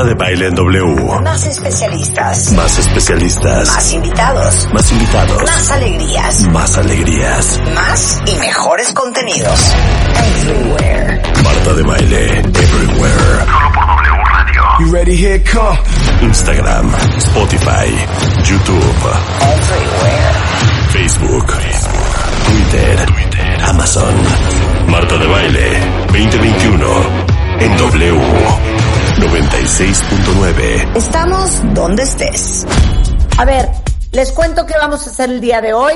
Marta de Baile en W. Más especialistas. Más especialistas. Más invitados. Más invitados. Más alegrías. Más alegrías. Más y mejores contenidos. Everywhere. Marta de Baile Everywhere. Solo por W Radio. You ready? Here come. Instagram, Spotify, YouTube, Everywhere. Facebook, Twitter, Amazon. Marta de Baile 2021 en W 96.9. Estamos donde estés. A ver, les cuento qué vamos a hacer el día de hoy.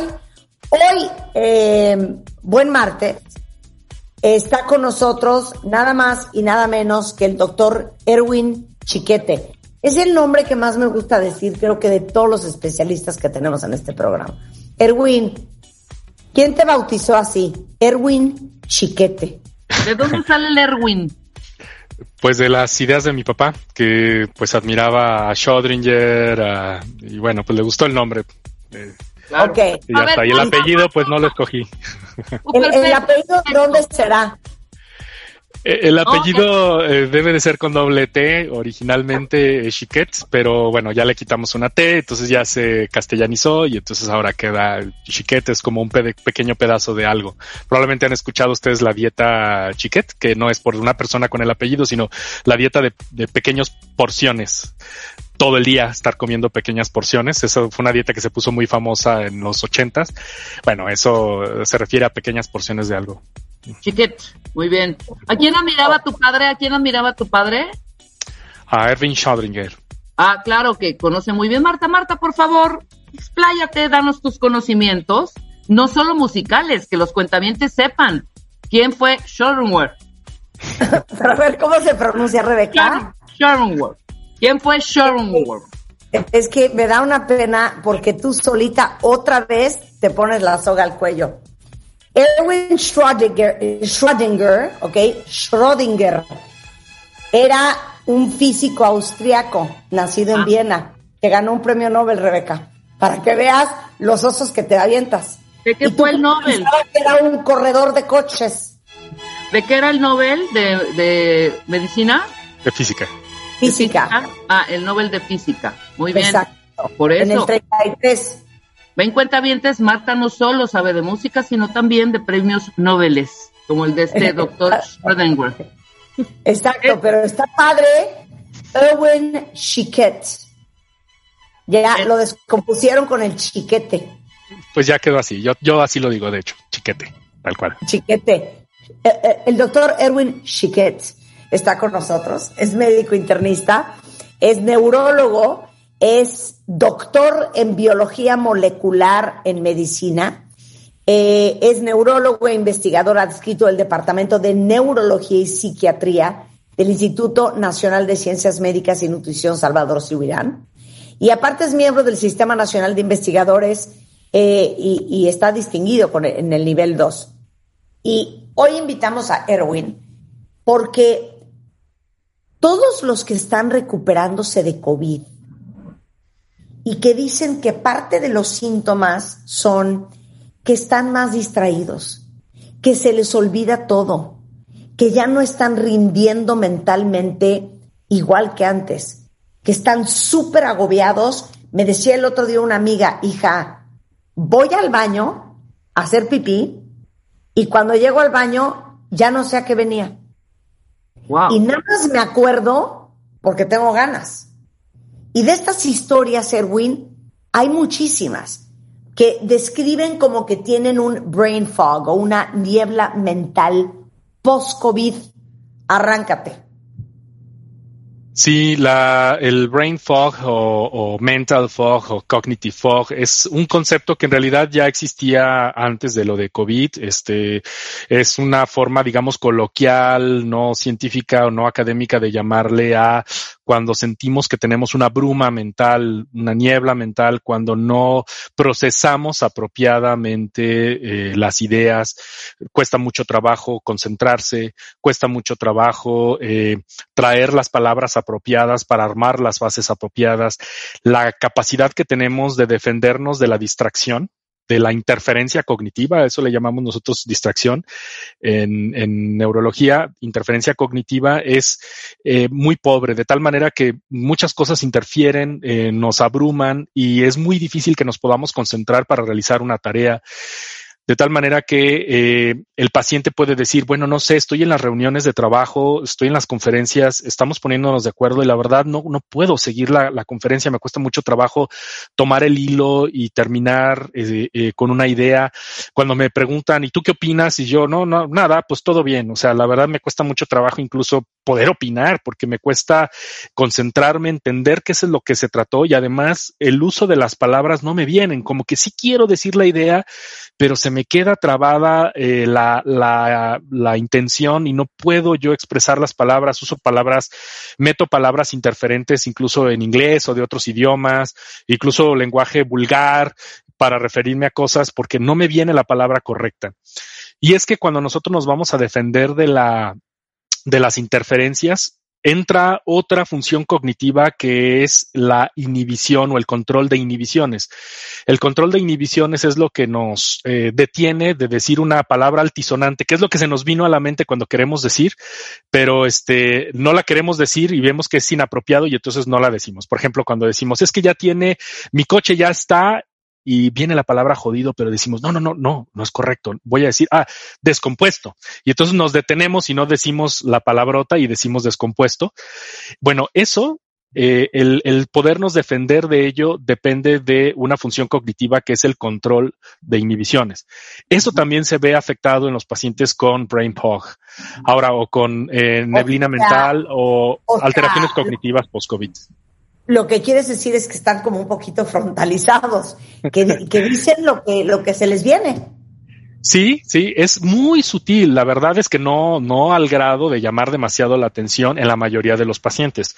Hoy, eh, buen martes, está con nosotros nada más y nada menos que el doctor Erwin Chiquete. Es el nombre que más me gusta decir, creo que de todos los especialistas que tenemos en este programa. Erwin, ¿quién te bautizó así? Erwin Chiquete. ¿De dónde sale el Erwin? Pues de las ideas de mi papá, que pues admiraba a Schrödinger, a- y bueno, pues le gustó el nombre. Eh, Claro. Y hasta ver, ahí el ¿cuánto- apellido pues no lo escogí. ¿El, el apellido dónde será? Eh, El apellido eh, debe de ser con doble T, originalmente eh, Chiquet, pero bueno, ya le quitamos una T, entonces ya se castellanizó y entonces ahora queda Chiquet, es como un pede- pequeño pedazo de algo. Probablemente han escuchado ustedes la dieta Chiquet, que no es por una persona con el apellido, sino la dieta de, de pequeñas porciones. Todo el día estar comiendo pequeñas porciones. Eso fue una dieta que se puso muy famosa en los ochentas. Bueno, eso se refiere a pequeñas porciones de algo. Chiquet, muy bien. ¿A quién admiraba tu padre? ¿A quién admiraba tu padre? A Erwin Schrödinger. Ah, claro que conoce muy bien. Marta, Marta, por favor, expláyate, danos tus conocimientos, no solo musicales, que los cuentamientos sepan quién fue Schrödinger. Pero a ver, ¿cómo se pronuncia Rebeca? Schrödinger. ¿Quién fue Schrödinger? Es que me da una pena porque tú solita otra vez te pones la soga al cuello. Erwin Schrödinger, Schrödinger, ¿ok? Schrödinger era un físico austriaco nacido en Ah. Viena que ganó un premio Nobel, Rebeca, para que veas los osos que te avientas. ¿De qué fue el Nobel? que era un corredor de coches, ¿De qué era el Nobel de, de medicina? De física. física. Ah, el Nobel de física. Muy bien. Exacto. Por En el eso. 33. Ven cuentavientes, Marta no solo sabe de música, sino también de premios Nobeles, como el de este doctor Schrödinger. Exacto, pero está padre. Erwin Chiquet. Ya Eh. lo descompusieron con el chiquete. Pues ya quedó así. Yo, yo así lo digo, de hecho, chiquete, tal cual. Chiquete. Eh, eh, El doctor Erwin Chiquet está con nosotros. Es médico internista, es neurólogo, es doctor en biología molecular en medicina, eh, es neurólogo e investigador adscrito del Departamento de Neurología y Psiquiatría del Instituto Nacional de Ciencias Médicas y Nutrición Salvador Subirán. Y aparte es miembro del Sistema Nacional de Investigadores eh, y, está distinguido en el nivel 2. Y hoy invitamos a Erwin porque todos los que están recuperándose de COVID y que dicen que parte de los síntomas son que están más distraídos, que se les olvida todo, que ya no están rindiendo mentalmente igual que antes, que están súper agobiados. Me decía el otro día una amiga, hija, voy al baño a hacer pipí y cuando llego al baño ya no sé a qué venía. Wow. Y nada más me acuerdo porque tengo ganas. Y de estas historias, Erwin, hay muchísimas que describen como que tienen un brain fog o una niebla mental post-COVID. Arráncate. Sí, la, el brain fog o, o mental fog o cognitive fog es un concepto que en realidad ya existía antes de lo de COVID. Este es una forma, digamos, coloquial, no científica o no académica de llamarle a cuando sentimos que tenemos una bruma mental, una niebla mental, cuando no procesamos apropiadamente eh, las ideas, cuesta mucho trabajo concentrarse, cuesta mucho trabajo eh, traer las palabras apropiadas para armar las bases apropiadas, la capacidad que tenemos de defendernos de la distracción de la interferencia cognitiva, eso le llamamos nosotros distracción. En, en neurología, interferencia cognitiva es eh, muy pobre, de tal manera que muchas cosas interfieren, eh, nos abruman y es muy difícil que nos podamos concentrar para realizar una tarea de tal manera que eh, el paciente puede decir, bueno, no sé, estoy en las reuniones de trabajo, estoy en las conferencias, estamos poniéndonos de acuerdo y la verdad no, no puedo seguir la, la conferencia, me cuesta mucho trabajo tomar el hilo y terminar eh, eh, con una idea. Cuando me preguntan, ¿y tú qué opinas? Y yo, no, no, nada, pues todo bien. O sea, la verdad me cuesta mucho trabajo incluso poder opinar porque me cuesta concentrarme, entender qué es lo que se trató y además el uso de las palabras no me vienen, como que sí quiero decir la idea, pero se me queda trabada eh, la, la, la intención y no puedo yo expresar las palabras, uso palabras, meto palabras interferentes incluso en inglés o de otros idiomas, incluso lenguaje vulgar para referirme a cosas porque no me viene la palabra correcta. Y es que cuando nosotros nos vamos a defender de la, de las interferencias, entra otra función cognitiva que es la inhibición o el control de inhibiciones. El control de inhibiciones es lo que nos eh, detiene de decir una palabra altisonante, que es lo que se nos vino a la mente cuando queremos decir, pero este no la queremos decir y vemos que es inapropiado y entonces no la decimos. Por ejemplo, cuando decimos es que ya tiene mi coche ya está y viene la palabra jodido, pero decimos, no, no, no, no, no es correcto. Voy a decir, ah, descompuesto. Y entonces nos detenemos y no decimos la palabrota y decimos descompuesto. Bueno, eso, eh, el, el podernos defender de ello depende de una función cognitiva que es el control de inhibiciones. Eso también se ve afectado en los pacientes con brain fog. Ahora, o con eh, neblina O sea, mental o, o sea, alteraciones cognitivas post-COVID. Lo que quieres decir es que están como un poquito frontalizados, que, que dicen lo que, lo que se les viene. Sí, sí, es muy sutil. La verdad es que no, no al grado de llamar demasiado la atención en la mayoría de los pacientes.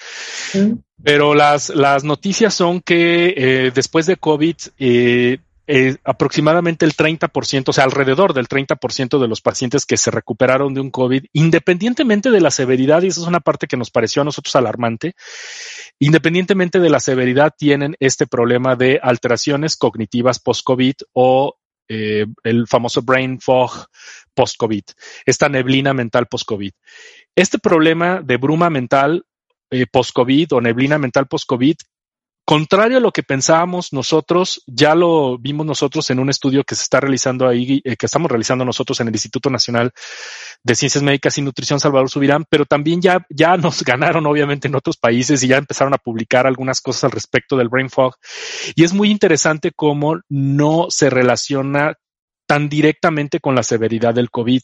Mm. Pero las, las noticias son que eh, después de COVID, eh, eh, aproximadamente el 30%, o sea, alrededor del 30% de los pacientes que se recuperaron de un COVID, independientemente de la severidad, y esa es una parte que nos pareció a nosotros alarmante, independientemente de la severidad, tienen este problema de alteraciones cognitivas post-COVID o eh, el famoso brain fog post-COVID, esta neblina mental post-COVID. Este problema de bruma mental eh, post-COVID o neblina mental post-COVID contrario a lo que pensábamos nosotros, ya lo vimos nosotros en un estudio que se está realizando ahí, eh, que estamos realizando nosotros en el Instituto Nacional de Ciencias Médicas y Nutrición Salvador Subirán, pero también ya, ya nos ganaron obviamente en otros países y ya empezaron a publicar algunas cosas al respecto del brain fog. Y es muy interesante cómo no se relaciona tan directamente con la severidad del COVID.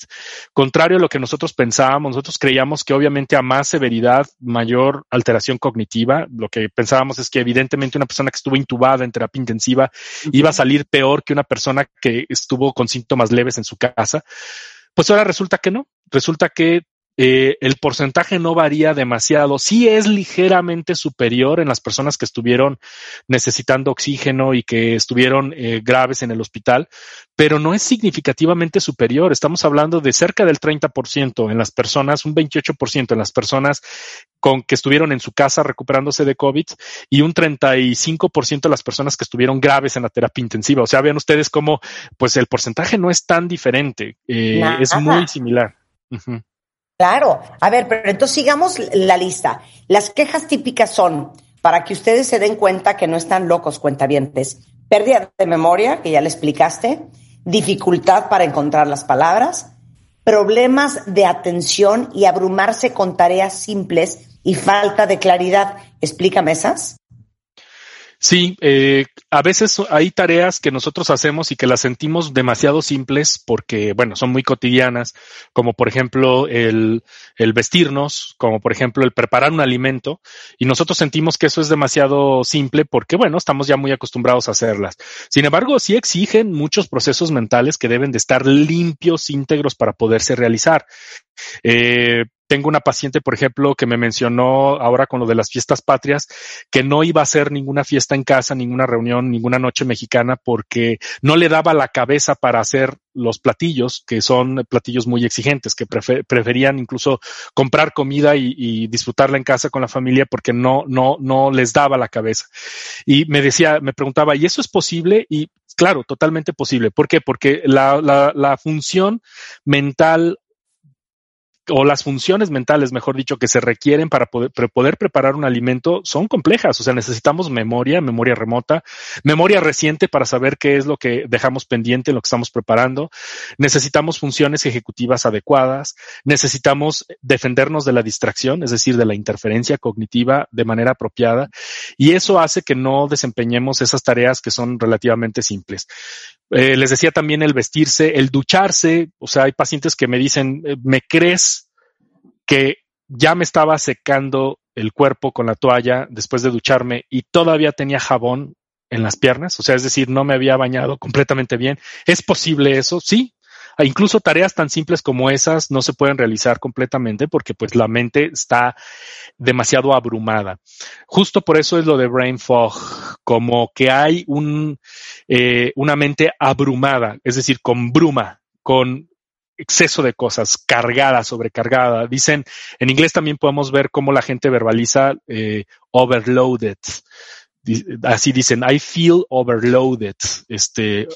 Contrario a lo que nosotros pensábamos, nosotros creíamos que obviamente a más severidad, mayor alteración cognitiva. Lo que pensábamos es que evidentemente una persona que estuvo intubada en terapia intensiva iba a salir peor que una persona que estuvo con síntomas leves en su casa. Pues ahora resulta que no. Resulta que eh, el porcentaje no varía demasiado. Sí es ligeramente superior en las personas que estuvieron necesitando oxígeno y que estuvieron eh, graves en el hospital, pero no es significativamente superior. Estamos hablando de cerca del 30% en las personas, un 28% en las personas con que estuvieron en su casa recuperándose de COVID y un 35% de las personas que estuvieron graves en la terapia intensiva. O sea, vean ustedes cómo, pues el porcentaje no es tan diferente, eh, es muy similar. Uh -huh. Claro. A ver, pero entonces sigamos la lista. Las quejas típicas son, para que ustedes se den cuenta que no están locos cuentavientes, pérdida de memoria, que ya le explicaste, dificultad para encontrar las palabras, problemas de atención y abrumarse con tareas simples y falta de claridad. Explícame esas. Sí, eh, a veces hay tareas que nosotros hacemos y que las sentimos demasiado simples porque, bueno, son muy cotidianas, como por ejemplo el, el vestirnos, como por ejemplo el preparar un alimento, y nosotros sentimos que eso es demasiado simple porque, bueno, estamos ya muy acostumbrados a hacerlas. Sin embargo, sí exigen muchos procesos mentales que deben de estar limpios, íntegros para poderse realizar. Eh, tengo una paciente, por ejemplo, que me mencionó ahora con lo de las fiestas patrias, que no iba a hacer ninguna fiesta en casa, ninguna reunión, ninguna noche mexicana, porque no le daba la cabeza para hacer los platillos, que son platillos muy exigentes, que prefer preferían incluso comprar comida y, y, disfrutarla en casa con la familia porque no, no, no les daba la cabeza. Y me decía, me preguntaba, ¿y eso es posible? Y Claro, totalmente posible. ¿Por qué? Porque la, la, la función mental o las funciones mentales, mejor dicho, que se requieren para poder, poder, preparar un alimento son complejas. O sea, necesitamos memoria, memoria remota, memoria reciente para saber qué es lo que dejamos pendiente en lo que estamos preparando. Necesitamos funciones ejecutivas adecuadas. Necesitamos defendernos de la distracción, es decir, de la interferencia cognitiva de manera apropiada. Y eso hace que no desempeñemos esas tareas que son relativamente simples. Eh, les decía también el vestirse, el ducharse. O sea, hay pacientes que me dicen, eh, ¿me crees que ya me estaba secando el cuerpo con la toalla después de ducharme y todavía tenía jabón en las piernas? O sea, es decir, no me había bañado completamente bien. ¿Es posible eso? Sí, e incluso tareas tan simples como esas no se pueden realizar completamente porque pues la mente está demasiado abrumada. Justo por eso es lo de brain fog, como que hay un, eh, una mente abrumada, es decir, con bruma, con exceso de cosas, cargada, sobrecargada. Dicen, en inglés también podemos ver cómo la gente verbaliza eh, overloaded. Así dicen, I feel overloaded. Este,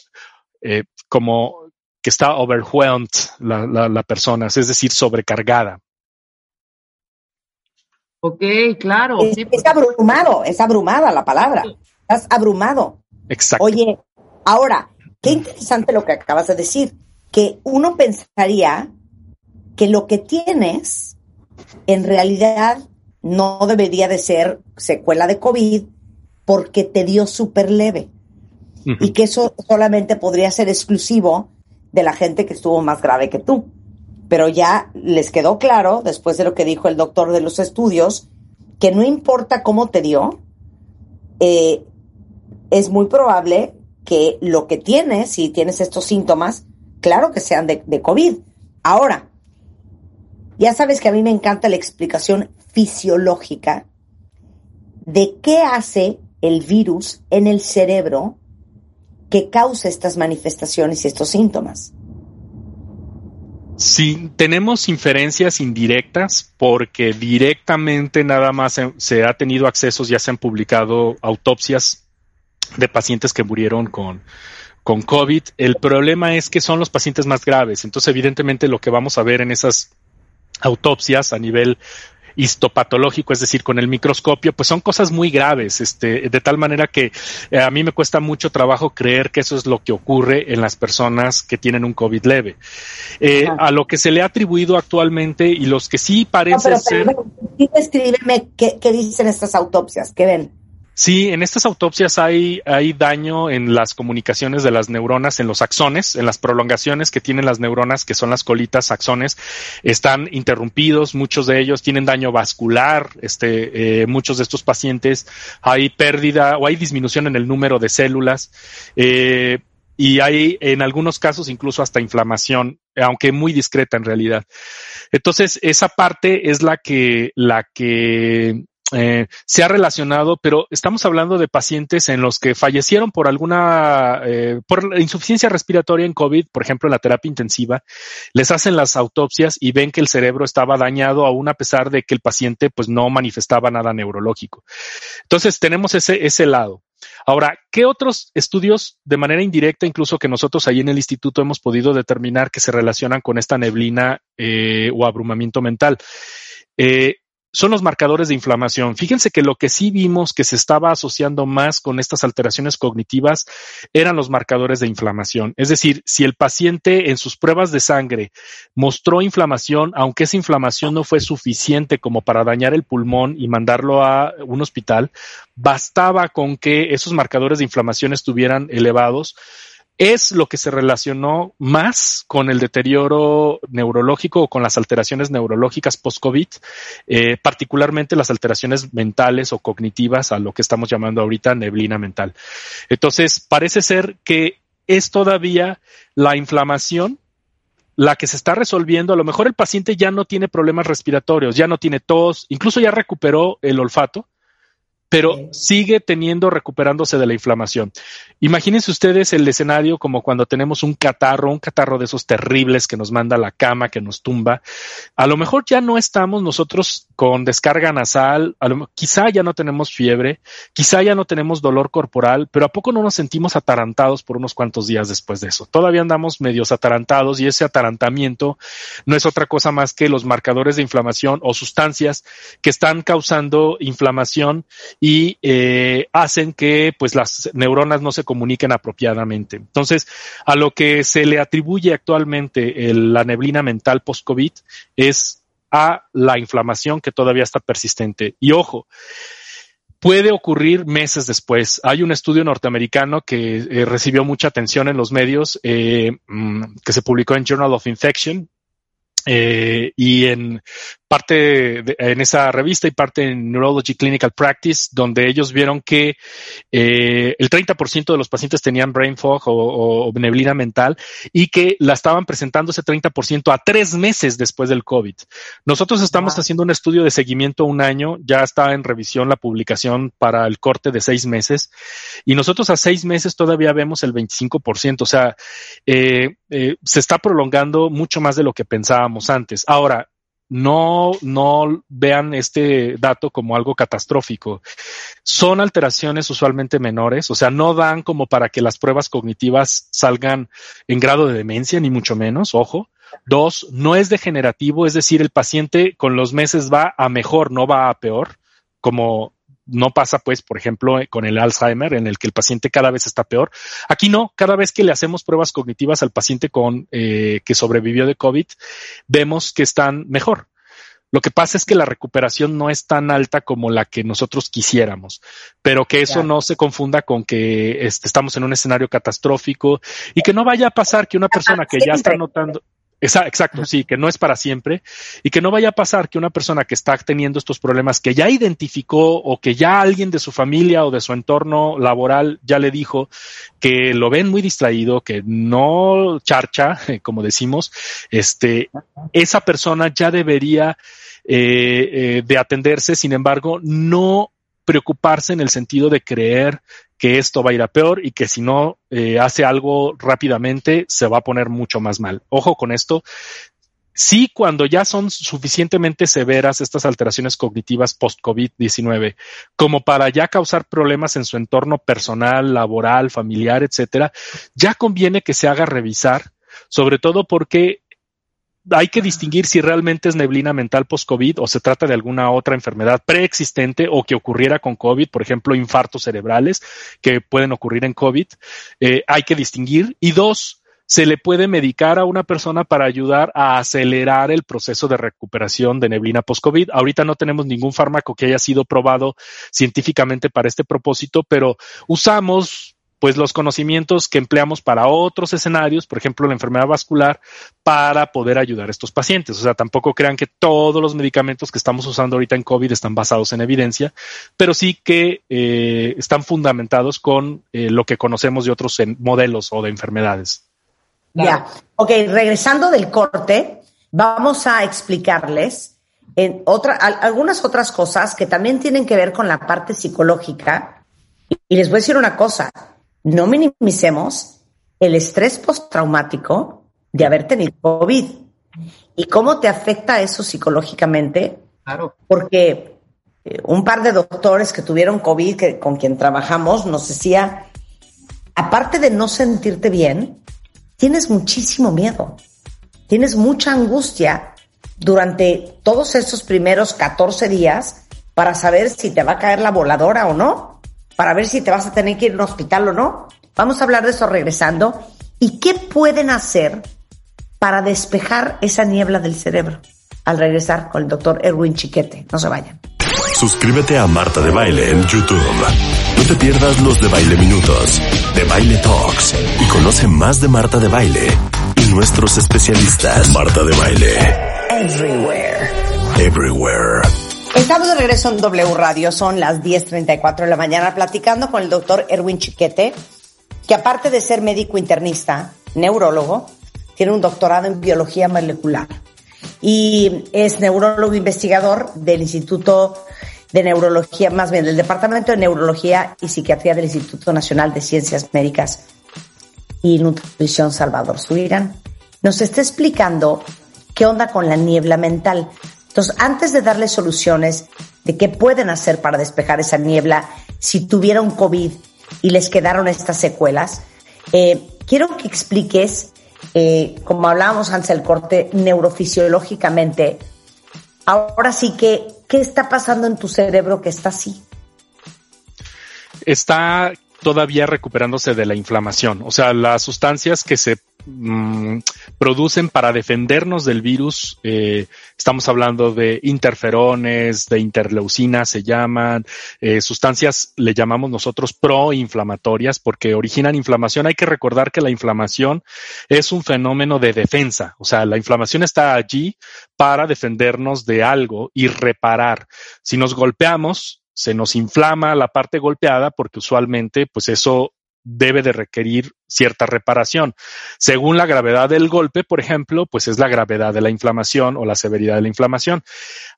eh, como que está overwhelmed la, la, la persona, es decir, sobrecargada. Ok, claro. Es, es, abrumado, es abrumada la palabra. Estás abrumado. Exacto. Oye, ahora, qué interesante lo que acabas de decir, que uno pensaría que lo que tienes en realidad no debería de ser secuela de COVID porque te dio súper leve. Uh -huh. Y que eso solamente podría ser exclusivo de la gente que estuvo más grave que tú. Pero ya les quedó claro, después de lo que dijo el doctor de los estudios, que no importa cómo te dio, eh, es muy probable que lo que tienes, si tienes estos síntomas, claro que sean de, de COVID. Ahora, ya sabes que a mí me encanta la explicación fisiológica de qué hace el virus en el cerebro que causa estas manifestaciones y estos síntomas. Sí, tenemos inferencias indirectas porque directamente nada más se, ha tenido accesos, ya se han publicado autopsias de pacientes que murieron con, con COVID. El problema es que son los pacientes más graves. Entonces, evidentemente, lo que vamos a ver en esas autopsias a nivel histopatológico, es decir, con el microscopio, pues son cosas muy graves, este, de tal manera que eh, a mí me cuesta mucho trabajo creer que eso es lo que ocurre en las personas que tienen un COVID leve. Eh, a lo que se le ha atribuido actualmente y los que sí parecen no, ser. Escríbeme qué, qué dicen estas autopsias, ¿qué ven? Sí, en estas autopsias hay, hay daño en las comunicaciones de las neuronas, en los axones, en las prolongaciones que tienen las neuronas, que son las colitas axones, están interrumpidos, muchos de ellos tienen daño vascular, este, eh, muchos de estos pacientes hay pérdida o hay disminución en el número de células, eh, y hay en algunos casos incluso hasta inflamación, aunque muy discreta en realidad. Entonces, esa parte es la que, la que eh, se ha relacionado, pero estamos hablando de pacientes en los que fallecieron por alguna, eh, por insuficiencia respiratoria en COVID, por ejemplo, en la terapia intensiva, les hacen las autopsias y ven que el cerebro estaba dañado aún a pesar de que el paciente pues no manifestaba nada neurológico. Entonces tenemos ese, ese lado. Ahora, ¿qué otros estudios de manera indirecta, incluso que nosotros ahí en el instituto hemos podido determinar que se relacionan con esta neblina eh, o abrumamiento mental? Son los marcadores de inflamación. Fíjense que lo que sí vimos que se estaba asociando más con estas alteraciones cognitivas eran los marcadores de inflamación. Es decir, si el paciente en sus pruebas de sangre mostró inflamación, aunque esa inflamación no fue suficiente como para dañar el pulmón y mandarlo a un hospital, bastaba con que esos marcadores de inflamación estuvieran elevados es lo que se relacionó más con el deterioro neurológico o con las alteraciones neurológicas post-COVID, eh, particularmente las alteraciones mentales o cognitivas a lo que estamos llamando ahorita neblina mental. Entonces, parece ser que es todavía la inflamación la que se está resolviendo. A lo mejor el paciente ya no tiene problemas respiratorios, ya no tiene tos, incluso ya recuperó el olfato, pero sigue teniendo, recuperándose de la inflamación. Imagínense ustedes el escenario como cuando tenemos un catarro, un catarro de esos terribles que nos manda a la cama, que nos tumba. A lo mejor ya no estamos nosotros con descarga nasal, a lo- quizá ya no tenemos fiebre, quizá ya no tenemos dolor corporal, pero ¿a poco no nos sentimos atarantados por unos cuantos días después de eso? Todavía andamos medios atarantados y ese atarantamiento no es otra cosa más que los marcadores de inflamación o sustancias que están causando inflamación y eh, hacen que pues las neuronas no se comuniquen apropiadamente. Entonces, a lo que se le atribuye actualmente la neblina mental post-COVID es a la inflamación que todavía está persistente. Y ojo, puede ocurrir meses después. Hay un estudio norteamericano que eh, recibió mucha atención en los medios, eh, mm, que se publicó en Journal of Infection, eh, y en parte de- en esa revista y parte en Neurology Clinical Practice, donde ellos vieron que eh, el 30% de los pacientes tenían brain fog o, o neblina mental y que la estaban presentando ese 30% a tres meses después del COVID. Nosotros estamos Wow. haciendo un estudio de seguimiento un año, ya está en revisión la publicación para el corte de seis meses y nosotros a seis meses todavía vemos el 25%, o sea, eh, eh, se está prolongando mucho más de lo que pensábamos antes. Ahora, no, no vean este dato como algo catastrófico. Son alteraciones usualmente menores, o sea, no dan como para que las pruebas cognitivas salgan en grado de demencia, ni mucho menos, ojo. Dos, no es degenerativo, es decir, el paciente con los meses va a mejor, no va a peor, como no pasa, pues, por ejemplo, con el Alzheimer, en el que el paciente cada vez está peor. Aquí no, cada vez que le hacemos pruebas cognitivas al paciente con eh, que sobrevivió de COVID, vemos que están mejor. Lo que pasa es que la recuperación no es tan alta como la que nosotros quisiéramos, pero que eso Claro. no se confunda con que este, estamos en un escenario catastrófico y que no vaya a pasar que una persona que ya está notando, Exacto, sí, que no es para siempre. Y que no vaya a pasar que una persona que está teniendo estos problemas, que ya identificó o que ya alguien de su familia o de su entorno laboral ya le dijo que lo ven muy distraído, que no charcha, como decimos, este, esa persona ya debería eh, eh, de atenderse, sin embargo, no preocuparse en el sentido de creer que esto va a ir a peor y que si no eh, hace algo rápidamente se va a poner mucho más mal. Ojo con esto. Sí, cuando ya son suficientemente severas estas alteraciones cognitivas post-COVID-19, como para ya causar problemas en su entorno personal, laboral, familiar, etcétera, ya conviene que se haga revisar, sobre todo porque hay que distinguir si realmente es neblina mental post-COVID o se trata de alguna otra enfermedad preexistente o que ocurriera con COVID, por ejemplo, infartos cerebrales que pueden ocurrir en COVID. Eh, hay que distinguir. Y dos, se le puede medicar a una persona para ayudar a acelerar el proceso de recuperación de neblina post-COVID. Ahorita no tenemos ningún fármaco que haya sido probado científicamente para este propósito, pero usamos pues los conocimientos que empleamos para otros escenarios, por ejemplo, la enfermedad vascular, para poder ayudar a estos pacientes. O sea, tampoco crean que todos los medicamentos que estamos usando ahorita en COVID están basados en evidencia, pero sí que eh, están fundamentados con eh, lo que conocemos de otros modelos o de enfermedades. Ya. Ok, regresando del corte, vamos a explicarles en otra, algunas otras cosas que también tienen que ver con la parte psicológica. Y les voy a decir una cosa, no minimicemos el estrés postraumático de haber tenido COVID y cómo te afecta eso psicológicamente. Claro. Porque eh, un par de doctores que tuvieron COVID, que, con quien trabajamos, nos decía, aparte de no sentirte bien, tienes muchísimo miedo, tienes mucha angustia durante todos estos primeros 14 días para saber si te va a caer la voladora o no, para ver si te vas a tener que ir al hospital o no. Vamos a hablar de eso regresando. ¿Y qué pueden hacer para despejar esa niebla del cerebro? Al regresar con el doctor Erwin Chiquete. No se vayan. Suscríbete a Marta de Baile en YouTube. No te pierdas los de Baile Minutos, de Baile Talks y conoce más de Marta de Baile y nuestros especialistas. Marta de Baile. Everywhere. Everywhere. Estamos de regreso en W Radio, son las 10.34 de la mañana, platicando con el doctor Erwin Chiquete, que aparte de ser médico internista, neurólogo, tiene un doctorado en biología molecular. Y es neurólogo investigador del Instituto de Neurología, más bien del Departamento de Neurología y Psiquiatría del Instituto Nacional de Ciencias Médicas y Nutrición Salvador Subirán, nos está explicando qué onda con la niebla mental. Entonces, antes de darle soluciones de qué pueden hacer para despejar esa niebla si tuvieron COVID y les quedaron estas secuelas, eh, quiero que expliques, eh, como hablábamos antes del corte, neurofisiológicamente, ahora sí que, ¿qué está pasando en tu cerebro que está así? Está todavía recuperándose de la inflamación. O sea, las sustancias que se mm, producen para defendernos del virus, eh, estamos hablando de interferones, de interleucinas se llaman, eh, sustancias le llamamos nosotros proinflamatorias porque originan inflamación. Hay que recordar que la inflamación es un fenómeno de defensa. O sea, la inflamación está allí para defendernos de algo y reparar. Si nos golpeamos, se nos inflama la parte golpeada porque usualmente pues eso debe de requerir cierta reparación. Según la gravedad del golpe, por ejemplo, pues es la gravedad de la inflamación o la severidad de la inflamación.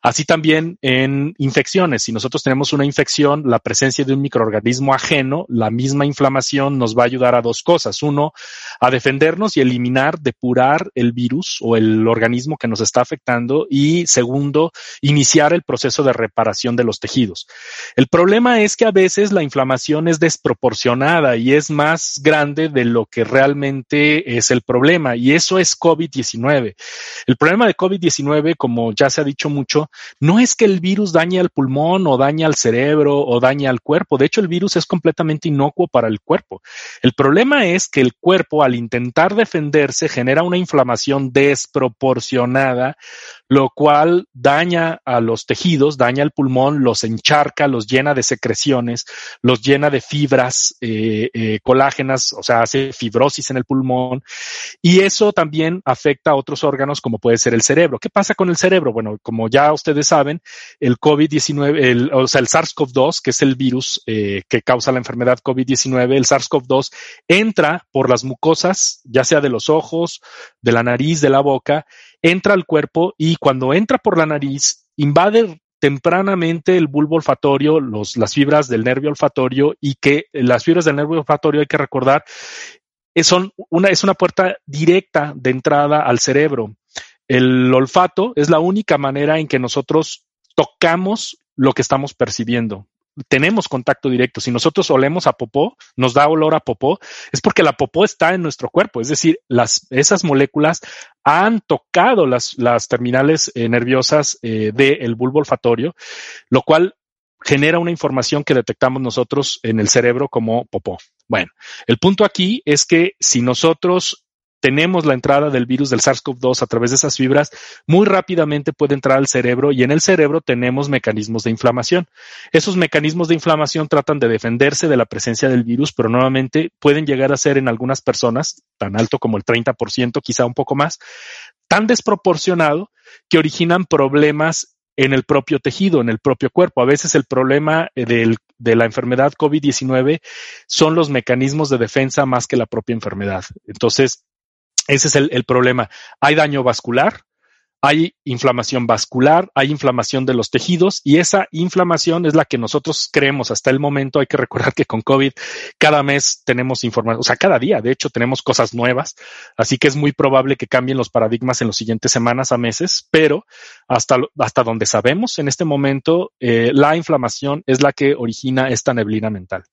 Así también en infecciones. Si nosotros tenemos una infección, la presencia de un microorganismo ajeno, la misma inflamación nos va a ayudar a dos cosas. Uno, a defendernos y eliminar, depurar el virus o el organismo que nos está afectando. Y segundo, iniciar el proceso de reparación de los tejidos. El problema es que a veces la inflamación es desproporcionada y es más grande de lo que realmente es el problema. Y eso es COVID-19. El problema de COVID-19, como ya se ha dicho mucho, no es que el virus dañe al pulmón o dañe al cerebro o dañe al cuerpo. De hecho, el virus es completamente inocuo para el cuerpo. El problema es que el cuerpo, al intentar defenderse, genera una inflamación desproporcionada, lo cual daña a los tejidos, daña al pulmón, los encharca, los llena de secreciones, los llena de fibras eh, eh, colágenas, o sea, hace fibrosis en el pulmón y eso también afecta a otros órganos como puede ser el cerebro. ¿Qué pasa con el cerebro? Bueno, como ya ustedes saben, el COVID-19, o sea, el SARS-CoV-2, que es el virus eh, que causa la enfermedad COVID-19, el SARS-CoV-2 entra por las mucosas, ya sea de los ojos, de la nariz, de la boca, entra al cuerpo y cuando entra por la nariz, invade tempranamente el bulbo olfatorio, los, las fibras del nervio olfatorio y que las fibras del nervio olfatorio hay que recordar son una, es una puerta directa de entrada al cerebro. El olfato es la única manera en que nosotros tocamos lo que estamos percibiendo tenemos contacto directo. Si nosotros olemos a popó, nos da olor a popó, es porque la popó está en nuestro cuerpo. Es decir, las, esas moléculas han tocado las, las terminales eh, nerviosas eh, del bulbo olfatorio, lo cual genera una información que detectamos nosotros en el cerebro como popó. Bueno, el punto aquí es que si nosotros tenemos la entrada del virus del SARS-CoV-2 a través de esas fibras, muy rápidamente puede entrar al cerebro y en el cerebro tenemos mecanismos de inflamación. Esos mecanismos de inflamación tratan de defenderse de la presencia del virus, pero nuevamente pueden llegar a ser en algunas personas, tan alto como el 30%, quizá un poco más, tan desproporcionado que originan problemas en el propio tejido, en el propio cuerpo. A veces el problema de la enfermedad COVID-19 son los mecanismos de defensa más que la propia enfermedad. Entonces, ese es el, problema. Hay daño vascular, hay inflamación vascular, hay inflamación de los tejidos y esa inflamación es la que nosotros creemos hasta el momento. Hay que recordar que con COVID cada mes tenemos información, o sea, cada día, de hecho, tenemos cosas nuevas. Así que es muy probable que cambien los paradigmas en las siguientes semanas a meses, pero hasta, hasta donde sabemos en este momento, eh, la inflamación es la que origina esta neblina mental.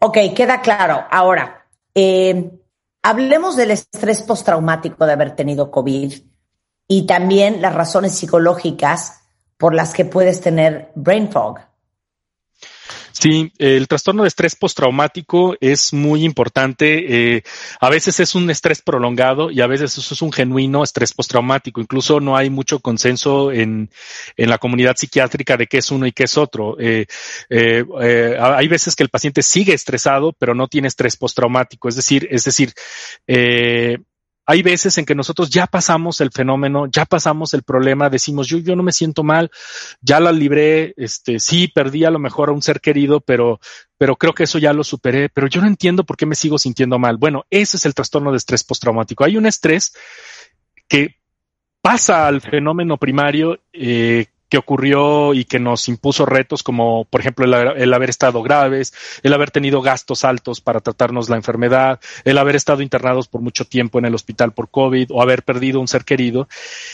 Ok, queda claro. Ahora, eh, Hablemos del estrés postraumático de haber tenido COVID y también las razones psicológicas por las que puedes tener brain fog. Sí, el trastorno de estrés postraumático es muy importante. Eh, a veces es un estrés prolongado y a veces eso es un genuino estrés postraumático. Incluso no hay mucho consenso en, en la comunidad psiquiátrica de qué es uno y qué es otro. Eh, eh, hay veces que el paciente sigue estresado, pero no tiene estrés postraumático. Es decir, es decir, hay veces en que nosotros ya pasamos el fenómeno, ya pasamos el problema, decimos, yo, yo no me siento mal, ya la libré, este, sí, perdí a lo mejor a un ser querido, pero, pero creo que eso ya lo superé, pero yo no entiendo por qué me sigo sintiendo mal. Bueno, ese es el trastorno de estrés postraumático. Hay un estrés que pasa al fenómeno primario, eh, que ocurrió y que nos impuso retos como, por ejemplo, el, haber estado graves, el haber tenido gastos altos para tratarnos la enfermedad, el haber estado internados por mucho tiempo en el hospital por COVID o haber perdido un ser querido.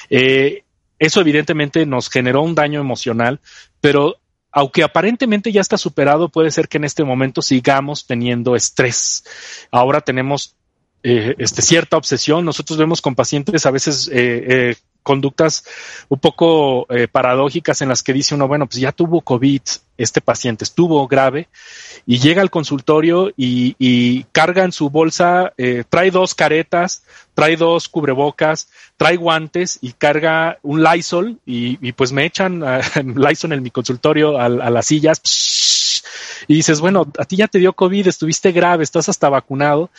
Eh, eso evidentemente nos generó un daño emocional, pero aunque aparentemente ya está superado, puede ser que en este momento sigamos teniendo estrés. Ahora tenemos eh, este, cierta obsesión. Nosotros vemos con pacientes a veces eh, eh, conductas un poco eh, paradójicas en las que dice uno, bueno, pues ya tuvo COVID, este paciente estuvo grave y llega al consultorio y, carga en su bolsa, trae dos caretas, trae dos cubrebocas, trae guantes y carga un Lysol y, pues me echan Lysol en mi consultorio a, a las sillas y dices, bueno, a ti ya te dio COVID, estuviste grave, estás hasta vacunado,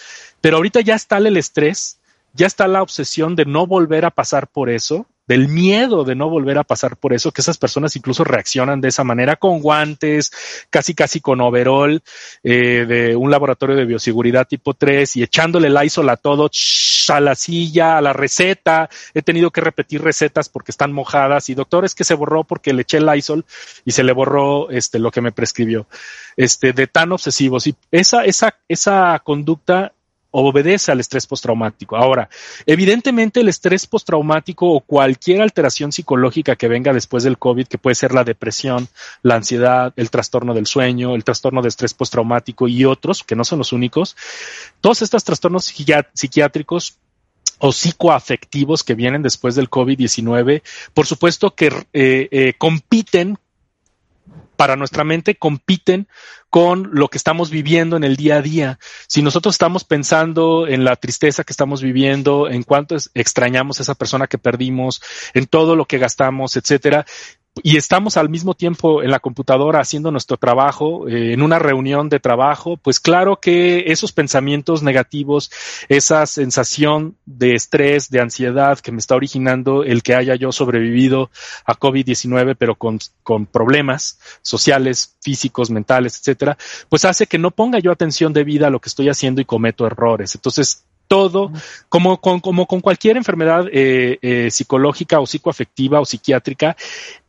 pero ahorita ya está el estrés ya está la obsesión de no volver a pasar por eso, del miedo de no volver a pasar por eso, que esas personas incluso reaccionan de esa manera con guantes, casi casi con overall eh, de un laboratorio de bioseguridad tipo 3 y echándole el ISOL a todo, a la silla, a la receta. He tenido que repetir recetas porque están mojadas y doctor es que se borró porque le eché el ISOL y se le borró este lo que me prescribió. Este de tan obsesivos y esa esa esa conducta obedece al estrés postraumático. Ahora, evidentemente el estrés postraumático o cualquier alteración psicológica que venga después del COVID, que puede ser la depresión, la ansiedad, el trastorno del sueño, el trastorno de estrés postraumático y otros, que no son los únicos, todos estos trastornos psiquiátricos o psicoafectivos que vienen después del COVID-19, por supuesto que eh, eh, compiten para nuestra mente compiten con lo que estamos viviendo en el día a día. Si nosotros estamos pensando en la tristeza que estamos viviendo, en cuánto extrañamos a esa persona que perdimos, en todo lo que gastamos, etcétera, y estamos al mismo tiempo en la computadora haciendo nuestro trabajo, eh, en una reunión de trabajo, pues claro que esos pensamientos negativos, esa sensación de estrés, de ansiedad que me está originando el que haya yo sobrevivido a COVID-19, pero con, con problemas sociales, físicos, mentales, etcétera, pues hace que no ponga yo atención debida a lo que estoy haciendo y cometo errores. Entonces, todo, como con, como con cualquier enfermedad eh, eh, psicológica o psicoafectiva o psiquiátrica,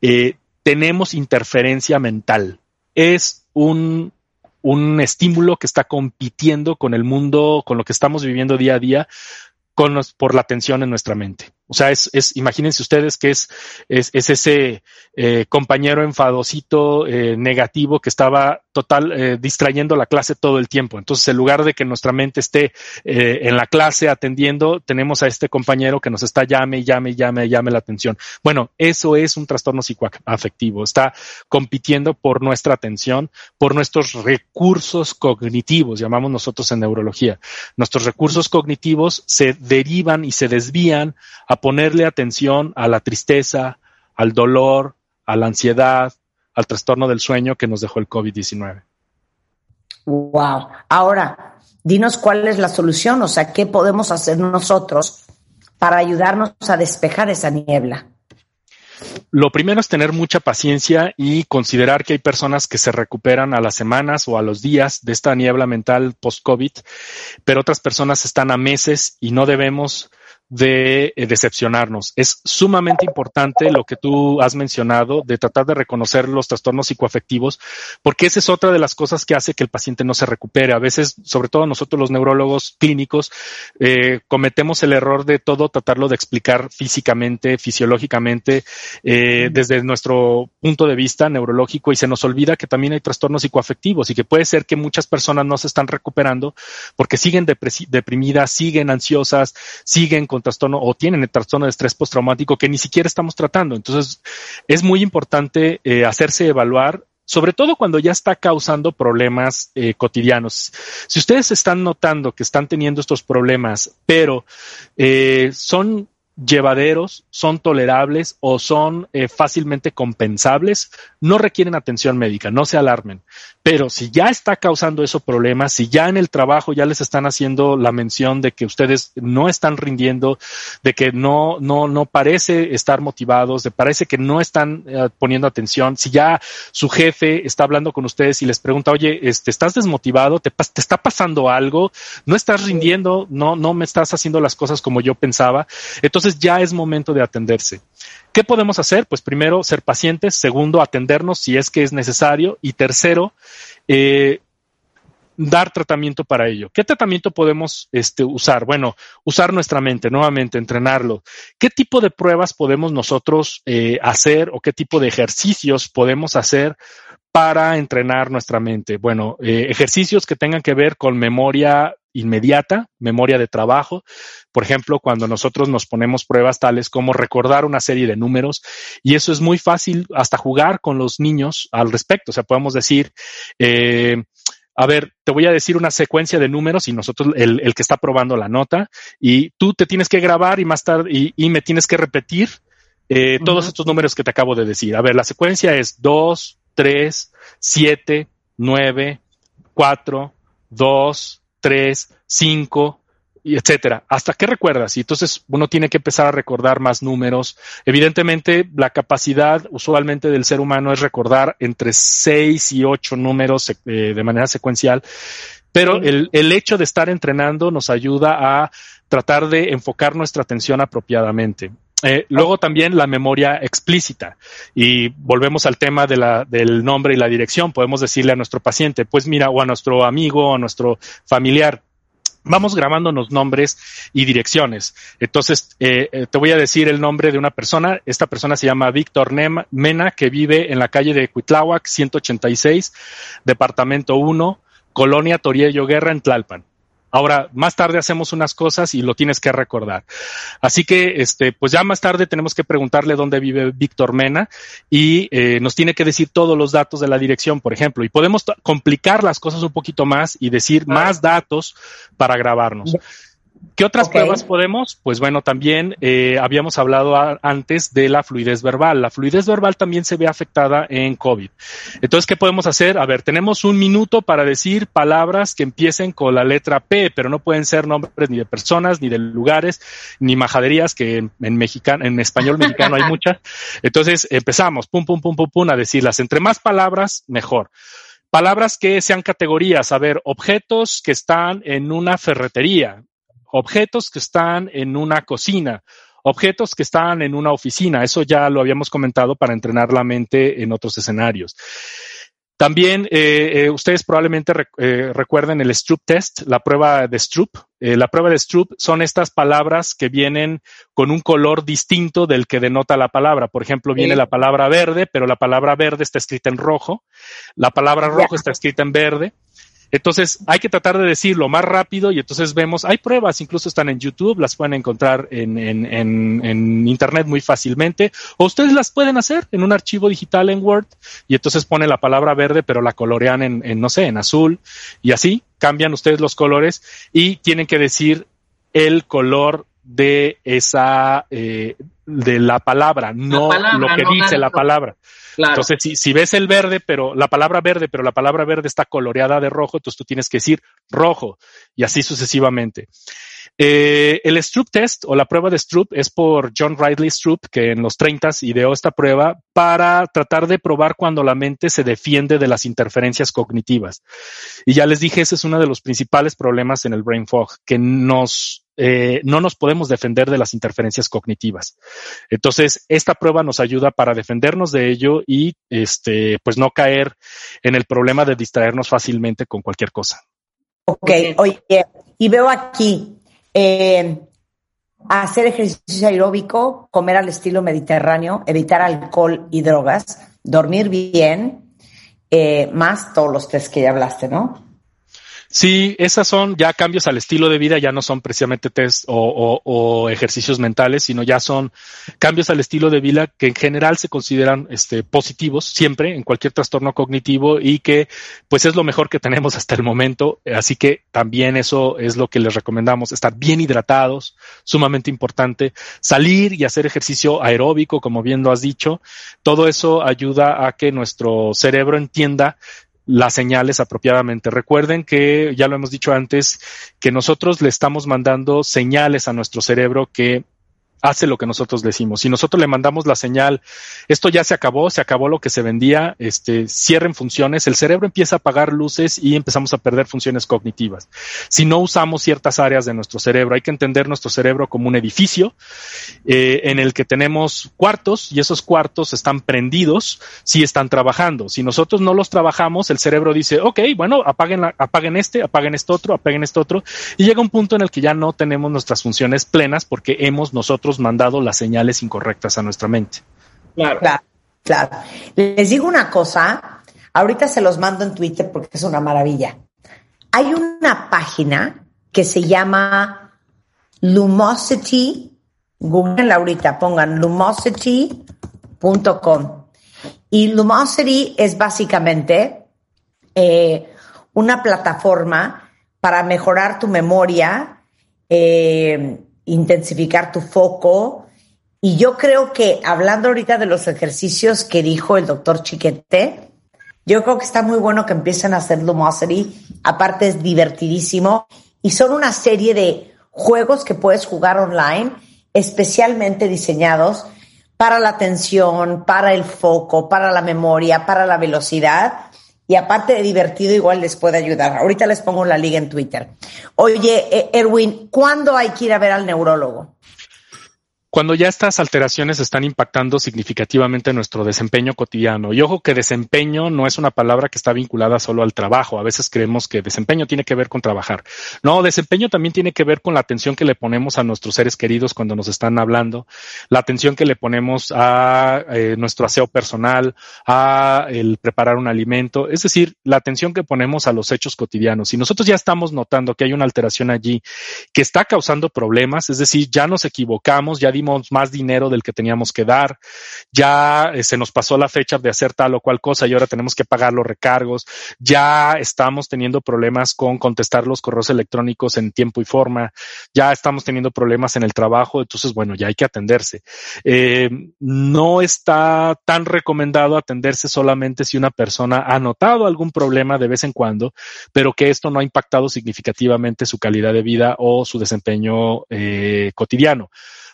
eh, tenemos interferencia mental. Es un, un estímulo que está compitiendo con el mundo, con lo que estamos viviendo día a día, con por la atención en nuestra mente. O sea, es, es imagínense ustedes que es, es, es ese eh, compañero enfadosito, eh, negativo, que estaba total eh, distrayendo la clase todo el tiempo. Entonces, en lugar de que nuestra mente esté eh, en la clase atendiendo, tenemos a este compañero que nos está llame llame llame llame la atención. Bueno, eso es un trastorno psicoafectivo. Está compitiendo por nuestra atención, por nuestros recursos cognitivos, llamamos nosotros en neurología. Nuestros recursos cognitivos se derivan y se desvían a ponerle atención a la tristeza, al dolor, a la ansiedad, al trastorno del sueño que nos dejó el COVID-19. Wow. Ahora, dinos cuál es la solución, o sea, qué podemos hacer nosotros para ayudarnos a despejar esa niebla. Lo primero es tener mucha paciencia y considerar que hay personas que se recuperan a las semanas o a los días de esta niebla mental post-COVID, pero otras personas están a meses y no debemos de eh, decepcionarnos. Es sumamente importante lo que tú has mencionado de tratar de reconocer los trastornos psicoafectivos, porque esa es otra de las cosas que hace que el paciente no se recupere. A veces, sobre todo nosotros los neurólogos clínicos, eh, cometemos el error de todo tratarlo de explicar físicamente, fisiológicamente, eh, desde nuestro punto de vista neurológico y se nos olvida que también hay trastornos psicoafectivos y que puede ser que muchas personas no se están recuperando porque siguen deprimidas, siguen ansiosas, siguen con trastorno o tienen el trastorno de estrés postraumático que ni siquiera estamos tratando. Entonces, es muy importante eh, hacerse evaluar sobre todo cuando ya está causando problemas eh, cotidianos. Si ustedes están notando que están teniendo estos problemas, pero eh, son llevaderos, son tolerables o son eh, fácilmente compensables, no requieren atención médica, no se alarmen. Pero si ya está causando esos problemas, si ya en el trabajo ya les están haciendo la mención de que ustedes no están rindiendo, de que no, no, no parece estar motivados, de parece que no están eh, poniendo atención, si ya su jefe está hablando con ustedes y les pregunta, oye, este, ¿estás desmotivado? ¿Te, ¿Te está pasando algo? ¿No estás rindiendo? ¿No, no me estás haciendo las cosas como yo pensaba? Entonces, entonces ya es momento de atenderse. ¿Qué podemos hacer? Pues primero, ser pacientes. Segundo, atendernos si es que es necesario. Y tercero, eh, dar tratamiento para ello. ¿Qué tratamiento podemos este, usar? Bueno, usar nuestra mente, nuevamente, entrenarlo. ¿Qué tipo de pruebas podemos nosotros eh, hacer o qué tipo de ejercicios podemos hacer para entrenar nuestra mente? Bueno, eh, ejercicios que tengan que ver con memoria inmediata, memoria de trabajo. Por ejemplo, cuando nosotros nos ponemos pruebas tales como recordar una serie de números, y eso es muy fácil hasta jugar con los niños al respecto. O sea, podemos decir, eh, a ver, te voy a decir una secuencia de números y nosotros, el, el que está probando la nota, y tú te tienes que grabar y más tarde, y, y me tienes que repetir eh, todos estos números que te acabo de decir. A ver, la secuencia es 2, 3, 7, 9, 4, 2, 3, 5, y etcétera. ¿Hasta qué recuerdas? Y entonces uno tiene que empezar a recordar más números. Evidentemente, la capacidad usualmente del ser humano es recordar entre seis y ocho números eh, de manera secuencial. Pero el, el hecho de estar entrenando nos ayuda a tratar de enfocar nuestra atención apropiadamente. Eh, luego también la memoria explícita. Y volvemos al tema de la, del nombre y la dirección. Podemos decirle a nuestro paciente, pues mira, o a nuestro amigo o a nuestro familiar, vamos grabándonos nombres y direcciones. Entonces, eh, eh, te voy a decir el nombre de una persona. Esta persona se llama Víctor Mena, que vive en la calle de Cuitláhuac, 186, departamento 1, Colonia Toriello Guerra, en Tlalpan. Ahora, más tarde hacemos unas cosas y lo tienes que recordar. Así que, este, pues ya más tarde tenemos que preguntarle dónde vive Víctor Mena y eh, nos tiene que decir todos los datos de la dirección, por ejemplo. Y podemos complicar las cosas un poquito más y decir más datos para grabarnos. ¿Qué otras Okay. pruebas podemos? Pues bueno, también eh, habíamos hablado a- antes de la fluidez verbal. La fluidez verbal también se ve afectada en COVID. Entonces, ¿qué podemos hacer? A ver, tenemos un minuto para decir palabras que empiecen con la letra P, pero no pueden ser nombres ni de personas, ni de lugares, ni majaderías, que en, en mexicano, en español mexicano hay muchas. Entonces, empezamos, pum, pum, pum, pum, pum, a decirlas. Entre más palabras, mejor. Palabras que sean categorías, a ver, objetos que están en una ferretería, objetos que están en una cocina, objetos que están en una oficina. Eso ya lo habíamos comentado para entrenar la mente en otros escenarios. También eh, eh, ustedes probablemente rec- eh, recuerden el Stroop test, la prueba de Stroop. La prueba de Stroop son estas palabras que vienen con un color distinto del que denota la palabra. Por ejemplo, viene Sí. la palabra verde, pero la palabra verde está escrita en rojo. La palabra rojo está escrita en verde. Entonces hay que tratar de decirlo más rápido y entonces vemos, hay pruebas, incluso están en YouTube, las pueden encontrar en, en, en, en Internet muy fácilmente, o ustedes las pueden hacer en un archivo digital en Word y entonces pone la palabra verde, pero la colorean en, en no sé, en azul y así cambian ustedes los colores y tienen que decir el color de esa, eh, de la palabra, no palabra, lo que no dice la palabra. Entonces, si, si ves el verde, pero la palabra verde, pero la palabra verde está coloreada de rojo, entonces tú tienes que decir rojo y así sucesivamente. Eh, el Stroop test o la prueba de Stroop es por John Ridley Stroop, que en los 30 ideó esta prueba para tratar de probar cuando la mente se defiende de las interferencias cognitivas. Y ya les dije, ese es uno de los principales problemas en el brain fog, que nos, eh, no nos podemos defender de las interferencias cognitivas. Entonces, esta prueba nos ayuda para defendernos de ello y, este, pues no caer en el problema de distraernos fácilmente con cualquier cosa. Ok, oye, y veo aquí hacer ejercicio aeróbico, comer al estilo mediterráneo, evitar alcohol y drogas, dormir bien, eh, más todos los tres que ya hablaste, ¿no? Sí, esas son ya cambios al estilo de vida, ya no son precisamente test o, o- o ejercicios mentales, sino ya son cambios al estilo de vida que en general se consideran este, positivos siempre en cualquier trastorno cognitivo y que pues es lo mejor que tenemos hasta el momento. Así que también eso es lo que les recomendamos, estar bien hidratados, sumamente importante, salir y hacer ejercicio aeróbico, como bien lo has dicho. Todo eso ayuda a que nuestro cerebro entienda las señales apropiadamente. Recuerden que, ya lo hemos dicho antes, que nosotros le estamos mandando señales a nuestro cerebro que hace lo que nosotros decimos. Si nosotros le mandamos la señal, esto ya se acabó, se acabó lo que se vendía, este, cierren funciones, el cerebro empieza a apagar luces y empezamos a perder funciones cognitivas. Si no usamos ciertas áreas de nuestro cerebro, hay que entender nuestro cerebro como un edificio eh, en el que tenemos cuartos y esos cuartos están prendidos si están trabajando. Si nosotros no los trabajamos, el cerebro dice, ok, bueno, apaguen, la, apaguen este, apaguen este otro, apaguen este otro, y llega un punto en el que ya no tenemos nuestras funciones plenas porque hemos nosotros mandado las señales incorrectas a nuestra mente. Claro. claro. Les digo una cosa, ahorita se los mando en Twitter porque es una maravilla. Hay una página que se llama Lumosity, googleen ahorita, pongan lumosity.com. Y Lumosity es básicamente eh, una plataforma para mejorar tu memoria, eh, intensificar tu foco. Y yo creo que hablando ahorita de los ejercicios que dijo el doctor Chiquete, yo creo que está muy bueno que empiecen a hacer Lumosity. Aparte es divertidísimo y son una serie de juegos que puedes jugar online, especialmente diseñados para la atención, para el foco, para la memoria, para la velocidad y aparte de divertido, igual les puede ayudar. Ahorita les pongo la liga en Twitter. Oye, eh, Erwin, ¿cuándo hay que ir a ver al neurólogo? Cuando ya estas alteraciones están impactando significativamente nuestro desempeño cotidiano. Y ojo que desempeño no es una palabra que está vinculada solo al trabajo. A veces creemos que desempeño tiene que ver con trabajar. No, desempeño también tiene que ver con la atención que le ponemos a nuestros seres queridos cuando nos están hablando, la atención que le ponemos a eh, nuestro aseo personal, a el preparar un alimento, es decir, la atención que ponemos a los hechos cotidianos. Si nosotros ya estamos notando que hay una alteración allí que está causando problemas, es decir, ya nos equivocamos, ya más dinero del que teníamos que dar, ya eh, se nos pasó la fecha de hacer tal o cual cosa y ahora tenemos que pagar los recargos, ya estamos teniendo problemas con contestar los correos electrónicos en tiempo y forma, ya estamos teniendo problemas en el trabajo, entonces bueno, ya hay que atenderse. Eh, no está tan recomendado atenderse solamente si una persona ha notado algún problema de vez en cuando, pero que esto no ha impactado significativamente su calidad de vida o su desempeño eh, cotidiano.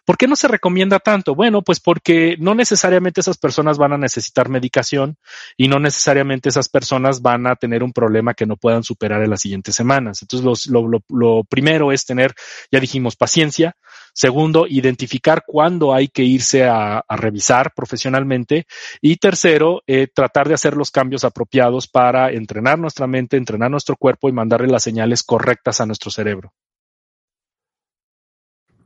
¿Por qué no se recomienda tanto? Bueno, pues porque no necesariamente esas personas van a necesitar medicación y no necesariamente esas personas van a tener un problema que no puedan superar en las siguientes semanas. Entonces, lo, primero es tener, ya dijimos, paciencia. Segundo, identificar cuándo hay que irse a, revisar profesionalmente. Y tercero, eh, tratar de hacer los cambios apropiados para entrenar nuestra mente, entrenar nuestro cuerpo y mandarle las señales correctas a nuestro cerebro.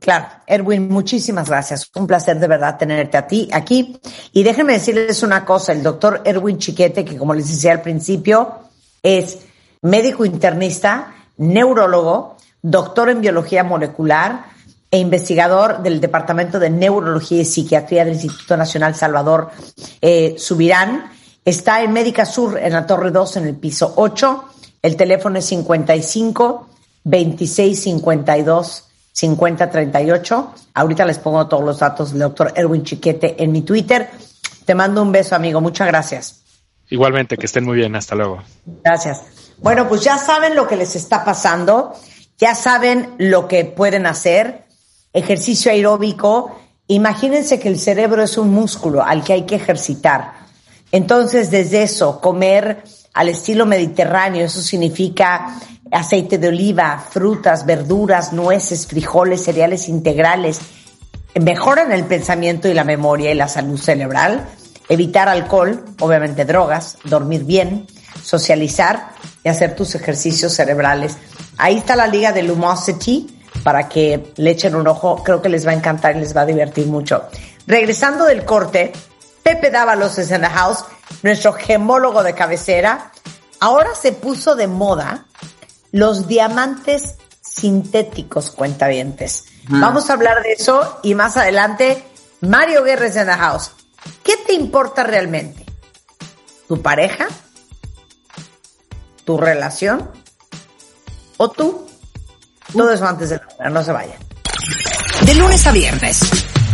Claro, Erwin, muchísimas gracias. Un placer de verdad tenerte a ti aquí. Y déjenme decirles una cosa, el doctor Erwin Chiquete, que como les decía al principio, es médico internista, neurólogo, doctor en biología molecular e investigador del Departamento de Neurología y Psiquiatría del Instituto Nacional Salvador eh, Subirán. Está en Médica Sur, en la Torre 2, en el piso 8. El teléfono es 55 26 52 5038. Ahorita les pongo todos los datos del doctor Erwin Chiquete en mi Twitter. Te mando un beso, amigo. Muchas gracias. Igualmente, que estén muy bien. Hasta luego. Gracias. Bueno, pues ya saben lo que les está pasando. Ya saben lo que pueden hacer. Ejercicio aeróbico. Imagínense que el cerebro es un músculo al que hay que ejercitar. Entonces, desde eso, comer al estilo mediterráneo, eso significa aceite de oliva, frutas, verduras, nueces, frijoles, cereales integrales, mejoran el pensamiento y la memoria y la salud cerebral, evitar alcohol, obviamente drogas, dormir bien, socializar y hacer tus ejercicios cerebrales. Ahí está la liga de Lumosity para que le echen un ojo, creo que les va a encantar y les va a divertir mucho. Regresando del corte, Pepe Dávalos es en the house, nuestro gemólogo de cabecera. Ahora se puso de moda los diamantes sintéticos cuentavientes. Vamos a hablar de eso y más adelante, Mario Guerres en the house. ¿Qué te importa realmente? ¿Tu pareja? ¿Tu relación? ¿O tú? Todo eso antes de la no se vayan. De lunes a viernes,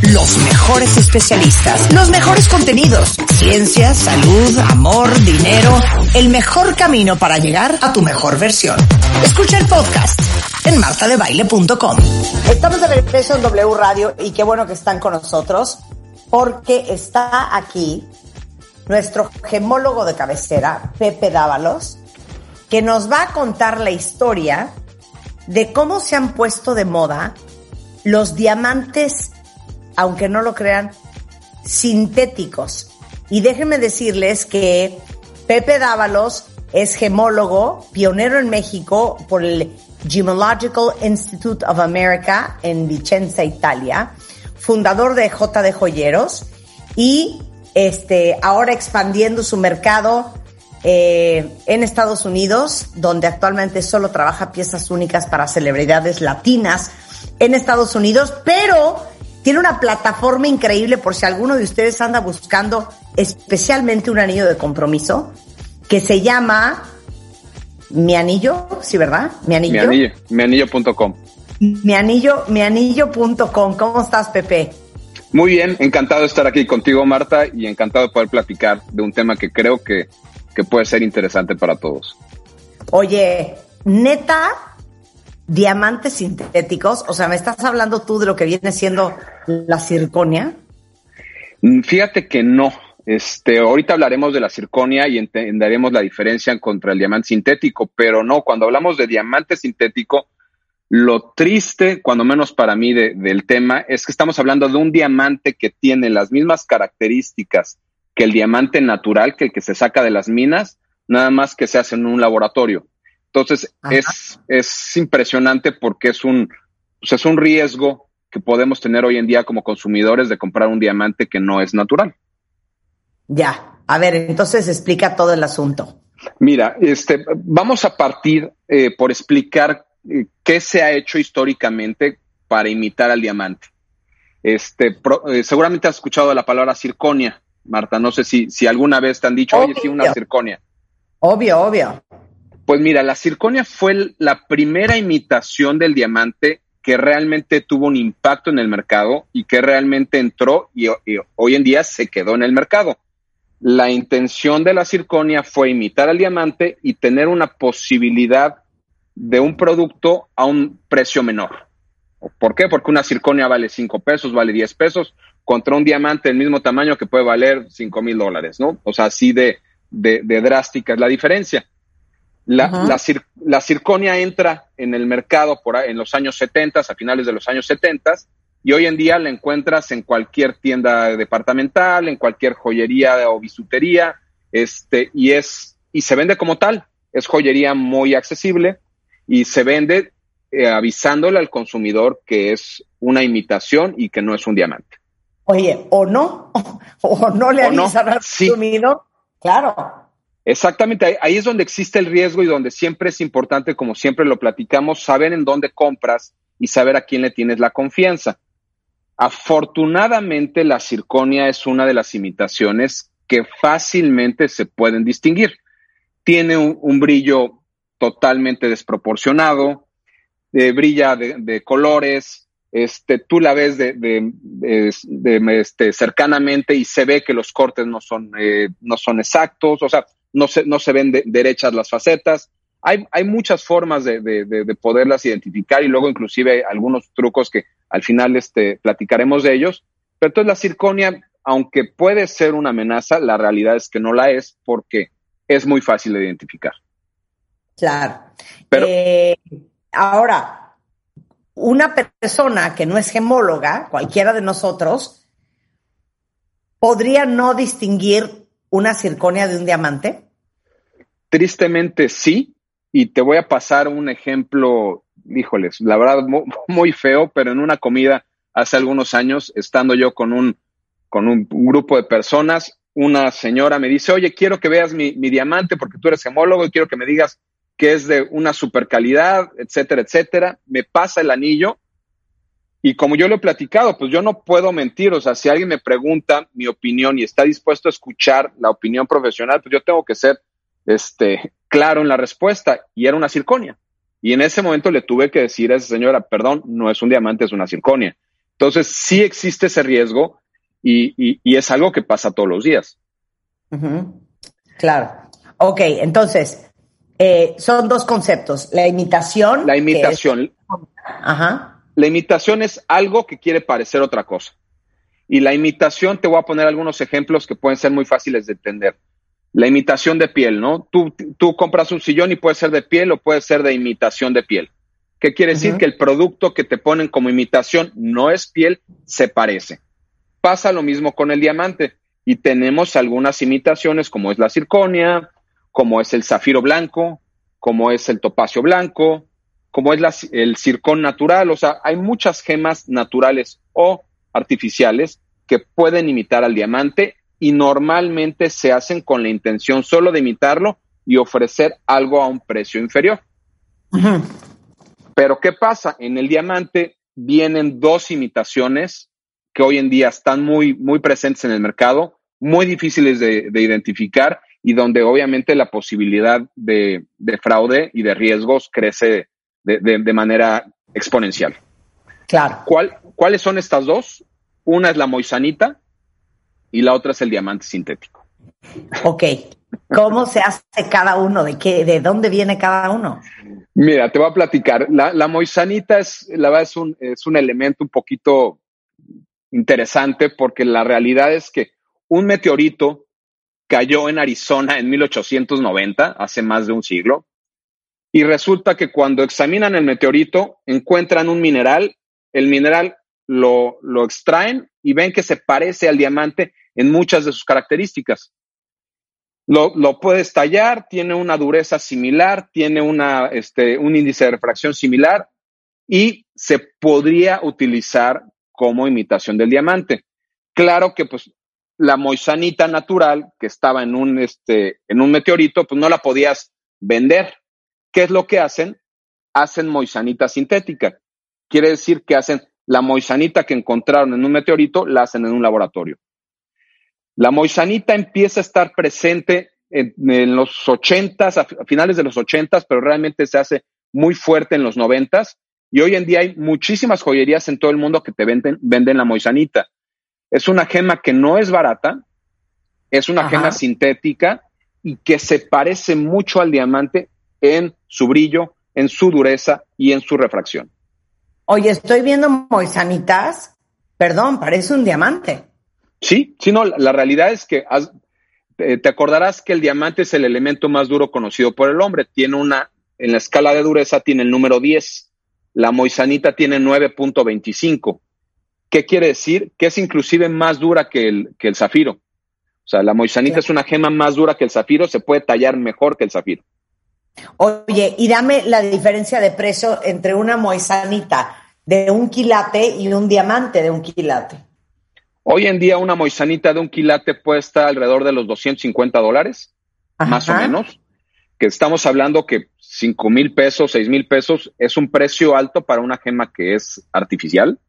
los mejores especialistas, los mejores contenidos, ciencia, salud, amor, dinero, el mejor camino para llegar a tu mejor versión. Escucha el podcast en martadebaile.com. Estamos de regreso en W Radio y qué bueno que están con nosotros porque está aquí nuestro gemólogo de cabecera, Pepe Dávalos, que nos va a contar la historia de cómo se han puesto de moda los diamantes, aunque no lo crean, sintéticos. Y déjenme decirles que Pepe Dávalos es gemólogo, pionero en México por el Gemological Institute of America en Vicenza, Italia, fundador de J de Joyeros y este, ahora expandiendo su mercado eh, en Estados Unidos, donde actualmente solo trabaja piezas únicas para celebridades latinas en Estados Unidos, pero tiene una plataforma increíble por si alguno de ustedes anda buscando especialmente un anillo de compromiso que se llama Mi Anillo, ¿sí verdad? Mi Anillo. Mi Anillo, mianillo.com. Mi Anillo, mianillo.com. ¿Cómo estás, Pepe? Muy bien, encantado de estar aquí contigo, Marta, y encantado de poder platicar de un tema que creo que, que puede ser interesante para todos. Oye, neta, diamantes sintéticos, o sea, ¿me estás hablando tú de lo que viene siendo la circonia? Mm, fíjate que no. Este, ahorita hablaremos de la circonia y entenderemos la diferencia contra el diamante sintético, pero no, cuando hablamos de diamante sintético, lo triste, cuando menos para mí, del tema es que estamos hablando de un diamante que tiene las mismas características que el diamante natural, que el que se saca de las minas, nada más que se hace en un laboratorio. Entonces, es, es impresionante porque es un, pues es un riesgo que podemos tener hoy en día como consumidores de comprar un diamante que no es natural. Ya, a ver, entonces explica todo el asunto. Mira, este, vamos a partir eh, por explicar eh, qué se ha hecho históricamente para imitar al diamante. Este, eh, seguramente has escuchado la palabra circonia, Marta. No sé si, si alguna vez te han dicho, oye, sí, una circonia. Obvio, obvio. Pues mira, la circonia fue la primera imitación del diamante que realmente tuvo un impacto en el mercado y que realmente entró y hoy en día se quedó en el mercado. La intención de la circonia fue imitar al diamante y tener una posibilidad de un producto a un precio menor. ¿Por qué? Porque una circonia vale 5 pesos, vale 10 pesos, contra un diamante del mismo tamaño que puede valer 5 mil dólares, ¿no? O sea, así de, de, drástica es la diferencia. La, la, circonia entra en el mercado por, en los años 70, a finales de los años 70, y hoy en día la encuentras en cualquier tienda departamental, en cualquier joyería o bisutería, este, y es, y se vende como tal. Es joyería muy accesible, y se vende eh, avisándole al consumidor que es una imitación y que no es un diamante. Oye, o no, o no le avisan al consumidor, claro. Exactamente, ahí, es donde existe el riesgo y donde siempre es importante, como siempre lo platicamos, saber en dónde compras y saber a quién le tienes la confianza. Afortunadamente, la circonia es una de las imitaciones que fácilmente se pueden distinguir. Tiene un brillo totalmente desproporcionado, eh, brilla de, colores, este, tú la ves de, este, cercanamente y se ve que los cortes no son, eh, no son exactos, o sea, no se, no se ven derechas las facetas. Hay, hay muchas formas de, poderlas identificar y luego inclusive algunos trucos que al final este, platicaremos de ellos. Pero entonces la circonia, aunque puede ser una amenaza, la realidad es que no la es porque es muy fácil de identificar. Claro. Pero, eh, ahora, una persona que no es gemóloga, cualquiera de nosotros, ¿podría no distinguir una circonia de un diamante? Tristemente sí, y te voy a pasar un ejemplo, híjoles, la verdad muy feo, pero en una comida hace algunos años, estando yo con un, con un, grupo de personas, una señora me dice, oye, quiero que veas mi, mi, diamante porque tú eres gemólogo y quiero que me digas que es de una super calidad, etcétera, etcétera. Me pasa el anillo y como yo lo he platicado, pues yo no puedo mentir. O sea, si alguien me pregunta mi opinión y está dispuesto a escuchar la opinión profesional, pues yo tengo que ser este, claro en la respuesta. Y era una circonia. Y en ese momento le tuve que decir a esa señora, perdón, no es un diamante, es una circonia. Entonces, sí existe ese riesgo y, es algo que pasa todos los días. Claro. Ok, entonces, eh, son dos conceptos. La imitación. La imitación. Ajá. La imitación es algo que quiere parecer otra cosa. Y la imitación, te voy a poner algunos ejemplos que pueden ser muy fáciles de entender. La imitación de piel, ¿no? Tú, tú compras un sillón y puede ser de piel o puede ser de imitación de piel. ¿Qué quiere decir? Que el producto que te ponen como imitación no es piel, se parece. Pasa lo mismo con el diamante y tenemos algunas imitaciones como es la circonia, como es el zafiro blanco, como es el topacio blanco, como es el circón natural. O sea, hay muchas gemas naturales o artificiales que pueden imitar al diamante y normalmente se hacen con la intención solo de imitarlo y ofrecer algo a un precio inferior. Pero ¿qué pasa? En el diamante vienen dos imitaciones que hoy en día están muy, muy presentes en el mercado, muy difíciles de, identificar y donde obviamente la posibilidad de, fraude y de riesgos crece de, manera exponencial. Claro. ¿Cuáles son estas dos? Una es la moisanita y la otra es el diamante sintético. Ok. ¿Cómo se hace cada uno? ¿De qué? ¿De dónde viene cada uno? Mira, te voy a platicar. La, moisanita es, la verdad, es un, es un elemento un poquito interesante porque la realidad es que un meteorito cayó en Arizona en 1890, hace más de un siglo, y resulta que cuando examinan el meteorito encuentran un mineral, el mineral lo, lo extraen y ven que se parece al diamante en muchas de sus características. Lo, lo, puedes tallar, tiene una dureza similar, tiene una, este, un índice de refracción similar y se podría utilizar como imitación del diamante. Claro que pues la moisanita natural que estaba en un, este, en un meteorito, pues no la podías vender. ¿Qué es lo que hacen? Hacen moisanita sintética. Quiere decir que hacen la moisanita que encontraron en un meteorito, la hacen en un laboratorio. La moisanita empieza a estar presente en, los ochentas, a finales de los ochentas, pero realmente se hace muy fuerte en los noventas. Y hoy en día hay muchísimas joyerías en todo el mundo que te venden, venden la moisanita. Es una gema que no es barata, es una gema sintética y que se parece mucho al diamante en su brillo, en su dureza y en su refracción. Oye, estoy viendo moisanitas, perdón, parece un diamante. Sí, sí, no, la realidad es que te acordarás que el diamante es el elemento más duro conocido por el hombre. Tiene una, en la escala de dureza tiene el número 10. La moisanita tiene 9.25. ¿Qué quiere decir? Que es inclusive más dura que el, que el zafiro. O sea, la moisanita es una gema más dura que el zafiro, se puede tallar mejor que el zafiro. Oye, y dame la diferencia de precio entre una moisanita de un quilate y un diamante de un quilate. Hoy en día una moisanita de un quilate puede estar alrededor de los 250 dólares, más o menos, que estamos hablando que 5 mil pesos, 6 mil pesos es un precio alto para una gema que es artificial,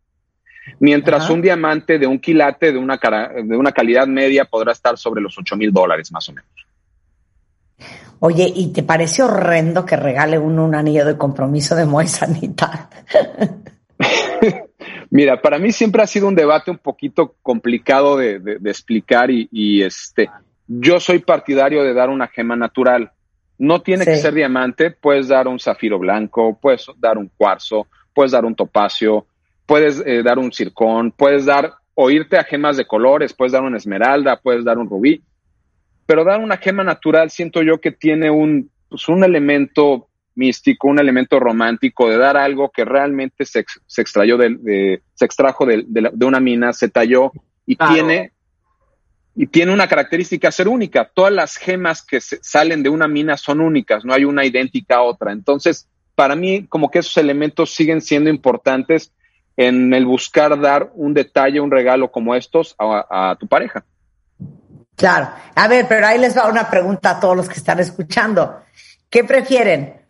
mientras un diamante de un quilate de una, de una calidad media podrá estar sobre los 8 mil dólares, más o menos. Oye, ¿y te parece horrendo que regale uno un anillo de compromiso de moisanita? Mira, para mí siempre ha sido un debate un poquito complicado de, explicar y, este, yo soy partidario de dar una gema natural. No tiene que ser diamante, puedes dar un zafiro blanco, puedes dar un cuarzo, puedes dar un topacio, puedes eh, dar un circón, puedes dar o irte a gemas de colores, puedes dar una esmeralda, puedes dar un rubí. Pero dar una gema natural siento yo que tiene un, pues, un elemento místico, un elemento romántico de dar algo que realmente se, se extrayó de, se extrajo de, de, una mina, se talló y tiene y tiene una característica ser única. Todas las gemas que salen de una mina son únicas, no hay una idéntica a otra. Entonces, para mí, como que esos elementos siguen siendo importantes en el buscar dar un detalle, un regalo como estos a, a tu pareja. Claro. A ver, pero ahí les va una pregunta a todos los que están escuchando. ¿Qué prefieren?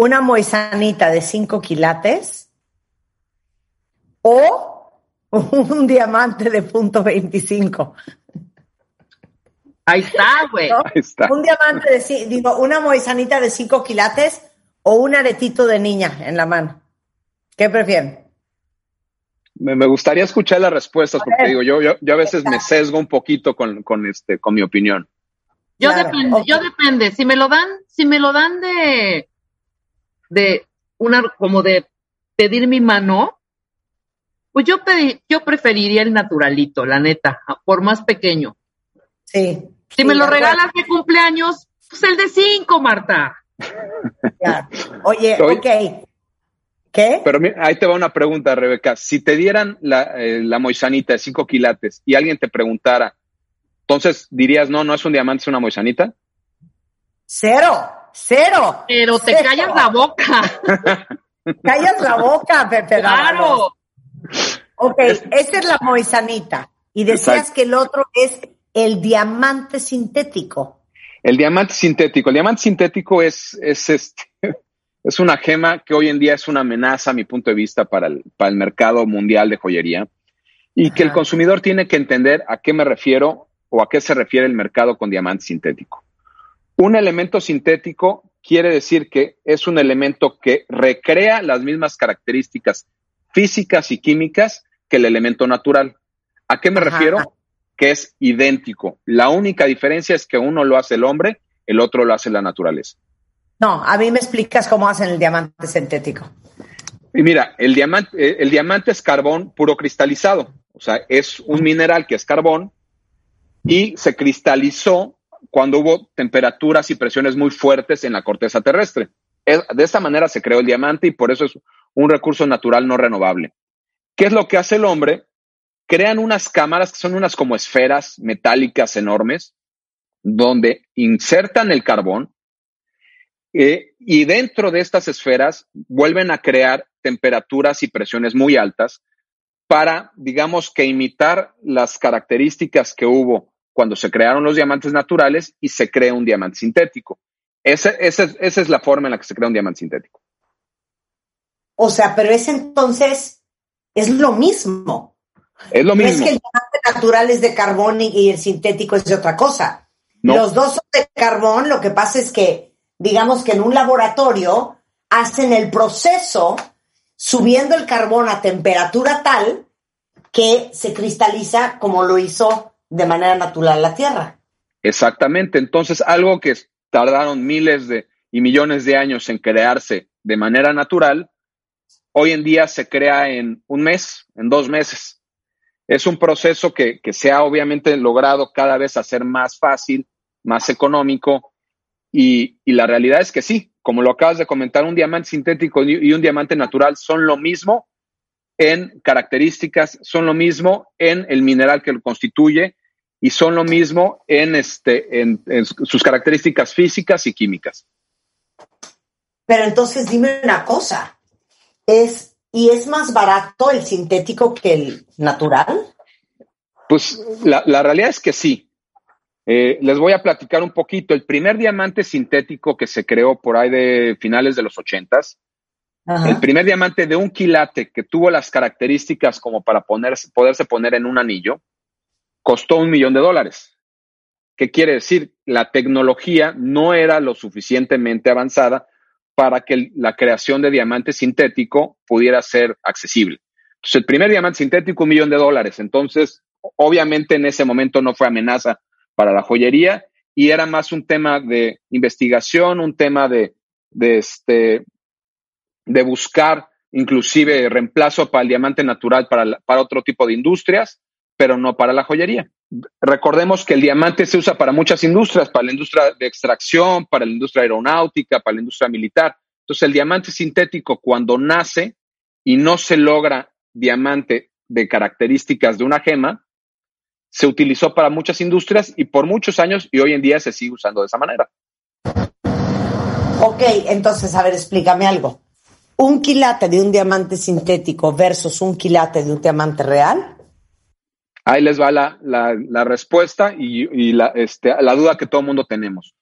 una moisanita de 5 quilates o un diamante de punto 25. Ahí está, güey. Un diamante de, digo, una moisanita de 5 quilates o un aretito de niña en la mano. ¿Qué prefieren? Me, gustaría escuchar las respuestas, porque digo, yo, yo, a veces me sesgo un poquito con, con, este, con mi opinión. Yo Claro, depende, yo depende. Si me lo dan, si me lo dan de, de una, como de pedir mi mano, pues yo pedi- yo preferiría el naturalito, la neta, por más pequeño. Sí. Si Sí, me lo regalas de cumpleaños, pues el de cinco, Marta. Claro. Oye, Oye. ok. ¿Qué? Pero mira, ahí te va una pregunta, Rebeca. Si te dieran la, eh, la moisanita de cinco quilates y alguien te preguntara, entonces dirías, no, no es un diamante, es una moisanita. Cero, cero. Pero te Cero. callas la boca. Callas la boca, Pepe. Claro. Ok, esa es la moisanita. Y decías Exacto. que el otro es el diamante sintético. El diamante sintético. El diamante sintético es, es, este, es una gema que hoy en día es una amenaza, a mi punto de vista, para el, para el mercado mundial de joyería. Y que el consumidor tiene que entender a qué me refiero o a qué se refiere el mercado con diamante sintético. Un elemento sintético quiere decir que es un elemento que recrea las mismas características físicas y químicas que el elemento natural. ¿A qué me Ajá. refiero? Que es idéntico. La única diferencia es que uno lo hace el hombre, el otro lo hace la naturaleza. No, a mí me explicas cómo hacen el diamante sintético. Y mira, el diamante, eh, el diamante es carbón puro cristalizado. O sea, es un mineral que es carbón y se cristalizó cuando hubo temperaturas y presiones muy fuertes en la corteza terrestre. Es- de esta manera se creó el diamante y por eso es un recurso natural no renovable. ¿Qué es lo que hace el hombre? Crean unas cámaras que son unas como esferas metálicas enormes, donde insertan el carbón eh, y dentro de estas esferas vuelven a crear temperaturas y presiones muy altas para, digamos, que imitar las características que hubo cuando se crearon los diamantes naturales y se crea un diamante sintético. Esa es la forma en la que se crea un diamante sintético. O sea, pero es entonces, es lo mismo. Es lo No es mismo. que el diamante natural es de carbón y, y el sintético es de otra cosa. No. Los dos son de carbón, lo que pasa es que, digamos que en un laboratorio hacen el proceso subiendo el carbón a temperatura tal que se cristaliza como lo hizo de manera natural la Tierra. Exactamente. Entonces, algo que tardaron miles de y millones de años en crearse de manera natural, hoy en día se crea en un mes, en dos meses. Es un proceso que, que se ha obviamente logrado cada vez hacer más fácil, más económico, y, y la realidad es que sí, como lo acabas de comentar, un diamante sintético y un diamante natural son lo mismo en características, son lo mismo en el mineral que lo constituye y son lo mismo en, este, en, en sus características físicas y químicas. Pero entonces dime una cosa, ¿es, ¿y es más barato el sintético que el natural? Pues la, la realidad es que sí. Eh, les voy a platicar un poquito. El primer diamante sintético que se creó por ahí de finales de los ochentas, Ajá. el primer diamante de un quilate que tuvo las características como para ponerse, poderse poner en un anillo, costó un millón de dólares. ¿Qué quiere decir? La tecnología no era lo suficientemente avanzada para que la creación de diamante sintético pudiera ser accesible. Entonces, el primer diamante sintético, un millón de dólares. Entonces, obviamente en ese momento no fue amenaza para la joyería y era más un tema de investigación, un tema de, este, de buscar inclusive reemplazo para el diamante natural para, para otro tipo de industrias, pero no para la joyería. Recordemos que el diamante se usa para muchas industrias, para la industria de extracción, para la industria aeronáutica, para la industria militar. Entonces el diamante sintético cuando nace y no se logra diamante de características de una gema, se utilizó para muchas industrias y por muchos años y hoy en día se sigue usando de esa manera. Ok, entonces, a ver, explícame algo. ¿Un quilate de un diamante sintético versus un quilate de un diamante real? Ahí les va la, la, la respuesta y, y la, este, la duda que todo el mundo tenemos.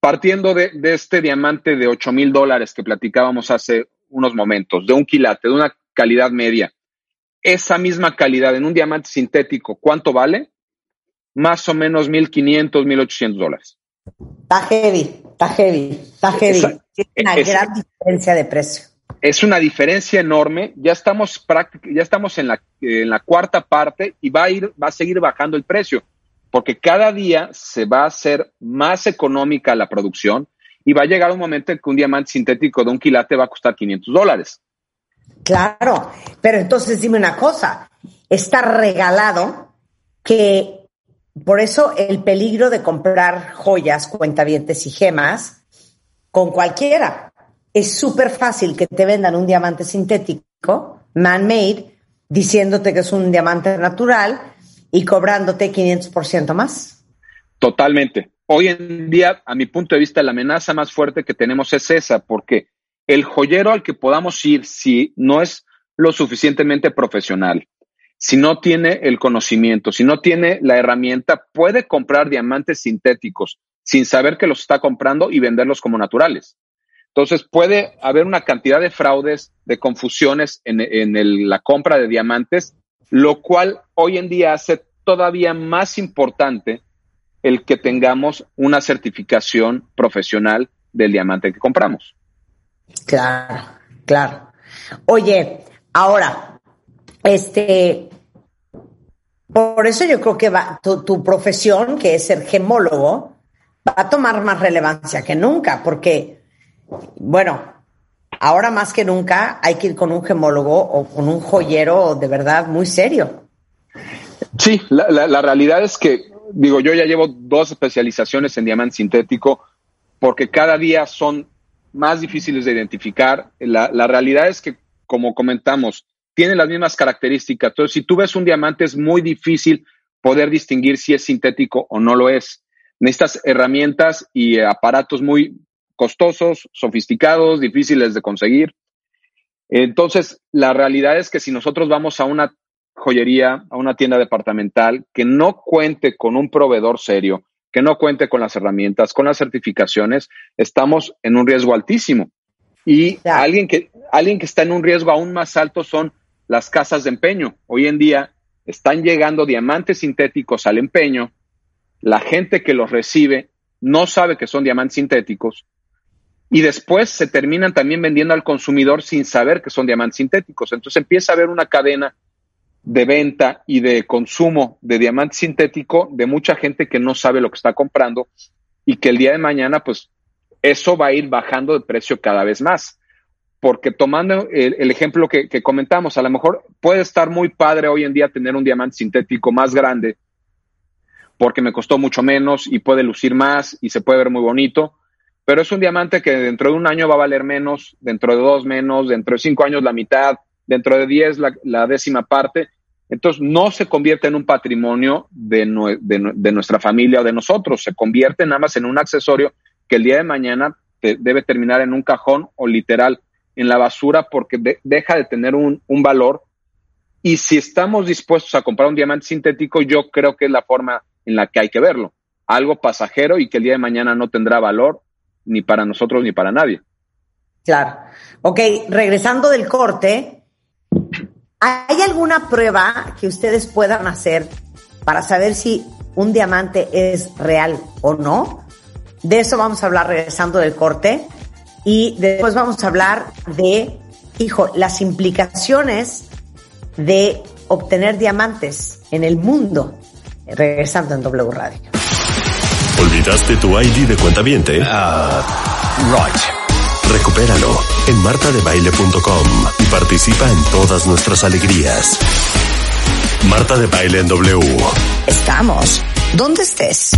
Partiendo de, de este diamante de 8 mil dólares que platicábamos hace unos momentos, de un quilate, de una calidad media, esa misma calidad en un diamante sintético, ¿cuánto vale? Más o menos 1.500, 1.800 dólares. Está heavy, está heavy, está heavy. Esa- Tiene una gran diferencia de precio. Es una diferencia enorme. Ya estamos ya estamos en la, en la cuarta parte y va a ir, va a seguir bajando el precio. porque cada día se va a hacer más económica la producción y va a llegar un momento en que un diamante sintético de un quilate va a costar 500 dólares. Claro, pero entonces dime una cosa, está regalado que por eso el peligro de comprar joyas, cuentavientes y gemas con cualquiera. Es súper fácil que te vendan un diamante sintético, man-made, diciéndote que es un diamante natural y cobrándote 500% más. Totalmente. Hoy en día, a mi punto de vista, la amenaza más fuerte que tenemos es esa, porque el joyero al que podamos ir, si no es lo suficientemente profesional, si no tiene el conocimiento, si no tiene la herramienta, puede comprar diamantes sintéticos sin saber que los está comprando y venderlos como naturales. Entonces puede haber una cantidad de fraudes, de confusiones en, la compra de diamantes, lo cual hoy en día hace todavía más importante el que tengamos una certificación profesional del diamante que compramos. Claro, claro. Oye, ahora, este, por eso yo creo que va, tu, tu profesión, que es ser gemólogo, va a tomar más relevancia que nunca, porque, bueno, ahora más que nunca hay que ir con un gemólogo o con un joyero de verdad muy serio. Sí, la, realidad es que, digo, yo ya llevo dos especializaciones en diamante sintético porque cada día son más difíciles de identificar. La, la realidad es que, como comentamos, tienen las mismas características. Entonces, si tú ves un diamante, es muy difícil poder distinguir si es sintético o no lo es necesitas herramientas y aparatos muy costosos, sofisticados, difíciles de conseguir. Entonces, la realidad es que si nosotros vamos a una joyería, a una tienda departamental que no cuente con un proveedor serio, que no cuente con las herramientas, con las certificaciones, estamos en un riesgo altísimo. Y alguien que, alguien que está en un riesgo aún más alto son las casas de empeño. Hoy en día están llegando diamantes sintéticos al empeño la gente que los recibe no sabe que son diamantes sintéticos y después se terminan también vendiendo al consumidor sin saber que son diamantes sintéticos. Entonces empieza a haber una cadena de venta y de consumo de diamante sintético de mucha gente que no sabe lo que está comprando y que el día de mañana, pues eso va a ir bajando de precio cada vez más. Porque tomando el, ejemplo que, que, comentamos, a lo mejor puede estar muy padre hoy en día tener un diamante sintético más grande porque me costó mucho menos y puede lucir más y se puede ver muy bonito, pero es un diamante que dentro de un año va a valer menos, dentro de dos menos, dentro de cinco años la mitad, dentro de diez la, décima parte. Entonces no se convierte en un patrimonio de, nuestra familia o de nosotros, se convierte nada más en un accesorio que el día de mañana debe terminar en un cajón o literal en la basura porque deja de tener un, un valor. Y si estamos dispuestos a comprar un diamante sintético, yo creo que es la forma en la que hay que verlo. Algo pasajero y que el día de mañana no tendrá valor ni para nosotros ni para nadie. Claro. Ok, regresando del corte, ¿hay alguna prueba que ustedes puedan hacer para saber si un diamante es real o no? De eso vamos a hablar regresando del corte y después vamos a hablar de, hijo, las implicaciones de obtener diamantes en el mundo regresando en W Radio. ¿Olvidaste tu ID de cuenta viente? Ah, right. Recupéralo en martadebaile.com y participa en todas nuestras alegrías. Marta de Baile en W. Estamos. ¿Dónde estés?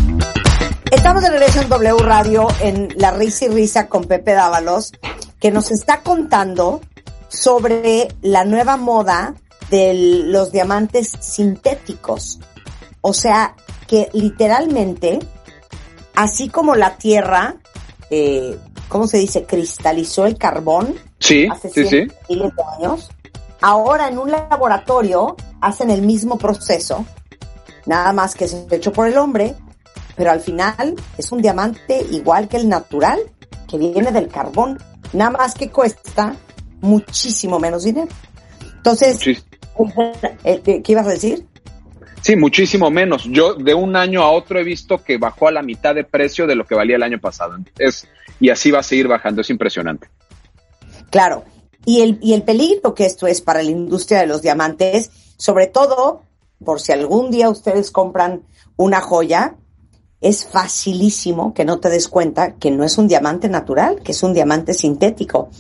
Estamos de regreso W Radio en La Risa y Risa con Pepe Dávalos, que nos está contando sobre la nueva moda de los diamantes sintéticos. O sea, que literalmente, así como la Tierra, eh, ¿cómo se dice? Cristalizó el carbón sí, hace sí, sí. miles de años. Ahora en un laboratorio hacen el mismo proceso, nada más que es hecho por el hombre, pero al final es un diamante igual que el natural, que viene del carbón, nada más que cuesta muchísimo menos dinero. Entonces, eh, ¿qué ibas a decir? Sí, muchísimo menos. Yo de un año a otro he visto que bajó a la mitad de precio de lo que valía el año pasado. Es, y así va a seguir bajando. Es impresionante. Claro. Y el, y el peligro que esto es para la industria de los diamantes, sobre todo por si algún día ustedes compran una joya, es facilísimo que no te des cuenta que no es un diamante natural, que es un diamante sintético.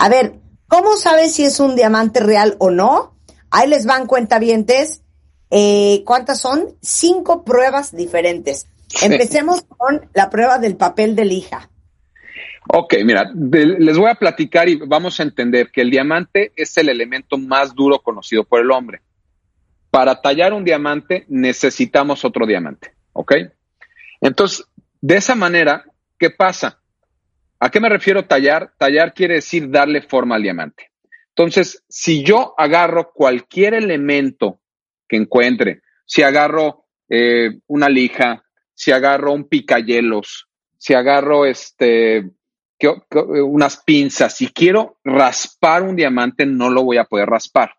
A ver, ¿cómo sabes si es un diamante real o no? Ahí les van cuentavientes. Eh, ¿Cuántas son? Cinco pruebas diferentes. Empecemos con la prueba del papel de lija. Ok, mira, les voy a platicar y vamos a entender que el diamante es el elemento más duro conocido por el hombre. Para tallar un diamante necesitamos otro diamante, ¿ok? Entonces, de esa manera, ¿qué pasa? ¿A qué me refiero tallar? Tallar quiere decir darle forma al diamante. Entonces, si yo agarro cualquier elemento que encuentre, si agarro eh, una lija, si agarro un picayelos, si agarro este, unas pinzas, si quiero raspar un diamante, no lo voy a poder raspar.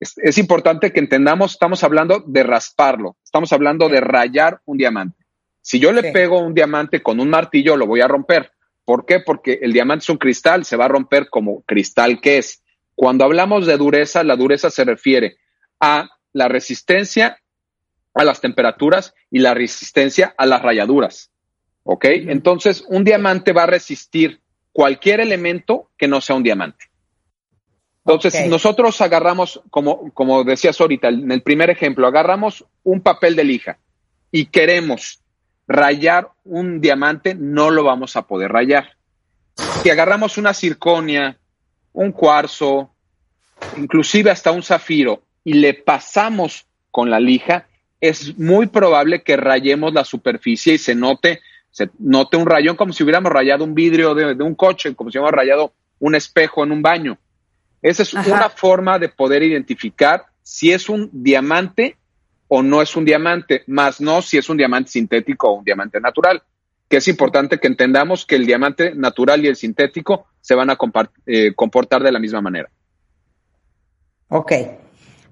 Es, importante que entendamos, estamos hablando de rasparlo, estamos hablando de rayar un diamante. Si yo le pego un diamante con un martillo, lo voy a romper. ¿Por qué? Porque el diamante es un cristal, se va a romper como cristal que es. Cuando hablamos de dureza, la dureza se refiere a la resistencia a las temperaturas y la resistencia a las rayaduras. ¿Ok? Entonces, un diamante va a resistir cualquier elemento que no sea un diamante. Entonces, si nosotros agarramos, como, como decías ahorita, en el primer ejemplo, agarramos un papel de lija y queremos rayar un diamante, no lo vamos a poder rayar. Si agarramos una circonia, un cuarzo, inclusive hasta un zafiro, y le pasamos con la lija, es muy probable que rayemos la superficie y se note, se note un rayón como si hubiéramos rayado un vidrio de, un coche, como si hubiéramos rayado un espejo en un baño. Esa es una forma de poder identificar si es un diamante o no es un diamante, más no si es un diamante sintético o un diamante natural, que es importante que entendamos que el diamante natural y el sintético se van a eh, comportar de la misma manera. Ok.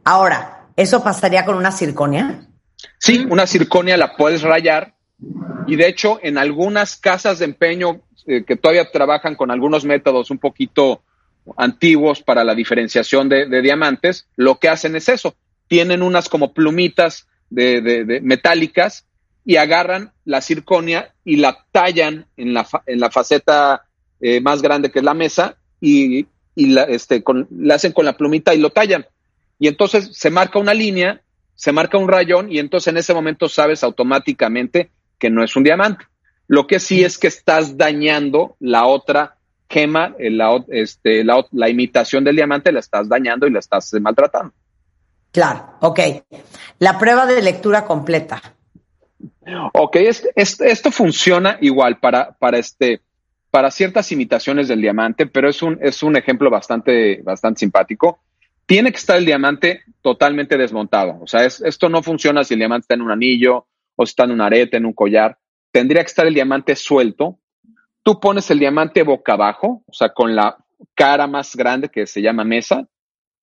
Ahora, ¿eso pasaría con una circonia? Sí, una circonia la puedes rayar y de hecho en algunas casas de empeño eh, que todavía trabajan con algunos métodos un poquito antiguos para la diferenciación de, diamantes, lo que hacen es eso, tienen unas como plumitas de, metálicas y agarran la circonia y la tallan en la, en la faceta eh, más grande que es la mesa y, la, este, la hacen con la plumita y lo tallan. Y entonces se marca una línea se marca un rayón y entonces en ese momento sabes automáticamente que no es un diamante. Lo que sí es que estás dañando la otra gema, eh, la, este, la, imitación del diamante, la estás dañando y la estás maltratando. Claro, ok. La prueba de lectura completa. Ok, esto funciona igual para, para, este, para ciertas imitaciones del diamante, pero es un, es un ejemplo bastante, bastante simpático tiene que estar el diamante totalmente desmontado. O sea, esto no funciona si el diamante está en un anillo o está en un arete, en un collar. Tendría que estar el diamante suelto. Tú pones el diamante boca abajo, o sea, con la cara más grande que se llama mesa,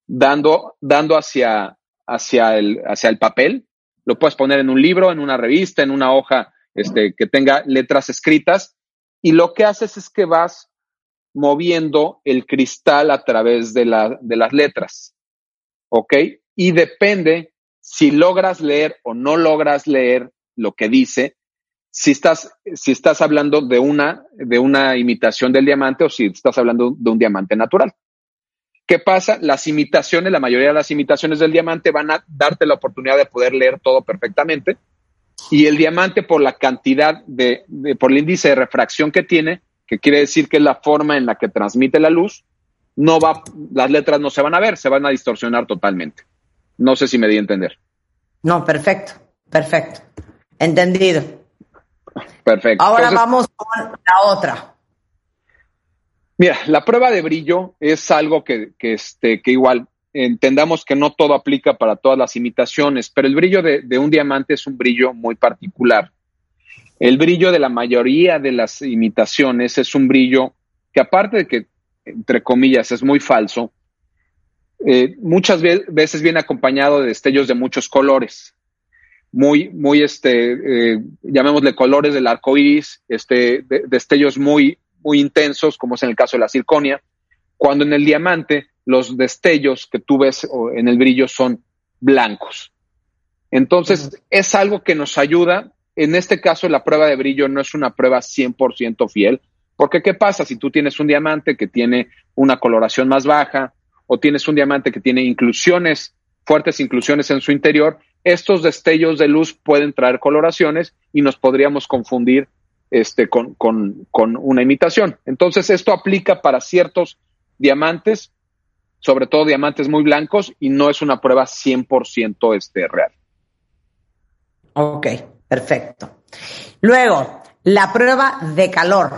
dando, dando hacia, hacia, el, hacia el papel. Lo puedes poner en un libro, en una revista, en una hoja este, que tenga letras escritas. Y lo que haces es que vas moviendo el cristal a través de, la, de las letras. ¿ok? Y depende si logras leer o no logras leer lo que dice, si estás, si estás hablando de una, de una imitación del diamante o si estás hablando de un diamante natural. ¿Qué pasa? Las imitaciones, la mayoría de las imitaciones del diamante van a darte la oportunidad de poder leer todo perfectamente. Y el diamante, por la cantidad de, de, por el índice de refracción que tiene, que quiere decir que es la forma en la que transmite la luz, no va, las letras no se van a ver, se van a distorsionar totalmente. No sé si me di a entender. No, perfecto, perfecto. Entendido. Perfecto. Ahora vamos con la otra. Mira, la prueba de brillo es algo que, este, que igual entendamos que no todo aplica para todas las imitaciones, pero el brillo de, de un diamante es un brillo muy particular. El brillo de la mayoría de las imitaciones es un brillo que aparte de que entre comillas, es muy falso, eh, muchas veces viene acompañado de destellos de muchos colores, muy, muy, este, eh, llamémosle colores del arco iris, este, destellos muy, muy intensos, como es en el caso de la circonia, cuando en el diamante los destellos que tú ves en el brillo son blancos. Entonces, es algo que nos ayuda. En este caso, la prueba de brillo no es una prueba 100% fiel, porque ¿qué pasa si tú tienes un diamante que tiene una coloración más baja o tienes un diamante que tiene inclusiones, fuertes inclusiones en su interior? Estos destellos de luz pueden traer coloraciones y nos podríamos confundir este, con, con, con una imitación. Entonces, esto aplica para ciertos diamantes, sobre todo diamantes muy blancos, y no es una prueba 100% este, real. Ok, perfecto. Luego, la prueba de calor.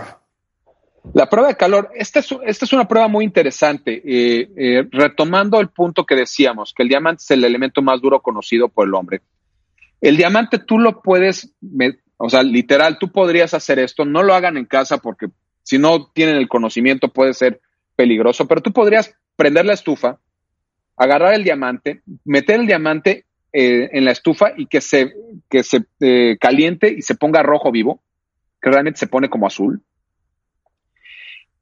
La prueba de calor, esta es, esta es una prueba muy interesante. Eh, eh, retomando el punto que decíamos, que el diamante es el elemento más duro conocido por el hombre. El diamante tú lo puedes, o sea, literal, tú podrías hacer esto, no lo hagan en casa porque si no tienen el conocimiento puede ser peligroso, pero tú podrías prender la estufa, agarrar el diamante, meter el diamante eh, en la estufa y que se, que se caliente y se ponga rojo vivo, que realmente se pone como azul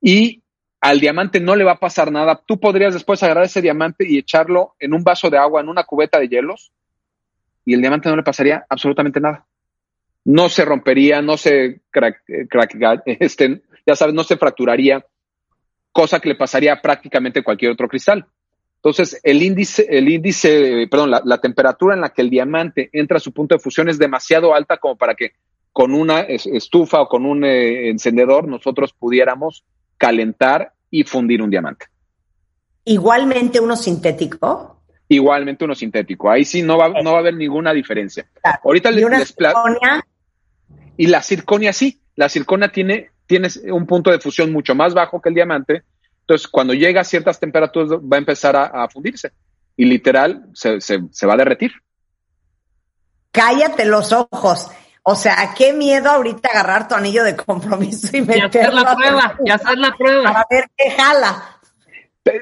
y al diamante no le va a pasar nada. Tú podrías después agarrar ese diamante y echarlo en un vaso de agua, en una cubeta de hielos, y el diamante no le pasaría absolutamente nada. No se rompería, no se crack, eh, este, ya sabes, no se fracturaría, cosa que le pasaría a prácticamente cualquier otro cristal. Entonces, el índice, el índice, perdón, la, temperatura en la que el diamante entra a su punto de fusión es demasiado alta como para que con una estufa o con un eh, encendedor nosotros pudiéramos calentar y fundir un diamante. Igualmente uno sintético. Igualmente uno sintético. Ahí sí no va, no va a haber ninguna diferencia. Ahorita ¿Y una circonia? Y la circonia sí. La circonia tiene, tiene un punto de fusión mucho más bajo que el diamante. Entonces, cuando llega a ciertas temperaturas, va a empezar a, fundirse. Y literal, se, se va a derretir. Cállate los ojos. O sea, qué miedo ahorita agarrar tu anillo de compromiso y meterlo. Y hacer la prueba, y hacer la prueba. Para ver qué jala.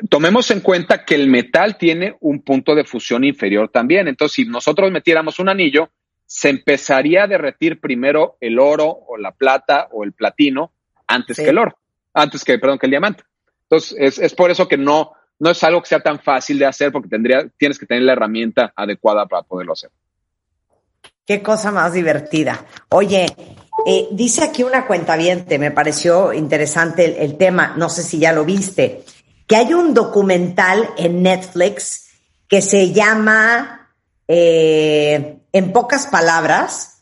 Tomemos en cuenta que el metal tiene un punto de fusión inferior también. Entonces, si nosotros metiéramos un anillo, se empezaría a derretir primero el oro o la plata o el platino antes que el oro, antes que, perdón, que el diamante. Entonces, es, es por eso que no, no es algo que sea tan fácil de hacer porque tendría, tienes que tener la herramienta adecuada para poderlo hacer. Qué cosa más divertida. Oye, eh, dice aquí una cuentaviente, me pareció interesante el, tema, no sé si ya lo viste, que hay un documental en Netflix que se llama eh, En pocas palabras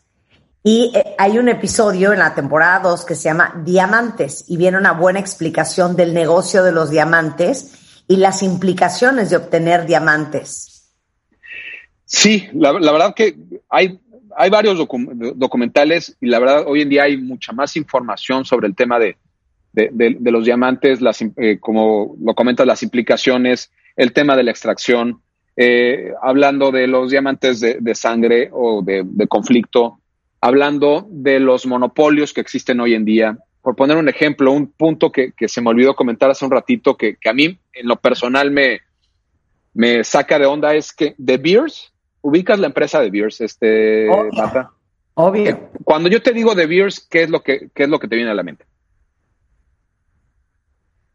y eh, hay un episodio en la temporada 2 que se llama Diamantes y viene una buena explicación del negocio de los diamantes y las implicaciones de obtener diamantes. Sí, la verdad que hay hay varios documentales y la verdad hoy en día hay mucha más información sobre el tema de, los diamantes, las, eh, como lo comentas, las implicaciones, el tema de la extracción, eh, hablando de los diamantes de, sangre o de, conflicto, hablando de los monopolios que existen hoy en día. Por poner un ejemplo, un punto que, se me olvidó comentar hace un ratito que, que a mí en lo personal me, me saca de onda es que De Beers, ubicas la empresa de Beers, este, Obvio. Obvio. Eh, cuando yo te digo de Beers, ¿qué es lo que, qué es lo que te viene a la mente?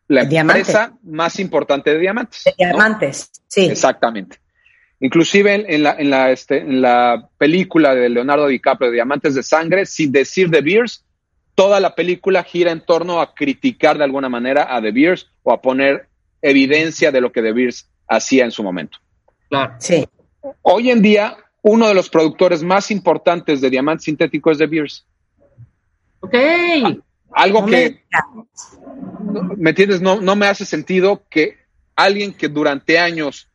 La empresa más importante de diamantes. De diamantes, sí. Exactamente. Inclusive en, la, en, la, este, en la película de Leonardo DiCaprio, Diamantes de Sangre, sin decir de Beers, toda la película gira en torno a criticar de alguna manera a De Beers o a poner evidencia de lo que De Beers hacía en su momento. Claro. Sí. Hoy en día, uno de los productores más importantes de diamantes sintéticos es De Beers. Ok. Algo que, ¿me entiendes? No, no me hace sentido que alguien que durante años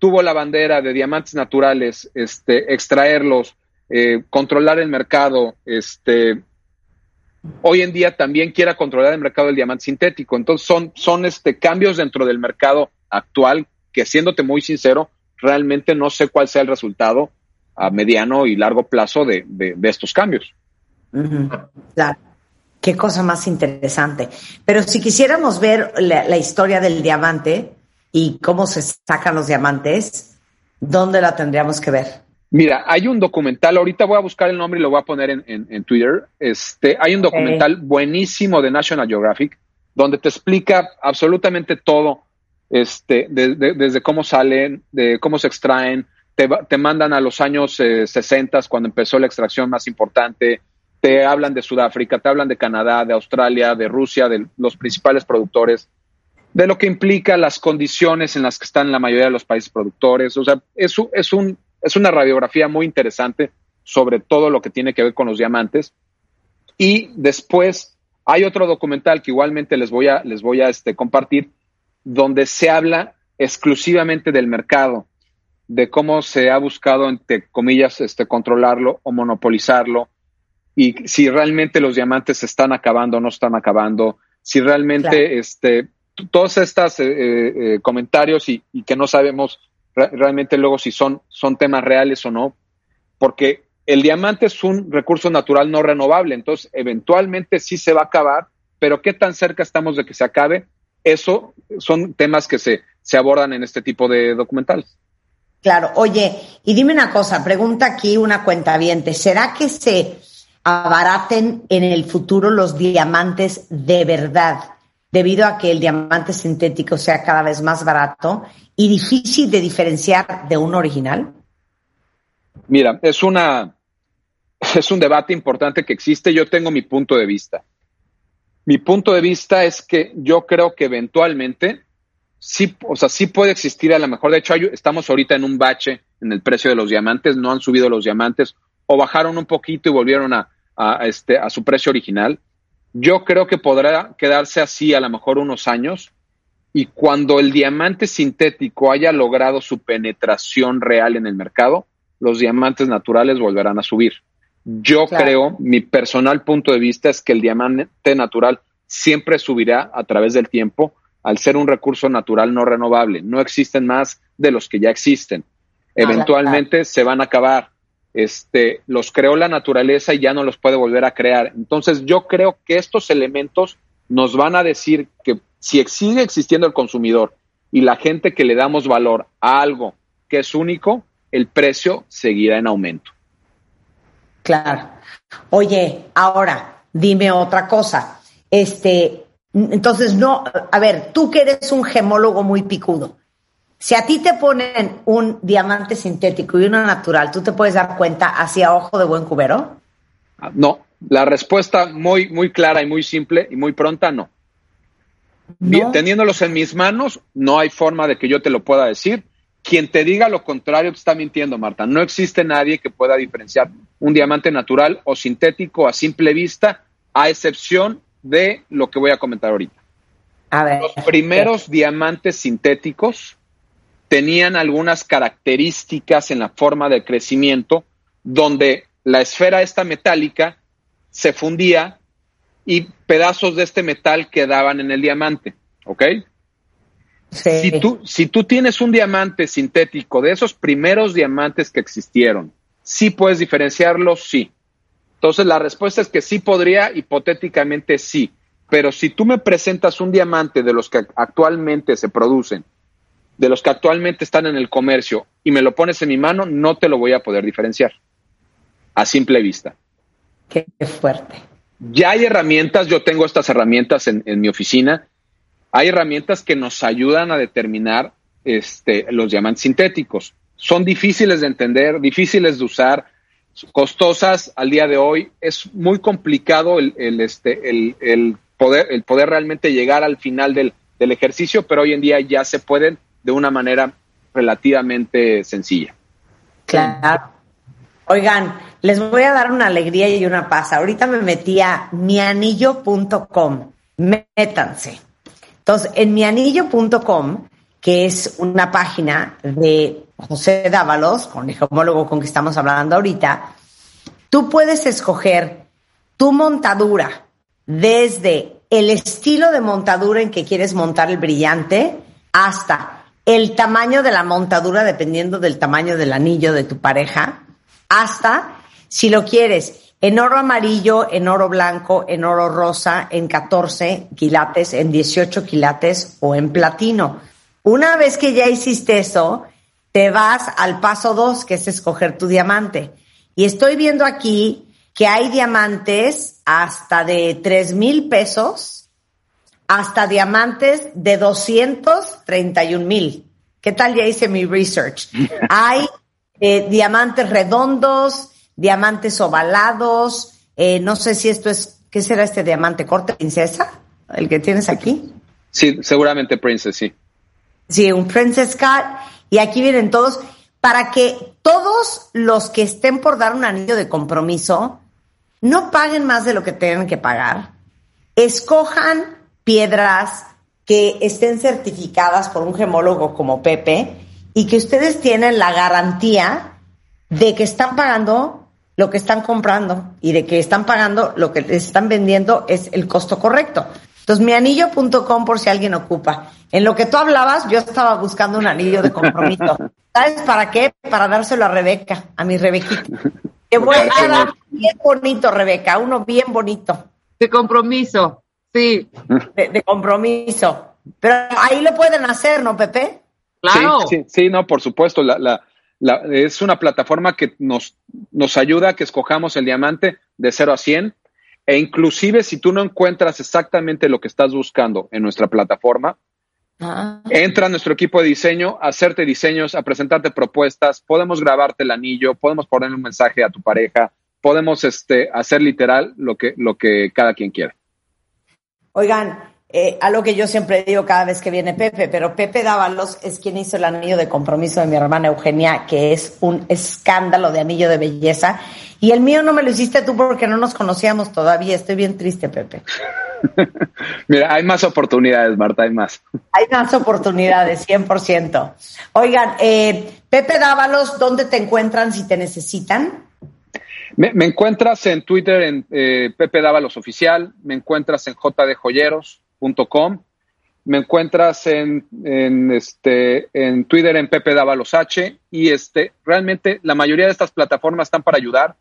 tuvo la bandera de diamantes naturales, este, extraerlos, eh, controlar el mercado, este, hoy en día también quiera controlar el mercado del diamante sintético. Entonces son, son este, cambios dentro del mercado actual que, siéndote muy sincero, realmente no sé cuál sea el resultado a mediano y largo plazo de, estos cambios. Claro. Qué cosa más interesante. Pero si quisiéramos ver la, historia del diamante y cómo se sacan los diamantes, ¿dónde la tendríamos que ver? Mira, hay un documental, ahorita voy a buscar el nombre y lo voy a poner en, Twitter. Este, hay un documental buenísimo de National Geographic donde te explica absolutamente todo este, desde cómo salen, de cómo se extraen, te, te mandan a los años 60 eh, cuando empezó la extracción más importante, te hablan de Sudáfrica, te hablan de Canadá, de Australia, de Rusia, de los principales productores, de lo que implica las condiciones en las que están la mayoría de los países productores. O sea, es, es, un, es una radiografía muy interesante sobre todo lo que tiene que ver con los diamantes. Y después hay otro documental que igualmente les voy a, les voy a este, compartir, donde se habla exclusivamente del mercado, de cómo se ha buscado, entre comillas, este, controlarlo o monopolizarlo, y si realmente los diamantes se están acabando o no están acabando, si realmente este, todos estos eh, eh, eh, comentarios y, que no sabemos realmente luego si son, son temas reales o no, porque el diamante es un recurso natural no renovable, entonces eventualmente sí se va a acabar, pero qué tan cerca estamos de que se acabe, eso son temas que se, se abordan en este tipo de documentales. Claro, oye, y dime una cosa, pregunta aquí una cuenta ¿será que se abaraten en el futuro los diamantes de verdad, debido a que el diamante sintético sea cada vez más barato y difícil de diferenciar de un original? Mira, es una es un debate importante que existe. Yo tengo mi punto de vista. Mi punto de vista es que yo creo que eventualmente sí, o sea, sí puede existir a lo mejor. De hecho, estamos ahorita en un bache en el precio de los diamantes. No han subido los diamantes o bajaron un poquito y volvieron a, este, a su precio original. Yo creo que podrá quedarse así a lo mejor unos años y cuando el diamante sintético haya logrado su penetración real en el mercado, los diamantes naturales volverán a subir. Yo creo, mi personal punto de vista es que el diamante natural siempre subirá a través del tiempo al ser un recurso natural no renovable. No existen más de los que ya existen. Eventualmente se van a acabar este, los creó la naturaleza y ya no los puede volver a crear. Entonces yo creo que estos elementos nos van a decir que si sigue existiendo el consumidor y la gente que le damos valor a algo que es único, el precio seguirá en aumento. Claro. Oye, ahora dime otra cosa. Este, entonces no, a ver, tú que eres un gemólogo muy picudo, si a ti te ponen un diamante sintético y uno natural, ¿tú te puedes dar cuenta hacia ojo de buen cubero? No, la respuesta muy, muy clara y muy simple y muy pronta, no. teniéndolos en mis manos, no hay forma de que yo te lo pueda decir. Quien te diga lo contrario te está mintiendo, Marta. No existe nadie que pueda diferenciar un diamante natural o sintético a simple vista, a excepción de lo que voy a comentar ahorita. A ver. Los primeros diamantes sintéticos tenían algunas características en la forma de crecimiento donde la esfera esta metálica se fundía y pedazos de este metal quedaban en el diamante, ¿ok? Si, tú, si tú tienes un diamante sintético de esos primeros diamantes que existieron, ¿sí puedes diferenciarlos? Sí. Entonces la respuesta es que sí podría, hipotéticamente sí. Pero si tú me presentas un diamante de los que actualmente se producen de los que actualmente están en el comercio y me lo pones en mi mano, no te lo voy a poder diferenciar a simple vista. Qué fuerte. Ya hay herramientas, yo tengo estas herramientas en, mi oficina, hay herramientas que nos ayudan a determinar este, los diamantes sintéticos. Son difíciles de entender, difíciles de usar, costosas al día de hoy. Es muy complicado el, este, el, poder, el poder realmente llegar al final del, del ejercicio, pero hoy en día ya se pueden de una manera relativamente sencilla. Claro. Oigan, les voy a dar una alegría y una paz. Ahorita me metí a mianillo.com. Métanse. Entonces, en mianillo.com, que es una página de José Dávalos, con el homólogo con que estamos hablando ahorita, tú puedes escoger tu montadura desde el estilo de montadura en que quieres montar el brillante hasta el tamaño de la montadura dependiendo del tamaño del anillo de tu pareja, hasta si lo quieres en oro amarillo, en oro blanco, en oro rosa, en 14 quilates, en 18 quilates o en platino. Una vez que ya hiciste eso, te vas al paso 2, que es escoger tu diamante. Y estoy viendo aquí que hay diamantes hasta de 3 mil pesos hasta diamantes de 231 mil. ¿Qué tal? Ya hice mi research. Hay eh, diamantes redondos, diamantes ovalados, eh, no sé si esto es, ¿qué será este diamante? ¿Corte princesa? ¿El que tienes aquí? Sí, seguramente Princess, sí. Sí, un Princess Cut. Y aquí vienen todos, para que todos los que estén por dar un anillo de compromiso no paguen más de lo que tengan que pagar. Escojan piedras que estén certificadas por un gemólogo como Pepe y que ustedes tienen la garantía de que están pagando lo que están comprando y de que están pagando lo que les están vendiendo es el costo correcto. Entonces, mianillo.com por si alguien ocupa. En lo que tú hablabas, yo estaba buscando un anillo de compromiso. ¿Sabes para qué? Para dárselo a Rebeca, a mi Rebequita. Que voy a dar bien bonito, Rebeca, uno bien bonito. De compromiso, sí. De, de compromiso. Pero ahí lo pueden hacer, ¿no, Pepe? Claro. Sí, sí, sí, no, por supuesto. La, la, la, es una plataforma que nos, nos ayuda a que escojamos el diamante de 0 a 100. E inclusive si tú no encuentras exactamente lo que estás buscando en nuestra plataforma, Ah. entra a nuestro equipo de diseño a hacerte diseños, a presentarte propuestas, podemos grabarte el anillo, podemos poner un mensaje a tu pareja, podemos este, hacer literal lo que, lo que cada quien quiera. Oigan, eh, algo que yo siempre digo cada vez que viene Pepe, pero Pepe Dávalos es quien hizo el anillo de compromiso de mi hermana Eugenia, que es un escándalo de anillo de belleza. Y el mío no me lo hiciste tú porque no nos conocíamos todavía. Estoy bien triste, Pepe. Mira, hay más oportunidades, Marta, hay más. Hay más oportunidades, 100%. Oigan, eh, Pepe Dávalos, ¿dónde te encuentran si te necesitan? Me, encuentras en Twitter en eh, Pepe Dávalos Oficial, me encuentras en jdjoyeros.com, me encuentras en, en, este, en Twitter en Pepe Dávalos H y este, realmente la mayoría de estas plataformas están para ayudar.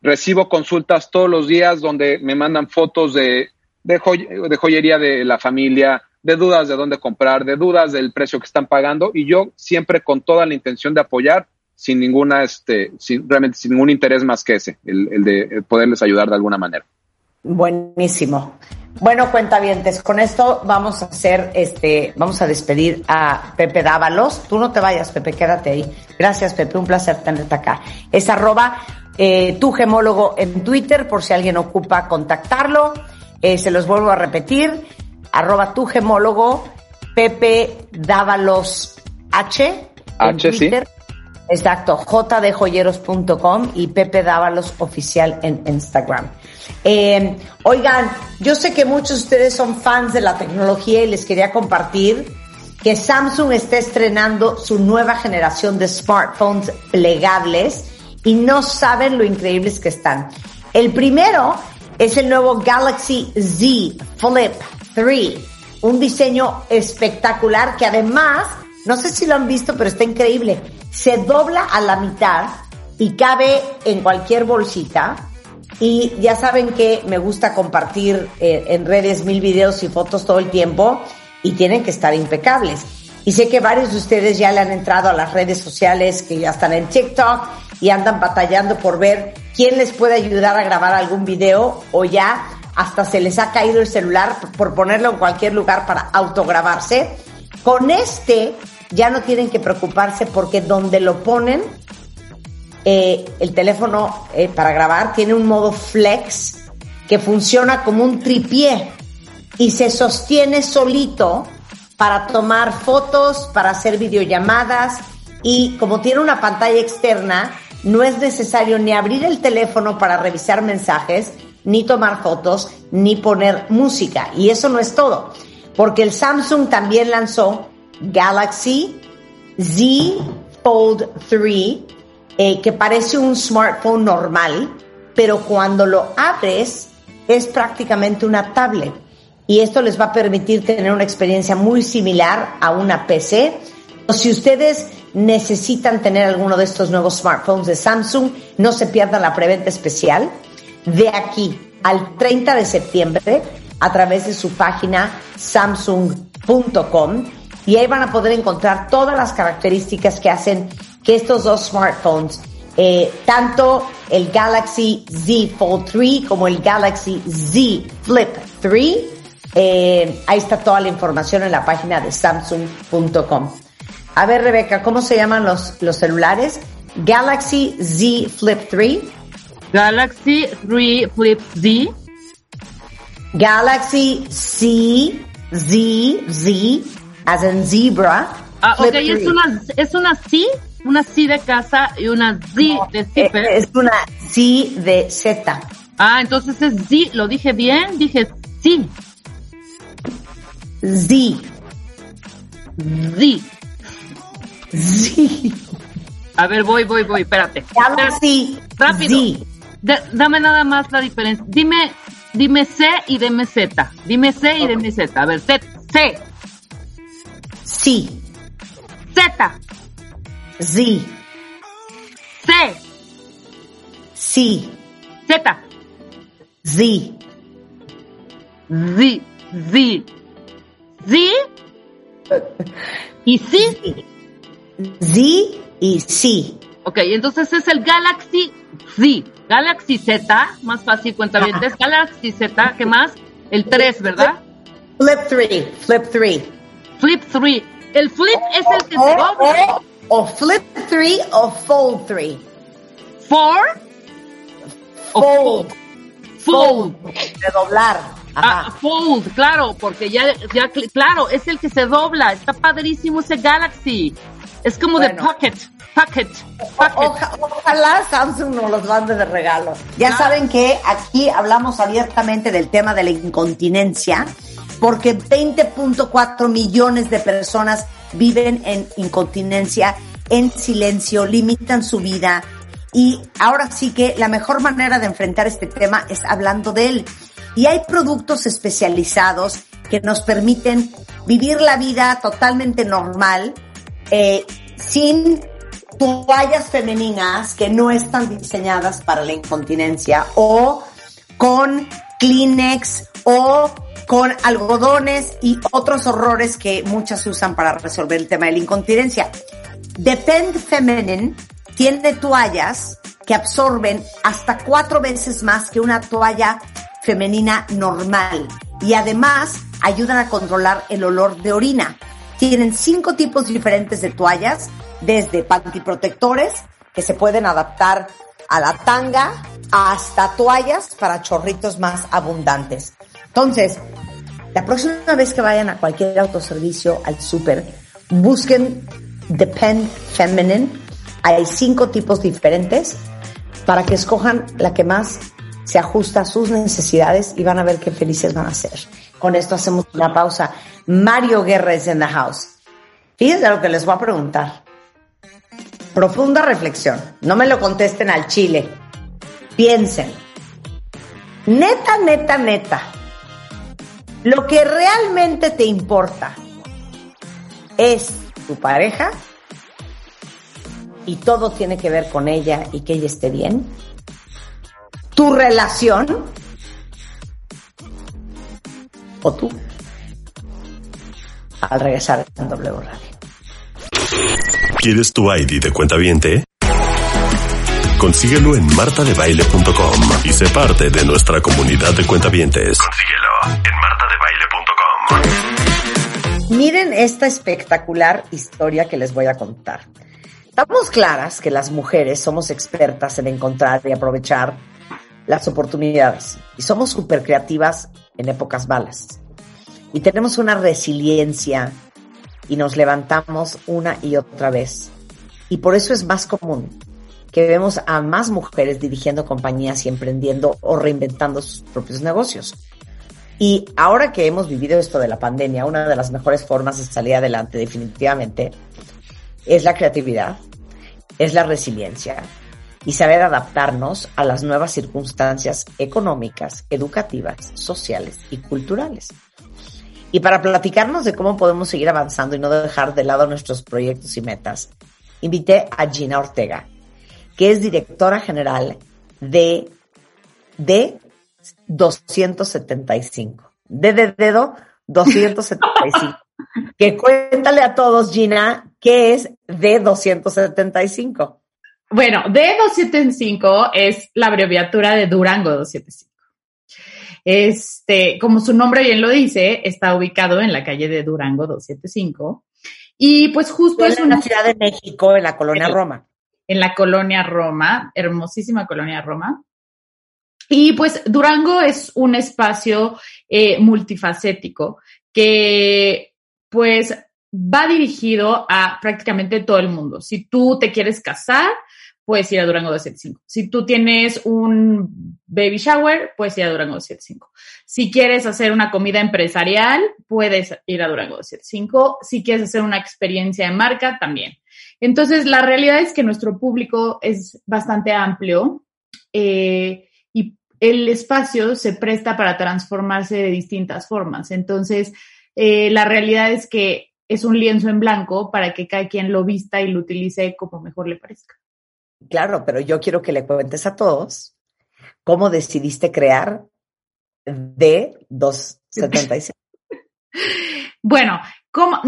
Recibo consultas todos los días donde me mandan fotos de, de, joy de joyería de la familia, de dudas de dónde comprar, de dudas del precio que están pagando y yo siempre con toda la intención de apoyar sin ninguna, este, sin, realmente sin ningún interés más que ese, el, el de poderles ayudar de alguna manera. Buenísimo. Bueno, cuentavientes, con esto vamos a hacer, este, vamos a despedir a Pepe Dávalos. Tú no te vayas, Pepe, quédate ahí. Gracias, Pepe, un placer tenerte acá. Es arroba eh, tu gemólogo en Twitter, por si alguien ocupa contactarlo. Eh, se los vuelvo a repetir, arroba tu gemólogo, Pepe Dávalos H. en H, sí. Exacto, jdjoyeros.com y Pepe Dávalos Oficial en Instagram. Eh, oigan, yo sé que muchos de ustedes son fans de la tecnología y les quería compartir que Samsung está estrenando su nueva generación de smartphones plegables y no saben lo increíbles que están. El primero es el nuevo Galaxy Z Flip 3, un diseño espectacular que además, no sé si lo han visto, pero está increíble. Se dobla a la mitad y cabe en cualquier bolsita. Y ya saben que me gusta compartir eh, en redes mil videos y fotos todo el tiempo y tienen que estar impecables. Y sé que varios de ustedes ya le han entrado a las redes sociales, que ya están en TikTok y andan batallando por ver quién les puede ayudar a grabar algún video o ya hasta se les ha caído el celular por ponerlo en cualquier lugar para autograbarse. Con este ya no tienen que preocuparse porque donde lo ponen, eh, el teléfono eh, para grabar tiene un modo flex que funciona como un tripié y se sostiene solito para tomar fotos, para hacer videollamadas y como tiene una pantalla externa, no es necesario ni abrir el teléfono para revisar mensajes, ni tomar fotos, ni poner música. Y eso no es todo, porque el Samsung también lanzó Galaxy Z Fold 3, eh, que parece un smartphone normal, pero cuando lo abres es prácticamente una tablet. Y esto les va a permitir tener una experiencia muy similar a una PC. Si ustedes necesitan tener alguno de estos nuevos smartphones de Samsung, no se pierdan la preventa especial de aquí al 30 de septiembre a través de su página samsung.com y ahí van a poder encontrar todas las características que hacen que estos dos smartphones, eh, tanto el Galaxy Z Fold 3 como el Galaxy Z Flip 3, eh, ahí está toda la información en la página de samsung.com. A ver, Rebeca, ¿cómo se llaman los, los celulares? Galaxy Z Flip 3, Galaxy 3 Flip Z, Galaxy C Z Z as in zebra. Ah, ok, es 3. una, es una C, una C de casa y una Z de Eh, zipper. Es una C de Z. Ah, entonces es Z, lo dije bien, dije sí, Z. Z. Z. A ver, voy, voy, voy, espérate. Galaxy Rápido. Da- dame nada más la diferencia. Dime, dime C y dime Z. Dime C y dime Z. A ver, C, C, C. Z, Z. C, C. Z, Z. Z, Z, Z y C. Z y C. Ok, entonces es el Galaxy Z. Galaxy Z, más fácil, cuenta bien. Galaxy Z, ¿qué más? El 3, ¿verdad? Flip 3. Flip 3. Flip 3. El flip es el que se O, dobla. o, o flip 3 o fold 3. Four o Fold. Fold. De doblar. Ah, fold, claro, porque ya, ya, cl- claro, es el que se dobla. Está padrísimo ese Galaxy. Es como de Bueno. pocket, pocket, pocket. Oja- ojalá Samsung nos los mande de regalo. Ya saben que aquí hablamos abiertamente del tema de la incontinencia, porque 20.4 millones de personas viven en incontinencia en silencio, limitan su vida. Y ahora sí que la mejor manera de enfrentar este tema es hablando de él. Y hay productos especializados que nos permiten vivir la vida totalmente normal, eh, sin toallas femeninas que no están diseñadas para la incontinencia o con Kleenex o con algodones y otros horrores que muchas usan para resolver el tema de la incontinencia. Depend Feminine tiene toallas que absorben hasta cuatro veces más que una toalla femenina normal y además ayudan a controlar el olor de orina. Tienen cinco tipos diferentes de toallas, desde pantiprotectores que se pueden adaptar a la tanga hasta toallas para chorritos más abundantes. Entonces, la próxima vez que vayan a cualquier autoservicio, al súper, busquen Depend Feminine. Hay cinco tipos diferentes para que escojan la que más se ajusta a sus necesidades y van a ver qué felices van a ser. Con esto hacemos una pausa. Mario Guerra es en the house. Fíjense lo que les voy a preguntar. Profunda reflexión. No me lo contesten al chile. Piensen. Neta, neta, neta. Lo que realmente te importa es tu pareja y todo tiene que ver con ella y que ella esté bien. Tu relación o tú. Al regresar en W Radio. ¿Quieres tu ID de cuenta viente? Consíguelo en martadebaile.com y sé parte de nuestra comunidad de cuentavientes. Consíguelo en martadebaile.com. Miren esta espectacular historia que les voy a contar. Estamos claras que las mujeres somos expertas en encontrar y aprovechar las oportunidades y somos súper creativas en épocas malas. Y tenemos una resiliencia y nos levantamos una y otra vez. Y por eso es más común que vemos a más mujeres dirigiendo compañías y emprendiendo o reinventando sus propios negocios. Y ahora que hemos vivido esto de la pandemia, una de las mejores formas de salir adelante definitivamente es la creatividad, es la resiliencia y saber adaptarnos a las nuevas circunstancias económicas, educativas, sociales y culturales. Y para platicarnos de cómo podemos seguir avanzando y no dejar de lado nuestros proyectos y metas, invité a Gina Ortega, que es directora general de, de 275. D de dedo 275. que cuéntale a todos, Gina, qué es D275. Bueno, D275 es la abreviatura de Durango 275. Este, como su nombre bien lo dice, está ubicado en la calle de Durango 275. Y pues justo es en una Ciudad de México, en la colonia Sí. Roma. En la colonia Roma, hermosísima colonia Roma. Y pues Durango es un espacio eh, multifacético que pues va dirigido a prácticamente todo el mundo. Si tú te quieres casar, puedes ir a Durango 275. Si tú tienes un baby shower, puedes ir a Durango 275. Si quieres hacer una comida empresarial, puedes ir a Durango 275. Si quieres hacer una experiencia de marca, también. Entonces, la realidad es que nuestro público es bastante amplio eh, y el espacio se presta para transformarse de distintas formas. Entonces, eh, la realidad es que es un lienzo en blanco para que cada quien lo vista y lo utilice como mejor le parezca. Claro, pero yo quiero que le cuentes a todos cómo decidiste crear D276. bueno, como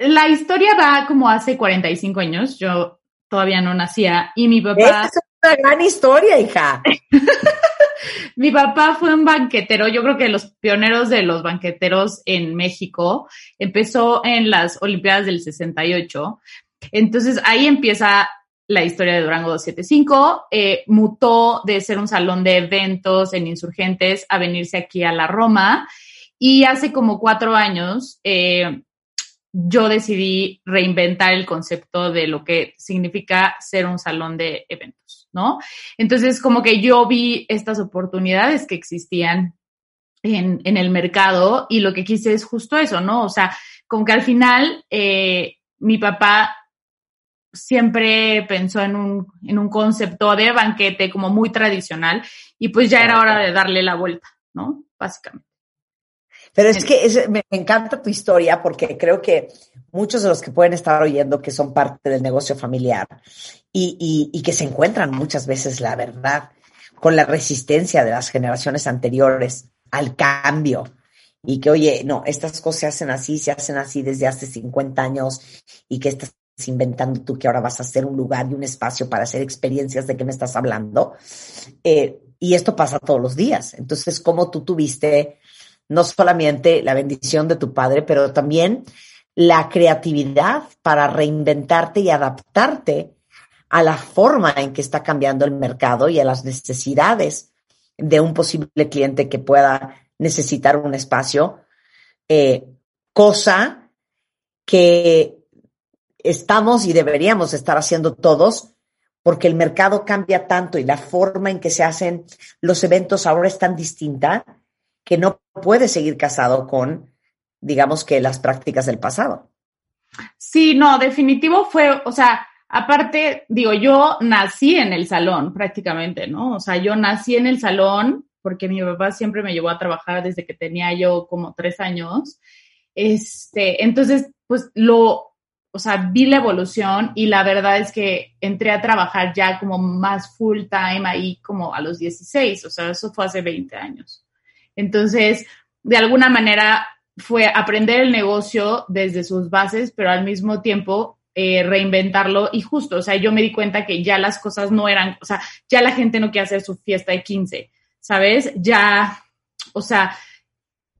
la historia va como hace 45 años. Yo todavía no nacía y mi papá. es una gran historia, hija. mi papá fue un banquetero, yo creo que los pioneros de los banqueteros en México. Empezó en las Olimpiadas del 68. Entonces ahí empieza la historia de Durango 275, eh, mutó de ser un salón de eventos en insurgentes a venirse aquí a la Roma. Y hace como cuatro años eh, yo decidí reinventar el concepto de lo que significa ser un salón de eventos, ¿no? Entonces, como que yo vi estas oportunidades que existían en, en el mercado y lo que quise es justo eso, ¿no? O sea, como que al final eh, mi papá siempre pensó en un, en un concepto de banquete como muy tradicional y pues ya era hora de darle la vuelta, ¿no? Básicamente. Pero es que me, encanta tu historia porque creo que muchos de los que pueden estar oyendo que son parte del negocio familiar y, y que se encuentran muchas veces, la verdad, con la resistencia de las generaciones anteriores al cambio y que, oye, no, estas cosas se hacen así, se hacen así desde hace 50 años y que estas inventando tú que ahora vas a hacer un lugar y un espacio para hacer experiencias de qué me estás hablando. Eh, y esto pasa todos los días. Entonces, ¿cómo tú tuviste no solamente la bendición de tu padre, pero también la creatividad para reinventarte y adaptarte a la forma en que está cambiando el mercado y a las necesidades de un posible cliente que pueda necesitar un espacio, eh, cosa que estamos y deberíamos estar haciendo todos, porque el mercado cambia tanto y la forma en que se hacen los eventos ahora es tan distinta que no puede seguir casado con, digamos que, las prácticas del pasado. Sí, no, definitivo fue, o sea, aparte, digo, yo nací en el salón prácticamente, ¿no? O sea, yo nací en el salón porque mi papá siempre me llevó a trabajar desde que tenía yo como tres años. Este, entonces, pues lo, o sea, vi la evolución y la verdad es que entré a trabajar ya como más full time ahí como a los 16, o sea, eso fue hace 20 años. Entonces, de alguna manera fue aprender el negocio desde sus bases, pero al mismo tiempo eh, reinventarlo y justo, o sea, yo me di cuenta que ya las cosas no eran, o sea, ya la gente no quiere hacer su fiesta de 15, ¿sabes? Ya, o sea,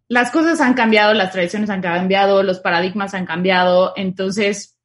las cosas han cambiado, las tradiciones han cambiado, los paradigmas han cambiado, entonces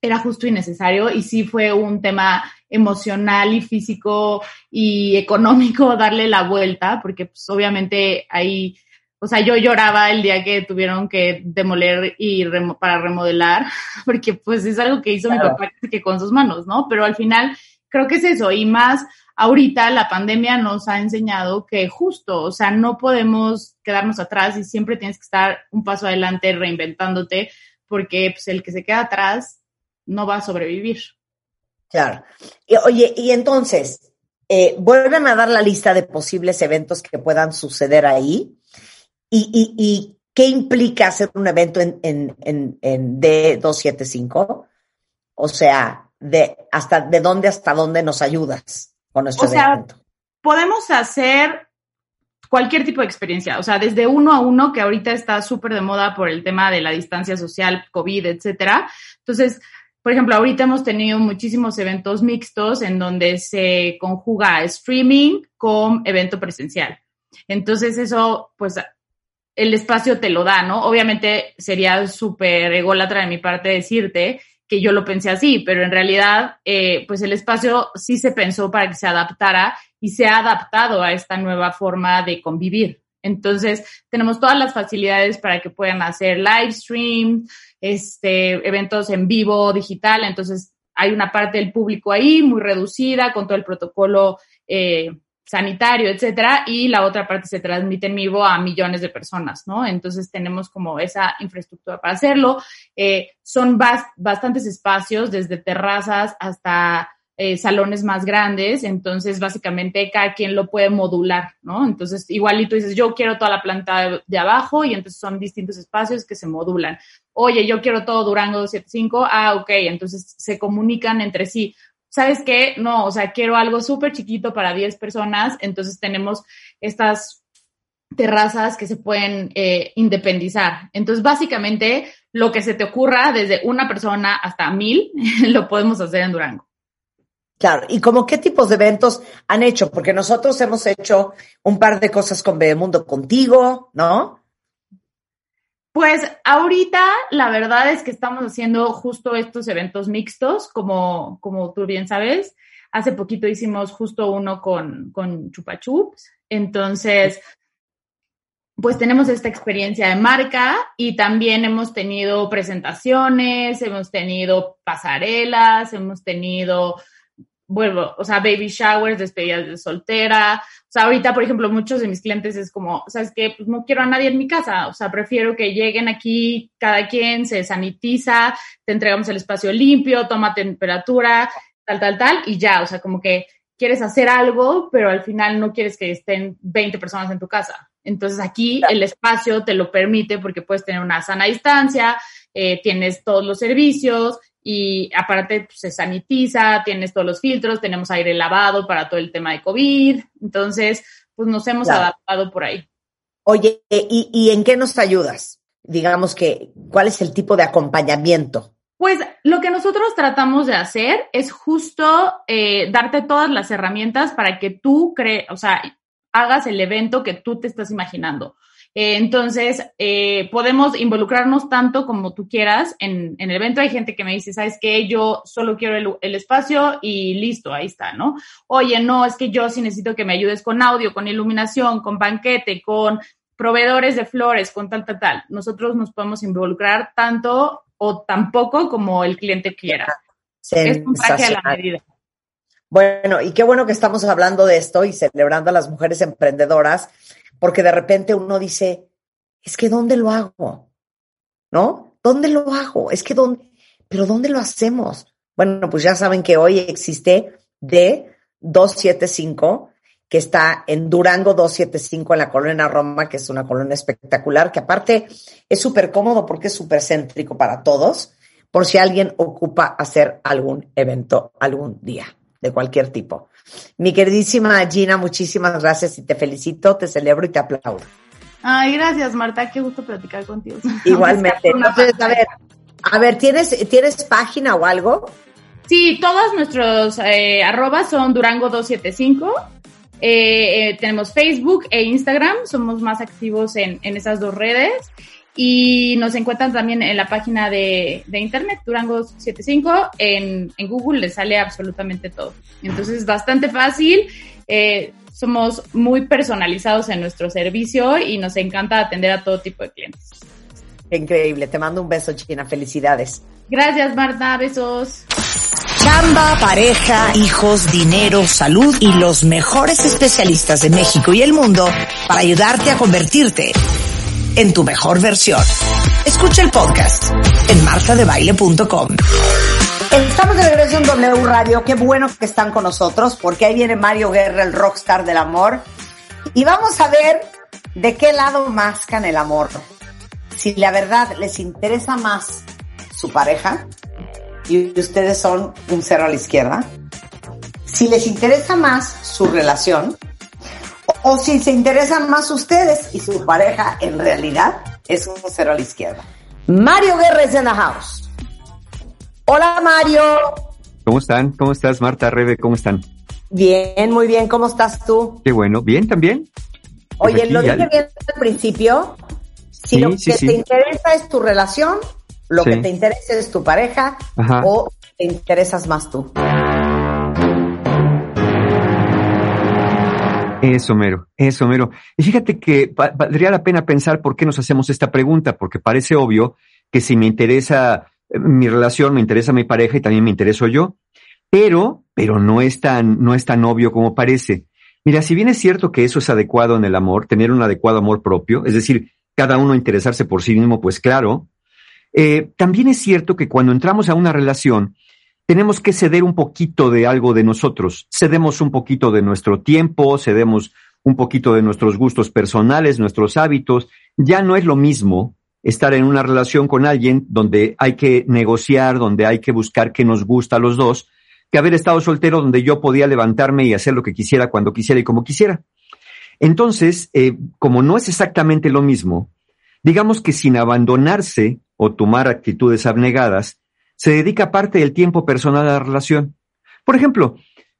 era justo y necesario y sí fue un tema emocional y físico y económico darle la vuelta, porque pues obviamente ahí, o sea, yo lloraba el día que tuvieron que demoler y para remodelar, porque pues es algo que hizo mi papá que con sus manos, ¿no? Pero al final creo que es eso y más ahorita la pandemia nos ha enseñado que justo, o sea, no podemos quedarnos atrás y siempre tienes que estar un paso adelante reinventándote porque pues, el que se queda atrás no va a sobrevivir. Claro. oye, y entonces, eh, vuelven a dar la lista de posibles eventos que puedan suceder ahí y, y, qué implica hacer un evento en, en, en, en D275. O sea, de hasta de dónde hasta dónde nos ayudas o sea, podemos hacer cualquier tipo de experiencia, o sea, desde uno a uno, que ahorita está súper de moda por el tema de la distancia social, COVID, etcétera. Entonces, por ejemplo, ahorita hemos tenido muchísimos eventos mixtos en donde se conjuga streaming con evento presencial. Entonces, eso, pues, el espacio te lo da, ¿no? Obviamente sería súper ególatra de mi parte decirte que yo lo pensé así, pero en realidad, eh, pues el espacio sí se pensó para que se adaptara y se ha adaptado a esta nueva forma de convivir. Entonces, tenemos todas las facilidades para que puedan hacer live stream, este, eventos en vivo, digital. Entonces, hay una parte del público ahí muy reducida con todo el protocolo eh, sanitario, etcétera, y la otra parte se transmite en vivo a millones de personas, ¿no? Entonces tenemos como esa infraestructura para hacerlo. Eh, son bastantes espacios, desde terrazas hasta eh, salones más grandes, entonces básicamente cada quien lo puede modular, ¿no? Entonces igualito dices, yo quiero toda la planta de, abajo y entonces son distintos espacios que se modulan. Oye, yo quiero todo Durango 275, ah, ok, entonces se comunican entre sí. ¿sabes qué? No, o sea, quiero algo súper chiquito para 10 personas, entonces tenemos estas terrazas que se pueden eh, independizar. Entonces, básicamente, lo que se te ocurra, desde una persona hasta mil, lo podemos hacer en Durango. Claro, ¿y como qué tipos de eventos han hecho? Porque nosotros hemos hecho un par de cosas con Bebemundo contigo, ¿no? Pues ahorita la verdad es que estamos haciendo justo estos eventos mixtos, como, como tú bien sabes. Hace poquito hicimos justo uno con, con Chupa Chups. Entonces, pues tenemos esta experiencia de marca y también hemos tenido presentaciones, hemos tenido pasarelas, hemos tenido vuelvo, o sea, baby showers, despedidas de soltera. O sea, ahorita, por ejemplo, muchos de mis clientes es como, ¿sabes qué? Pues no quiero a nadie en mi casa. O sea, prefiero que lleguen aquí, cada quien se sanitiza, te entregamos el espacio limpio, toma temperatura, tal, tal, tal, y ya. O sea, como que quieres hacer algo, pero al final no quieres que estén 20 personas en tu casa. Entonces aquí el espacio te lo permite porque puedes tener una sana distancia, eh, tienes todos los servicios, y aparte pues, se sanitiza, tienes todos los filtros, tenemos aire lavado para todo el tema de COVID, entonces pues nos hemos adaptado por ahí. Oye, ¿y, ¿y en qué nos ayudas? Digamos que, ¿cuál es el tipo de acompañamiento? Pues lo que nosotros tratamos de hacer es justo eh, darte todas las herramientas para que tú crees, o sea, hagas el evento que tú te estás imaginando. Eh, entonces, eh, podemos involucrarnos tanto como tú quieras en, el evento. Hay gente que me dice, ¿sabes qué? Yo solo quiero el, espacio y listo, ahí está, ¿no? Oye, no, es que yo sí necesito que me ayudes con audio, con iluminación, con banquete, con proveedores de flores, con tal, tal, tal. Nosotros nos podemos involucrar tanto o tampoco como el cliente quiera. Es un traje a la medida. Bueno, y qué bueno que estamos hablando de esto y celebrando a las mujeres emprendedoras porque de repente uno dice, es que ¿dónde lo hago? ¿No? ¿Dónde lo hago? Es que ¿dónde? Pero ¿dónde lo hacemos? Bueno, pues ya saben que hoy existe D275, que está en Durango 275 en la colonia Roma, que es una colonia espectacular, que aparte es súper cómodo porque es súper céntrico para todos, por si alguien ocupa hacer algún evento algún día, de cualquier tipo. Mi queridísima Gina, muchísimas gracias y te felicito, te celebro y te aplaudo. Ay, gracias Marta, qué gusto platicar contigo. Igualmente. Entonces, a ver, a ver, ¿tienes, ¿tienes página o algo? Sí, todos nuestros eh, arrobas son Durango275. Eh, eh, tenemos Facebook e Instagram, somos más activos en, en esas dos redes. Y nos encuentran también en la página de, internet, Durango 75, en, en Google les sale absolutamente todo. Entonces es bastante fácil. Eh, somos muy personalizados en nuestro servicio y nos encanta atender a todo tipo de clientes. Increíble, te mando un beso, China. Felicidades. Gracias, Marta. Besos. Chamba, pareja, hijos, dinero, salud y los mejores especialistas de México y el mundo para ayudarte a convertirte en tu mejor versión. Escucha el podcast en martadebaile.com. Estamos de regreso en W Radio. Qué bueno que están con nosotros porque ahí viene Mario Guerra, el rockstar del amor. Y vamos a ver de qué lado mascan el amor. Si la verdad les interesa más su pareja y ustedes son un cero a la izquierda. Si les interesa más su relación o si se interesan más ustedes y su pareja en realidad es un cero a la izquierda. Mario Guerra es en la house. Hola Mario. ¿Cómo están? ¿Cómo estás Marta, Rebe? ¿Cómo están? Bien, muy bien. ¿Cómo estás tú? Qué bueno. Bien también. Oye, lo dije bien al principio. Si lo que te interesa es tu relación, lo que te interesa es tu pareja Ajá. o te interesas más tú. Eso, mero, eso, mero. Y fíjate que va- valdría la pena pensar por qué nos hacemos esta pregunta, porque parece obvio que si me interesa eh, mi relación, me interesa mi pareja y también me intereso yo, pero, pero no es tan, no es tan obvio como parece. Mira, si bien es cierto que eso es adecuado en el amor, tener un adecuado amor propio, es decir, cada uno interesarse por sí mismo, pues claro, eh, también es cierto que cuando entramos a una relación, tenemos que ceder un poquito de algo de nosotros. Cedemos un poquito de nuestro tiempo, cedemos un poquito de nuestros gustos personales, nuestros hábitos. Ya no es lo mismo estar en una relación con alguien donde hay que negociar, donde hay que buscar qué nos gusta a los dos, que haber estado soltero donde yo podía levantarme y hacer lo que quisiera, cuando quisiera y como quisiera. Entonces, eh, como no es exactamente lo mismo, digamos que sin abandonarse o tomar actitudes abnegadas, se dedica parte del tiempo personal a la relación. Por ejemplo,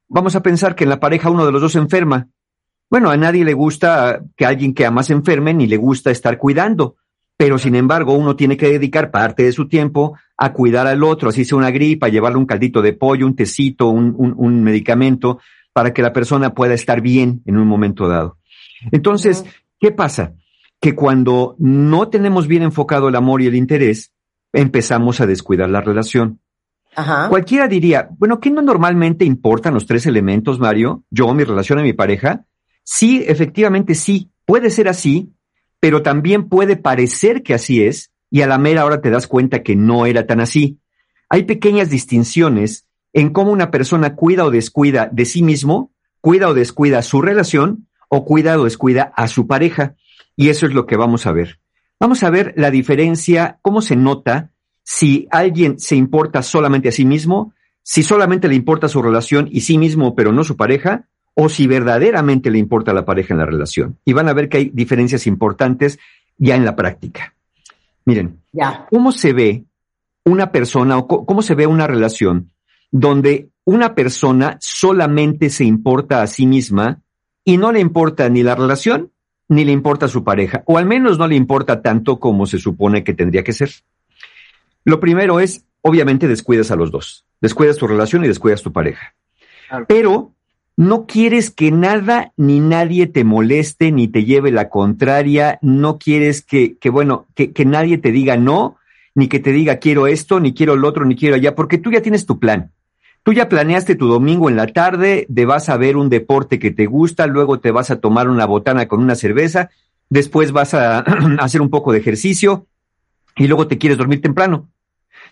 vamos a pensar que en la pareja uno de los dos se enferma. Bueno, a nadie le gusta que alguien que ama se enferme ni le gusta estar cuidando, pero sin embargo uno tiene que dedicar parte de su tiempo a cuidar al otro, así sea una gripa, llevarle un caldito de pollo, un tecito, un, un- un medicamento, para que la persona pueda estar bien en un momento dado. Entonces, ¿qué pasa? Que cuando no tenemos bien enfocado el amor y el interés, empezamos a descuidar la relación. Ajá. Cualquiera diría, bueno, ¿qué no normalmente importan los tres elementos, Mario? Yo, mi relación y mi pareja. Sí, efectivamente sí, puede ser así, pero también puede parecer que así es, y a la mera hora te das cuenta que no era tan así. Hay pequeñas distinciones en cómo una persona cuida o descuida de sí mismo, cuida o descuida su relación, o cuida o descuida a su pareja. Y eso es lo que vamos a ver. Vamos a ver la diferencia, cómo se nota si alguien se importa solamente a sí mismo, si solamente le importa su relación y sí mismo, pero no su pareja, o si verdaderamente le importa la pareja en la relación. Y van a ver que hay diferencias importantes ya en la práctica. Miren, Ya. ¿cómo se ve una persona o cómo se ve una relación donde una persona solamente se importa a sí misma y no le importa ni la relación ni le importa a su pareja, o al menos no le importa tanto como se supone que tendría que ser? Lo primero es, obviamente, descuidas a los dos. Descuidas tu relación y descuidas tu pareja. Claro. Pero no quieres que nada ni nadie te moleste ni te lleve la contraria. No quieres que, que bueno, que, que nadie te diga no, ni que te diga quiero esto, ni quiero lo otro, ni quiero allá, porque tú ya tienes tu plan. Tú ya planeaste tu domingo en la tarde, te vas a ver un deporte que te gusta, luego te vas a tomar una botana con una cerveza, después vas a hacer un poco de ejercicio y luego te quieres dormir temprano.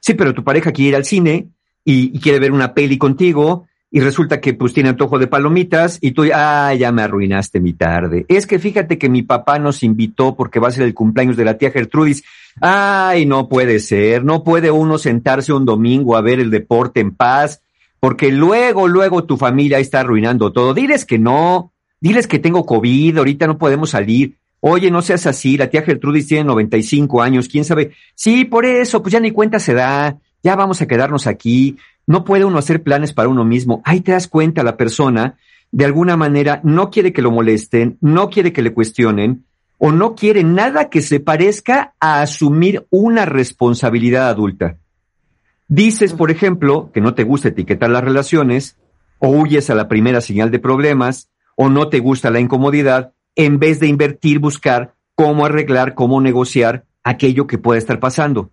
Sí, pero tu pareja quiere ir al cine y, quiere ver una peli contigo y resulta que pues tiene antojo de palomitas y tú, ah, ya me arruinaste mi tarde. Es que fíjate que mi papá nos invitó porque va a ser el cumpleaños de la tía Gertrudis. Ay, no puede ser, no puede uno sentarse un domingo a ver el deporte en paz, porque luego, luego tu familia está arruinando todo. Diles que no, diles que tengo COVID, ahorita no podemos salir. Oye, no seas así, la tía Gertrudis tiene 95 años, quién sabe. Sí, por eso, pues ya ni cuenta se da, ya vamos a quedarnos aquí. No puede uno hacer planes para uno mismo. Ahí te das cuenta la persona, de alguna manera, no quiere que lo molesten, no quiere que le cuestionen, o no quiere nada que se parezca a asumir una responsabilidad adulta. Dices, por ejemplo, que no te gusta etiquetar las relaciones, o huyes a la primera señal de problemas, o no te gusta la incomodidad, en vez de invertir, buscar cómo arreglar, cómo negociar aquello que puede estar pasando.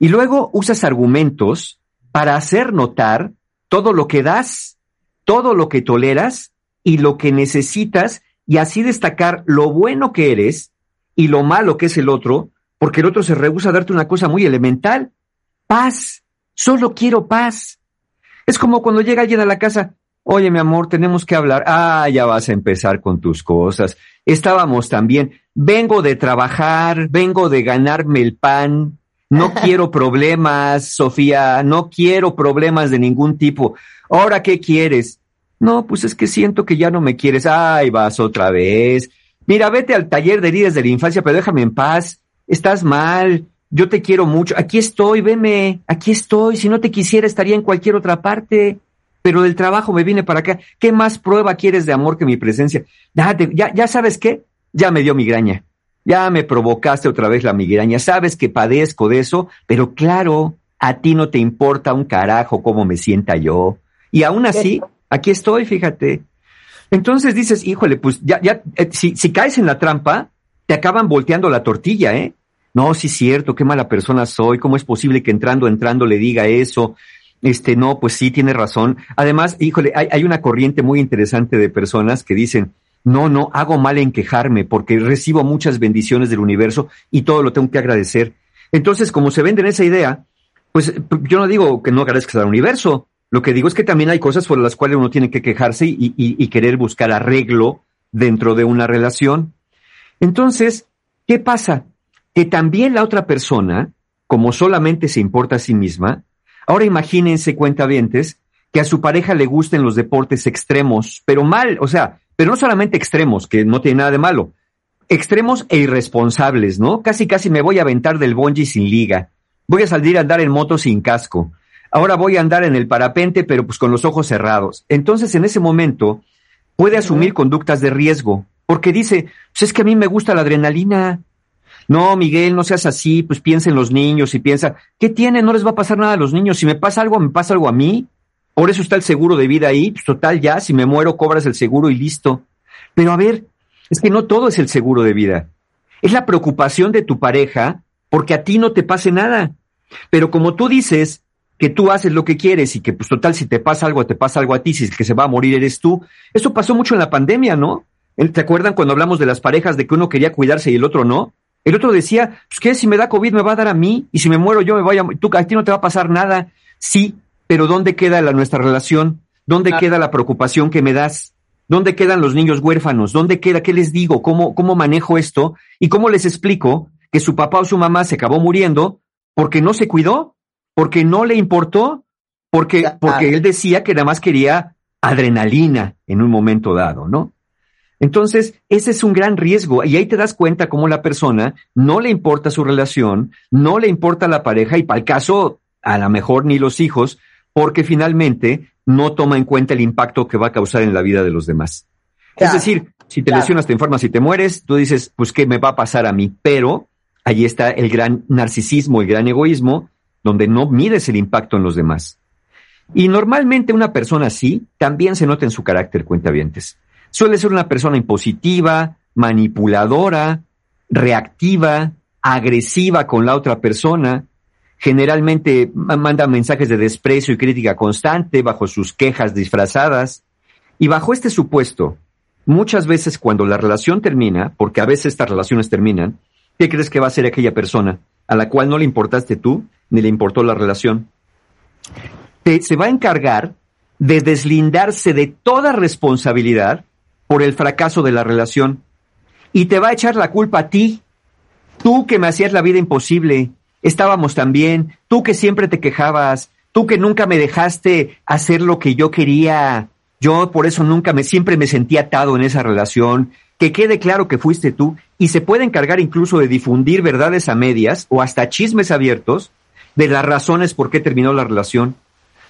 Y luego usas argumentos para hacer notar todo lo que das, todo lo que toleras y lo que necesitas y así destacar lo bueno que eres y lo malo que es el otro, porque el otro se rehúsa a darte una cosa muy elemental, paz, solo quiero paz. Es como cuando llega alguien a la casa, oye mi amor, tenemos que hablar, ah, ya vas a empezar con tus cosas, estábamos también, vengo de trabajar, vengo de ganarme el pan, no quiero problemas, Sofía, no quiero problemas de ningún tipo. Ahora, ¿qué quieres? No, pues es que siento que ya no me quieres. Ay, vas otra vez. Mira, vete al taller de heridas de la infancia, pero déjame en paz. Estás mal. Yo te quiero mucho. Aquí estoy, veme. Aquí estoy. Si no te quisiera, estaría en cualquier otra parte. Pero del trabajo me vine para acá. ¿Qué más prueba quieres de amor que mi presencia? Déjate, ya, ya sabes qué. Ya me dio migraña. ya me provocaste otra vez la migraña, sabes que padezco de eso, pero claro, a ti no te importa un carajo cómo me sienta yo. Y aún así, aquí estoy, fíjate. Entonces dices, híjole, pues ya, ya, eh, si, si caes en la trampa, te acaban volteando la tortilla, ¿eh? No, sí es cierto, qué mala persona soy, ¿cómo es posible que entrando, entrando le diga eso? Este, no, pues sí, tiene razón. Además, híjole, hay, hay una corriente muy interesante de personas que dicen, no, no, hago mal en quejarme porque recibo muchas bendiciones del universo y todo lo tengo que agradecer. Entonces, como se venden esa idea, pues yo no digo que no agradezcas al universo, lo que digo es que también hay cosas por las cuales uno tiene que quejarse y, querer buscar arreglo dentro de una relación. Entonces, ¿qué pasa? Que también la otra persona, como solamente se importa a sí misma, ahora imagínense cuentavientes que a su pareja le gusten los deportes extremos, pero mal, o sea, pero no solamente extremos, que no tiene nada de malo, extremos e irresponsables, ¿no? Casi, casi me voy a aventar del bungee sin liga, voy a salir a andar en moto sin casco, ahora voy a andar en el parapente, pero pues con los ojos cerrados. Entonces, en ese momento, puede asumir conductas de riesgo, porque dice, pues es que a mí me gusta la adrenalina. No, Miguel, no seas así, pues piensa en los niños y piensa, ¿qué tiene? No les va a pasar nada a los niños. Si me pasa algo, me pasa algo a mí. Por eso está el seguro de vida ahí. Pues total, ya, si me muero, cobras el seguro y listo. Pero a ver, es que no todo es el seguro de vida. Es la preocupación de tu pareja porque a ti no te pase nada. Pero como tú dices que tú haces lo que quieres y que, pues total, si te pasa algo, te pasa algo a ti, si el que se va a morir eres tú. Eso pasó mucho en la pandemia, ¿no? ¿Te acuerdan cuando hablamos de las parejas de que uno quería cuidarse y el otro no? El otro decía, pues que si me da COVID me va a dar a mí y si me muero yo me voy a... Tú, a ti no te va a pasar nada. Sí, pero ¿dónde queda la, nuestra relación? ¿Dónde Ah. queda la preocupación que me das? ¿Dónde quedan los niños huérfanos? ¿Dónde queda? ¿Qué les digo? ¿Cómo, cómo manejo esto? ¿Y cómo les explico que su papá o su mamá se acabó muriendo porque no se cuidó? ¿Porque no le importó? Porque, porque él decía que nada más quería adrenalina en un momento dado, ¿no? Entonces, ese es un gran riesgo y ahí te das cuenta cómo la persona no le importa su relación, no le importa la pareja y para el caso, a lo mejor ni los hijos, porque finalmente no toma en cuenta el impacto que va a causar en la vida de los demás. Claro, es decir, si te claro. lesionas, te enfermas y te mueres, tú dices, pues, ¿qué me va a pasar a mí? Pero ahí está el gran narcisismo, el gran egoísmo, donde no mides el impacto en los demás. Y normalmente una persona así también se nota en su carácter, cuentavientes. Suele ser una persona impositiva, manipuladora, reactiva, agresiva con la otra persona. Generalmente ma- manda mensajes de desprecio y crítica constante bajo sus quejas disfrazadas. Y bajo este supuesto, muchas veces cuando la relación termina, porque a veces estas relaciones terminan, ¿qué crees que va a ser aquella persona a la cual no le importaste tú ni le importó la relación? Te- se va a encargar de deslindarse de toda responsabilidad por el fracaso de la relación. Y te va a echar la culpa a ti. Tú que me hacías la vida imposible, estábamos tan bien, tú que siempre te quejabas, tú que nunca me dejaste hacer lo que yo quería, yo por eso nunca me, siempre me sentí atado en esa relación, que quede claro que fuiste tú, y se puede encargar incluso de difundir verdades a medias o hasta chismes abiertos de las razones por qué terminó la relación.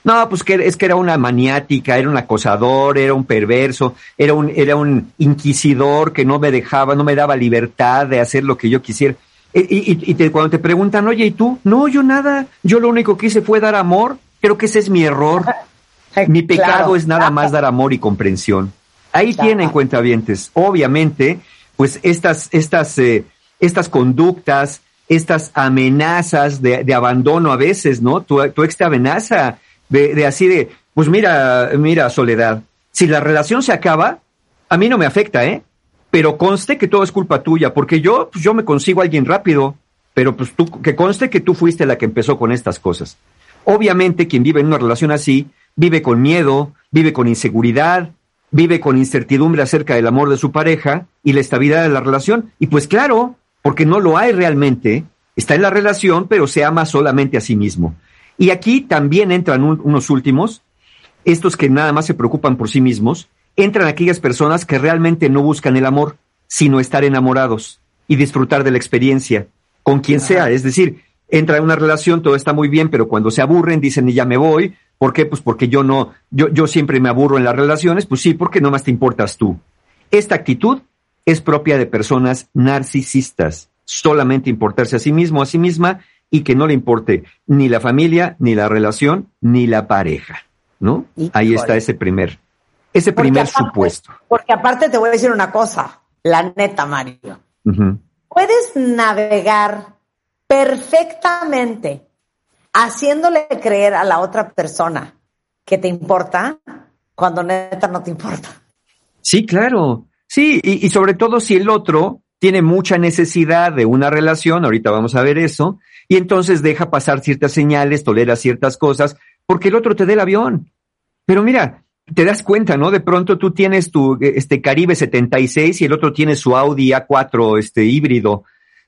No, pues que es que era una maniática, era un acosador, era un perverso, era un, era un inquisidor que no me dejaba, no me daba libertad de hacer lo que yo quisiera. Y, y- y te- cuando te preguntan, oye, ¿y tú? No, yo nada, yo lo único que hice fue dar amor, creo que ese es mi error. Mi pecado Claro. es nada más dar amor y comprensión. Ahí Claro. tienen cuentavientes. Obviamente, pues estas, estas, eh, estas conductas, estas amenazas de, de abandono a veces, ¿no? Tu, tu ex te amenaza de, de así de, pues mira, mira, Soledad, si la relación se acaba, a mí no me afecta, ¿eh? Pero conste que todo es culpa tuya, porque yo, pues yo me consigo a alguien rápido, pero pues tú, que conste que tú fuiste la que empezó con estas cosas. Obviamente, quien vive en una relación así, vive con miedo, vive con inseguridad, vive con incertidumbre acerca del amor de su pareja y la estabilidad de la relación. Y pues claro, porque no lo hay realmente, está en la relación, pero se ama solamente a sí mismo. Y aquí también entran un- unos últimos, estos que nada más se preocupan por sí mismos, entran aquellas personas que realmente no buscan el amor, sino estar enamorados y disfrutar de la experiencia, con quien sea. Es decir, entra en una relación, todo está muy bien, pero cuando se aburren dicen, "Y ya me voy. ¿Por qué? Pues porque yo no, yo, yo siempre me aburro en las relaciones. Pues sí, porque nomás te importas tú. Esta actitud es propia de personas narcisistas, solamente importarse a sí mismo, a sí misma, y que no le importe ni la familia, ni la relación, ni la pareja, ¿no? Ahí está ese primer, ese primer supuesto. Porque aparte te voy a decir una cosa, la neta, Mario. Puedes navegar perfectamente haciéndole creer a la otra persona que te importa cuando neta no te importa. Sí, claro. Sí, y, sobre todo si el otro tiene mucha necesidad de una relación, ahorita vamos a ver eso, y entonces deja pasar ciertas señales, tolera ciertas cosas, porque el otro te dé el avión. Pero mira, te das cuenta, ¿no? De pronto tú tienes tu este Caribe 76 y el otro tiene su Audi A4 este híbrido.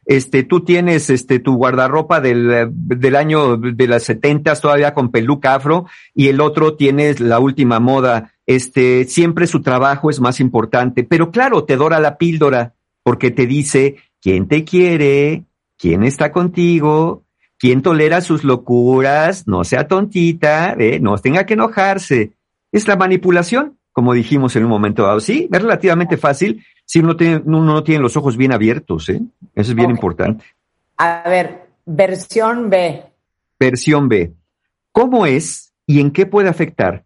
Este, tú tienes este tu guardarropa del, del año de las 70 todavía con peluca afro y el otro tiene la última moda este, siempre su trabajo es más importante, pero claro, te dora la píldora porque te dice quién te quiere, quién está contigo, quién tolera sus locuras, no sea tontita, ¿eh? no tenga que enojarse. Es la manipulación, como dijimos en un momento dado. Sí, es relativamente fácil si uno, tiene, uno no tiene los ojos bien abiertos, ¿eh? Eso es bien importante. A ver, versión B. Versión B. ¿Cómo es y en qué puede afectar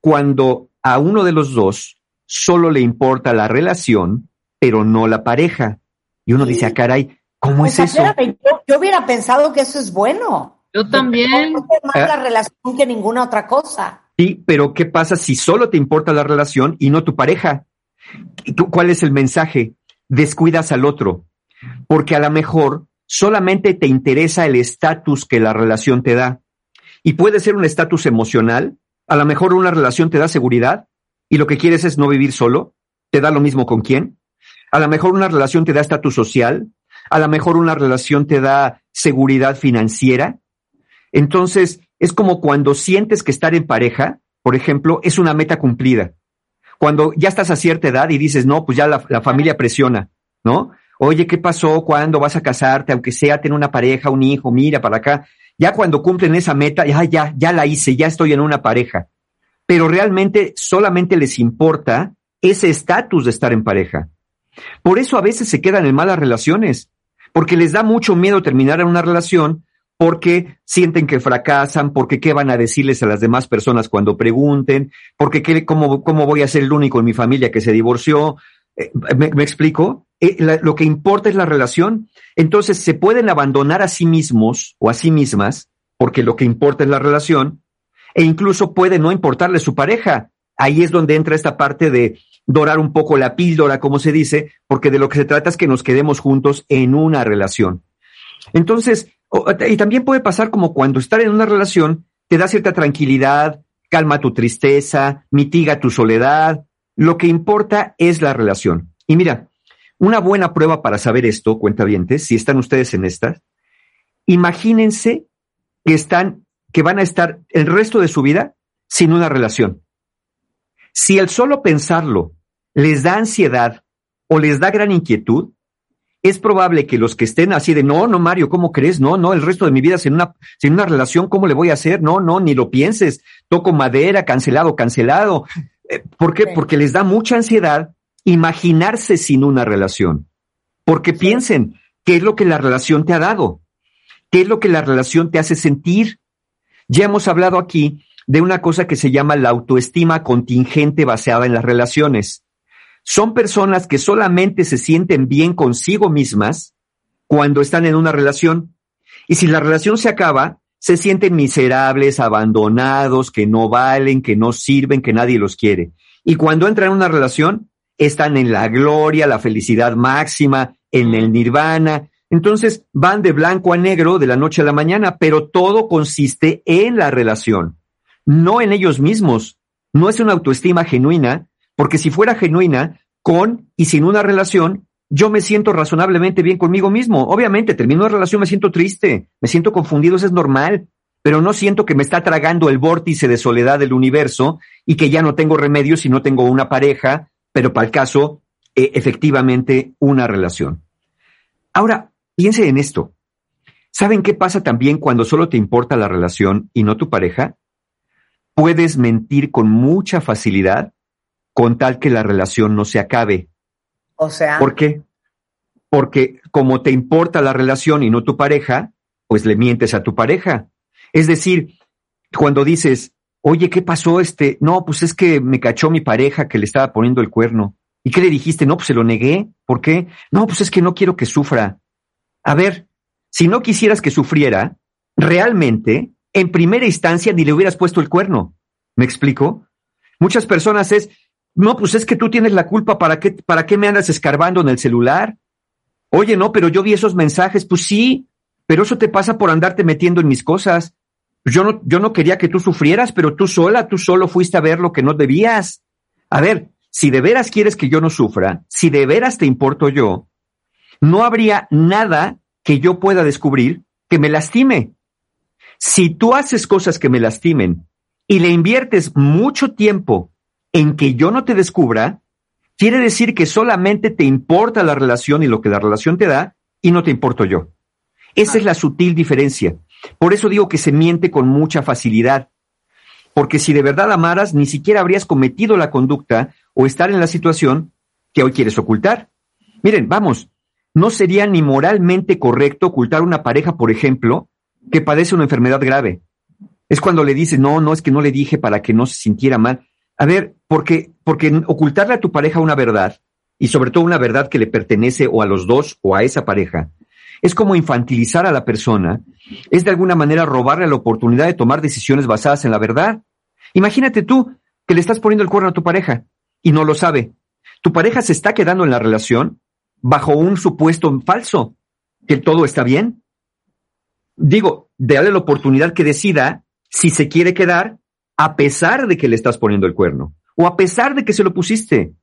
cuando a uno de los dos solo le importa la relación, pero no la pareja. Y uno dice, ah, caray, ¿cómo es eso? yo, hubiera pensado que eso es bueno. Yo también. más la ah. relación que ninguna otra cosa. Sí, pero ¿qué pasa si solo te importa la relación y no tu pareja? ¿Cuál es el mensaje? Descuidas al otro, porque a lo mejor solamente te interesa el estatus que la relación te da. Y puede ser un estatus emocional, a lo mejor una relación te da seguridad y lo que quieres es no vivir solo. ¿Te da lo mismo con quién? A lo mejor una relación te da estatus social. A lo mejor una relación te da seguridad financiera. Entonces, es como cuando sientes que estar en pareja, por ejemplo, es una meta cumplida. Cuando ya estás a cierta edad y dices, no, pues ya la, la familia presiona, ¿no? Oye, ¿qué pasó? ¿Cuándo vas a casarte? Aunque sea tener una pareja, un hijo, mira para acá. Ya cuando cumplen esa meta, ya, ya, ya la hice, ya estoy en una pareja. Pero realmente solamente les importa ese estatus de estar en pareja. Por eso a veces se quedan en malas relaciones, porque les da mucho miedo terminar en una relación, porque sienten que fracasan, porque qué van a decirles a las demás personas cuando pregunten, porque qué, cómo, cómo voy a ser el único en mi familia que se divorció. Eh, ¿me, explico? Eh, lo que importa es la relación. Entonces se pueden abandonar a sí mismos o a sí mismas, porque lo que importa es la relación, e incluso puede no importarle su pareja. Ahí es donde entra esta parte de dorar un poco la píldora, como se dice, porque de lo que se trata es que nos quedemos juntos en una relación. Entonces, y también puede pasar como cuando estar en una relación te da cierta tranquilidad, calma tu tristeza, mitiga tu soledad. Lo que importa es la relación. Y mira, una buena prueba para saber esto, cuentavientes, si están ustedes en estas, imagínense que están, que van a estar el resto de su vida sin una relación. Si el solo pensarlo les da ansiedad o les da gran inquietud, es probable que los que estén así de, no, no, Mario, ¿cómo crees? No, no, el resto de mi vida sin una, sin una relación, ¿cómo le voy a hacer? No, no, ni lo pienses. Toco madera, cancelado, cancelado. Eh, ¿Por qué? Porque les da mucha ansiedad imaginarse sin una relación. Porque piensen, ¿qué es lo que la relación te ha dado? ¿Qué es lo que la relación te hace sentir? Ya hemos hablado aquí de una cosa que se llama la autoestima contingente basada en las relaciones. Son personas que solamente se sienten bien consigo mismas cuando están en una relación. Y si la relación se acaba, se sienten miserables, abandonados, que no valen, que no sirven, que nadie los quiere. Y cuando entran en una relación, están en la gloria, la felicidad máxima, en el nirvana. Entonces van de blanco a negro de la noche a la mañana, pero todo consiste en la relación, no en ellos mismos. No es una autoestima genuina, porque si fuera genuina, con y sin una relación, yo me siento razonablemente bien conmigo mismo. Obviamente, termino una relación, me siento triste, me siento confundido, eso es normal, pero no siento que me está tragando el vórtice de soledad del universo y que ya no tengo remedio si no tengo una pareja pero para el caso, eh, efectivamente, una relación. Ahora, piense en esto. ¿Saben qué pasa también cuando solo te importa la relación y no tu pareja? Puedes mentir con mucha facilidad con tal que la relación no se acabe. O sea. ¿Por qué? Porque como te importa la relación y no tu pareja, pues le mientes a tu pareja. Es decir, cuando dices, oye, ¿qué pasó? Este, no, pues es que me cachó mi pareja que le estaba poniendo el cuerno. ¿Y qué le dijiste? No, pues se lo negué. ¿Por qué? No, pues es que no quiero que sufra. A ver, si no quisieras que sufriera, realmente, en primera instancia, ni le hubieras puesto el cuerno. ¿Me explico? Muchas personas es, no, pues es que tú tienes la culpa, ¿para qué, para qué me andas escarbando en el celular? Oye, no, pero yo vi esos mensajes, pues sí, pero eso te pasa por andarte metiendo en mis cosas. Yo no, yo no quería que tú sufrieras, pero tú sola, tú solo fuiste a ver lo que no debías. A ver, si de veras quieres que yo no sufra, si de veras te importo yo, no habría nada que yo pueda descubrir que me lastime. Si tú haces cosas que me lastimen y le inviertes mucho tiempo en que yo no te descubra, quiere decir que solamente te importa la relación y lo que la relación te da y no te importo yo. Esa es la sutil diferencia. Por eso digo que se miente con mucha facilidad. Porque si de verdad amaras, ni siquiera habrías cometido la conducta o estar en la situación que hoy quieres ocultar. Miren, vamos, no sería ni moralmente correcto ocultar una pareja, por ejemplo, que padece una enfermedad grave. Es cuando le dices, no, no, es que no le dije para que no se sintiera mal. A ver, porque, porque ocultarle a tu pareja una verdad, y sobre todo una verdad que le pertenece o a los dos o a esa pareja, es como infantilizar a la persona, es de alguna manera robarle la oportunidad de tomar decisiones basadas en la verdad. Imagínate tú que le estás poniendo el cuerno a tu pareja y no lo sabe. Tu pareja se está quedando en la relación bajo un supuesto falso, que todo está bien. Digo, dale la oportunidad que decida si se quiere quedar a pesar de que le estás poniendo el cuerno o a pesar de que se lo pusiste.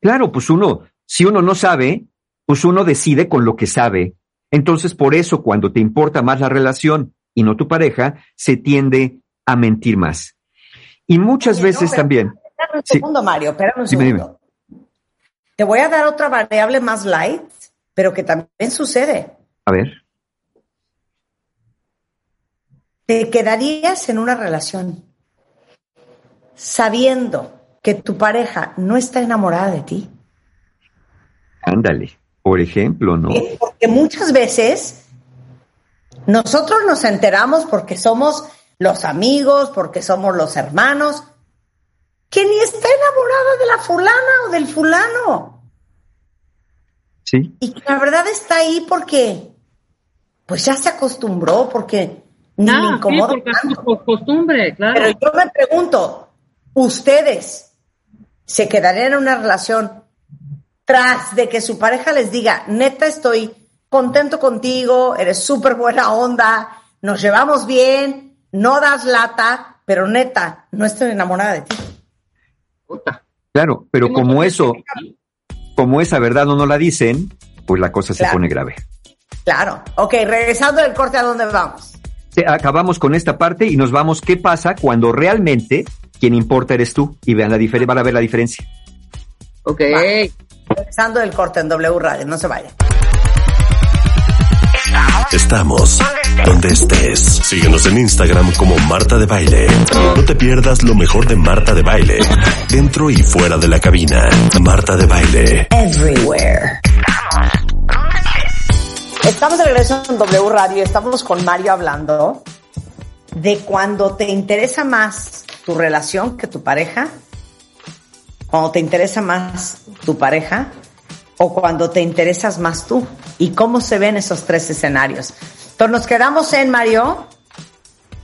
Claro, pues uno, si uno no sabe, pues uno decide con lo que sabe entonces, por eso, cuando te importa más la relación y no tu pareja, se tiende a mentir más. Y muchas veces también. Espera un segundo, Mario, espera un segundo. Te voy a dar otra variable más light, pero que también sucede. A ver. ¿Te quedarías en una relación sabiendo que tu pareja no está enamorada de ti? Ándale. Por ejemplo, ¿no? Porque muchas veces nosotros nos enteramos porque somos los amigos, porque somos los hermanos, que ni está enamorada de la fulana o del fulano. Sí. Y que la verdad está ahí porque, pues ya se acostumbró, porque ni ah, le incomoda. Sí, porque costumbre, claro. Pero yo me pregunto, ¿ustedes se quedarían en una relación tras de que su pareja les diga, neta, estoy contento contigo, eres súper buena onda, nos llevamos bien, no das lata, pero neta, no estoy enamorada de ti. Claro, pero como eso, como esa verdad no nos la dicen, pues la cosa se pone grave. Claro. Ok, regresando del corte, ¿a dónde vamos? acabamos con esta parte y nos vamos, ¿qué pasa cuando realmente quien importa eres tú? Y vean la diferencia, van a ver la diferencia. Ok. Regresando del corte en W Radio, no se vaya. Estamos donde estés. Síguenos en Instagram como Marta de Baile. No te pierdas lo mejor de Marta de Baile. Dentro y fuera de la cabina. Marta de Baile. Everywhere. Estamos de regreso en W Radio. Estamos con Mario hablando de cuando te interesa más tu relación que tu pareja cuando te interesa más tu pareja o cuando te interesas más tú y cómo se ven esos tres escenarios. Entonces nos quedamos en Mario.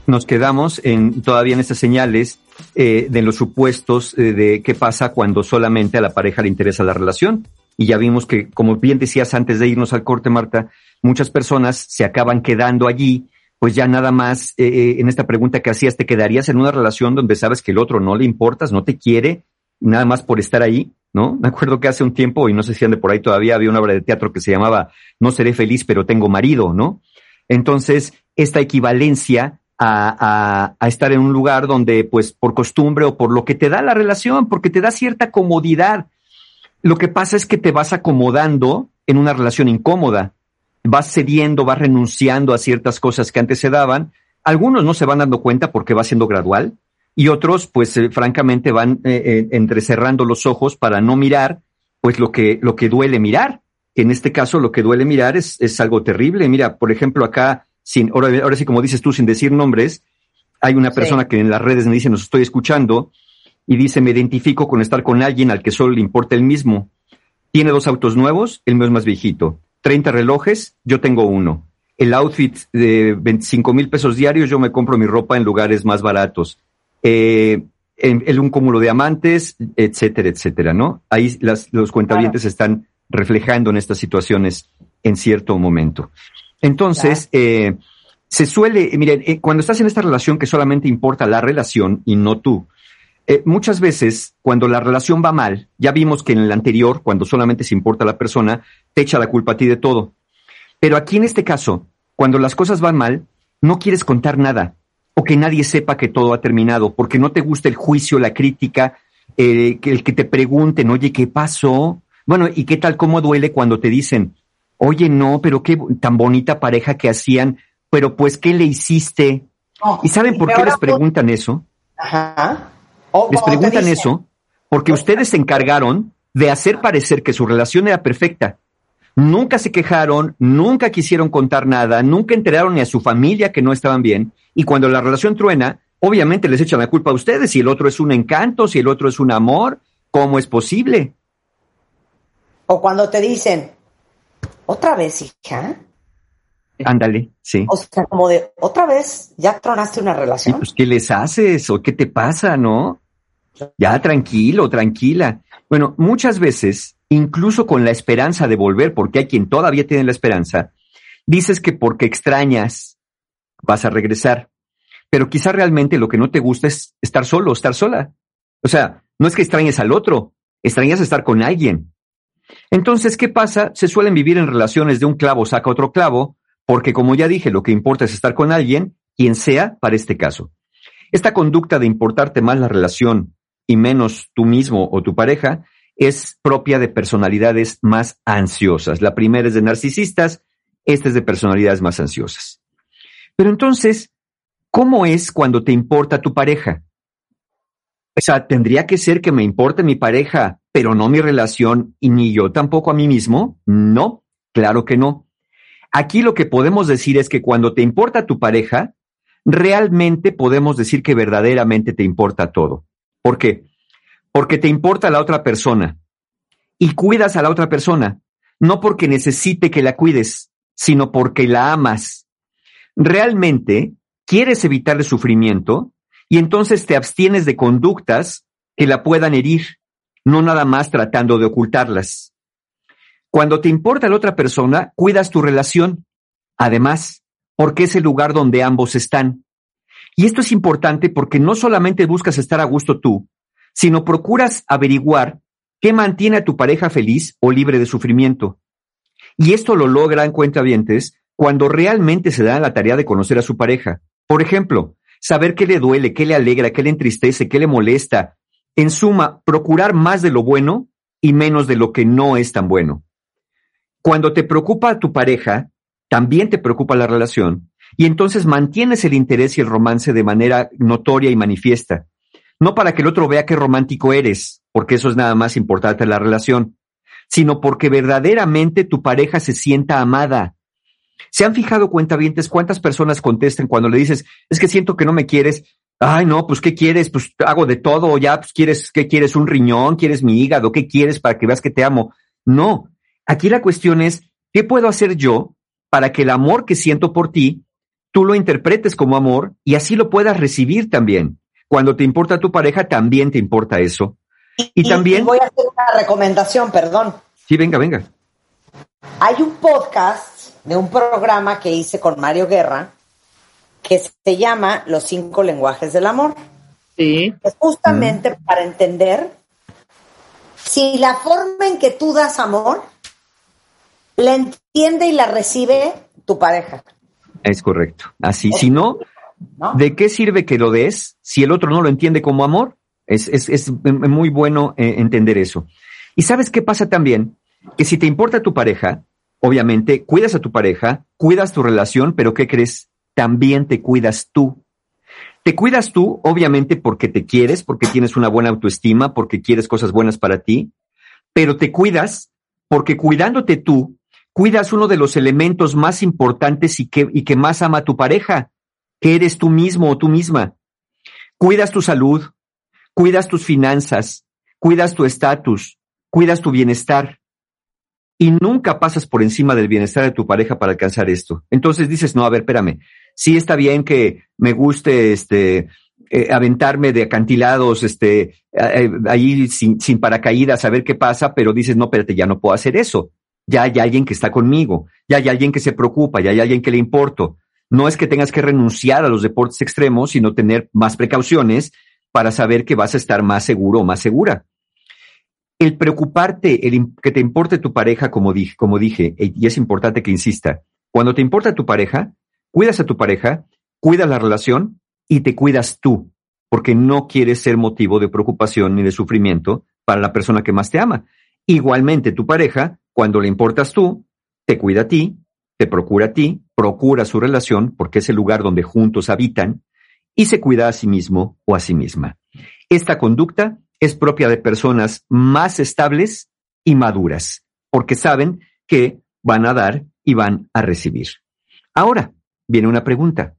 Nos quedamos en todavía en estas señales eh, de los supuestos eh, de qué pasa cuando solamente a la pareja le interesa la relación. Y ya vimos que, como bien decías antes de irnos al corte, Marta, muchas personas se acaban quedando allí, pues ya nada más eh, en esta pregunta que hacías, ¿te quedarías en una relación donde sabes que el otro no le importas, no te quiere, nada más por estar ahí, ¿no? Me acuerdo que hace un tiempo, y no sé si ande por ahí todavía, había una obra de teatro que se llamaba No seré feliz, pero tengo marido, ¿no? Entonces, esta equivalencia a, a, a, estar en un lugar donde, pues, por costumbre o por lo que te da la relación, porque te da cierta comodidad. Lo que pasa es que te vas acomodando en una relación incómoda, vas cediendo, vas renunciando a ciertas cosas que antes se daban. Algunos no se van dando cuenta porque va siendo gradual, y otros, pues, eh, francamente, van eh, eh, entrecerrando los ojos para no mirar, pues lo que, lo que duele mirar. En este caso, lo que duele mirar es, es algo terrible. Mira, por ejemplo, acá, sin, ahora, ahora sí, como dices tú, sin decir nombres, hay una persona que en las redes me dice, nos estoy escuchando, y dice, me identifico con estar con alguien al que solo le importa el mismo. Tiene dos autos nuevos, el mío es más viejito. 30 relojes, yo tengo uno. El outfit de 25 mil pesos diarios, yo me compro mi ropa en lugares más baratos. Eh, en, un cúmulo de amantes, etcétera, etcétera, ¿no? Ahí las, los cuentavientes están reflejando en estas situaciones en cierto momento. Entonces, eh, se suele, miren, eh, cuando estás en esta relación que solamente importa la relación y no tú, eh, muchas veces cuando la relación va mal, ya vimos que en el anterior, cuando solamente se importa la persona, te echa la culpa a ti de todo. Pero aquí en este caso, cuando las cosas van mal, no quieres contar nada o que nadie sepa que todo ha terminado, porque no te gusta el juicio, la crítica, eh, que el que te pregunten, oye, ¿qué pasó? Bueno, ¿y qué tal cómo duele cuando te dicen, oye, no, pero qué tan bonita pareja que hacían, pero pues, ¿qué le hiciste? ¿Y saben por qué les preguntan eso? Ajá. Les preguntan eso porque ustedes se encargaron de hacer parecer que su relación era perfecta. Nunca se quejaron, nunca quisieron contar nada, nunca enteraron ni a su familia que no estaban bien. Y cuando la relación truena, obviamente les echan la culpa a ustedes si el otro es un encanto, si el otro es un amor. ¿Cómo es posible? O cuando te dicen, otra vez, hija. Ándale, sí. O sea, como de, otra vez, ya tronaste una relación. pues, ¿qué les haces? ¿O qué te pasa, no? Ya, tranquilo, tranquila. Bueno, muchas veces, incluso con la esperanza de volver, porque hay quien todavía tiene la esperanza, dices que porque extrañas vas a regresar. Pero quizá realmente lo que no te gusta es estar solo, estar sola. O sea, no es que extrañes al otro, extrañas estar con alguien. Entonces, ¿qué pasa? Se suelen vivir en relaciones de un clavo saca otro clavo, porque como ya dije, lo que importa es estar con alguien, quien sea para este caso. Esta conducta de importarte más la relación y menos tú mismo o tu pareja es propia de personalidades más ansiosas. La primera es de narcisistas, esta es de personalidades más ansiosas. Pero entonces, ¿cómo es cuando te importa tu pareja? O sea, ¿tendría que ser que me importe mi pareja, pero no mi relación y ni yo tampoco a mí mismo? No, claro que no. Aquí lo que podemos decir es que cuando te importa tu pareja, realmente podemos decir que verdaderamente te importa todo. ¿Por qué? Porque te importa la otra persona y cuidas a la otra persona, no porque necesite que la cuides, sino porque la amas. Realmente quieres evitarle sufrimiento y entonces te abstienes de conductas que la puedan herir, no nada más tratando de ocultarlas. Cuando te importa la otra persona, cuidas tu relación. Además, porque es el lugar donde ambos están. Y esto es importante porque no solamente buscas estar a gusto tú, sino procuras averiguar qué mantiene a tu pareja feliz o libre de sufrimiento. Y esto lo logran cuentavientes cuando realmente se dan la tarea de conocer a su pareja. Por ejemplo, saber qué le duele, qué le alegra, qué le entristece, qué le molesta. En suma, procurar más de lo bueno y menos de lo que no es tan bueno. Cuando te preocupa tu pareja, también te preocupa la relación, y entonces mantienes el interés y el romance de manera notoria y manifiesta. No para que el otro vea qué romántico eres, porque eso es nada más importante en la relación, sino porque verdaderamente tu pareja se sienta amada. ¿Se han fijado cuentavientes cuántas personas contestan cuando le dices, es que siento que no me quieres? Ay, no, pues ¿qué quieres? Pues hago de todo, ya, pues quieres, ¿qué quieres? ¿Un riñón? ¿Quieres mi hígado? ¿Qué quieres para que veas que te amo? No, Aquí la cuestión es, ¿qué puedo hacer yo para que el amor que siento por ti, tú lo interpretes como amor y así lo puedas recibir también? Cuando te importa tu pareja, también te importa eso. Y, también... voy a hacer una recomendación, perdón. Sí, venga, venga. Hay un podcast de un programa que hice con Mario Guerra que se llama Los cinco lenguajes del amor. Sí. Es justamente mm. para entender si la forma en que tú das amor la entiende y la recibe tu pareja. Es correcto. Así, si no, ¿de qué sirve que lo des si el otro no lo entiende como amor? Es, es, es muy bueno eh, entender eso. Y sabes qué pasa también? Que si te importa tu pareja, obviamente cuidas a tu pareja, cuidas tu relación, pero ¿qué crees? También te cuidas tú. Te cuidas tú, obviamente, porque te quieres, porque tienes una buena autoestima, porque quieres cosas buenas para ti, pero te cuidas porque cuidándote tú, cuidas uno de los elementos más importantes y que, y que más ama a tu pareja, que eres tú mismo o tú misma. Cuidas tu salud, cuidas tus finanzas, cuidas tu estatus, cuidas tu bienestar y nunca pasas por encima del bienestar de tu pareja para alcanzar esto. Entonces dices, no, a ver, espérame, sí está bien que me guste este eh, aventarme de acantilados, este, eh, eh, ahí sin, sin paracaídas, a ver qué pasa, pero dices, no, espérate, ya no puedo hacer eso. Ya hay alguien que está conmigo, ya hay alguien que se preocupa, ya hay alguien que le importo. No es que tengas que renunciar a los deportes extremos, sino tener más precauciones para saber que vas a estar más seguro o más segura el preocuparte, el que te importe tu pareja, como dije, como dije, e, y es importante que insista, cuando te importa tu pareja, cuidas a tu pareja, cuidas la relación y te cuidas tú, porque no quieres ser motivo de preocupación ni de sufrimiento para la persona que más te ama. Igualmente, tu pareja, cuando le importas tú, te cuida a ti, te procura a ti, procura su relación, porque es el lugar donde juntos habitan, y se cuida a sí mismo o a sí misma. Esta conducta es propia de personas más estables y maduras, porque saben que van a dar y van a recibir. Ahora, viene una pregunta.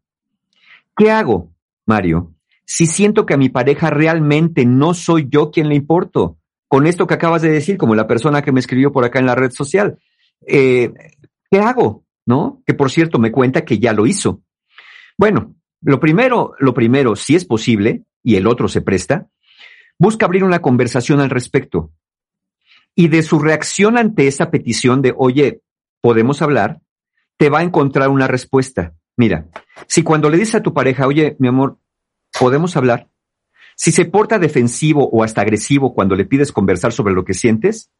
¿Qué hago, Mario, si siento que a mi pareja realmente no soy yo quien le importo? Con esto que acabas de decir, como la persona que me escribió por acá en la red social. Eh, ¿Qué hago? ¿No? Que por cierto me cuenta que ya lo hizo. Bueno, lo primero, lo primero, si es posible, y el otro se presta, busca abrir una conversación al respecto. Y de su reacción ante esa petición de, oye, ¿podemos hablar? Te va a encontrar una respuesta. Mira, si cuando le dices a tu pareja, oye, mi amor, ¿podemos hablar? Si se porta defensivo o hasta agresivo cuando le pides conversar sobre lo que sientes,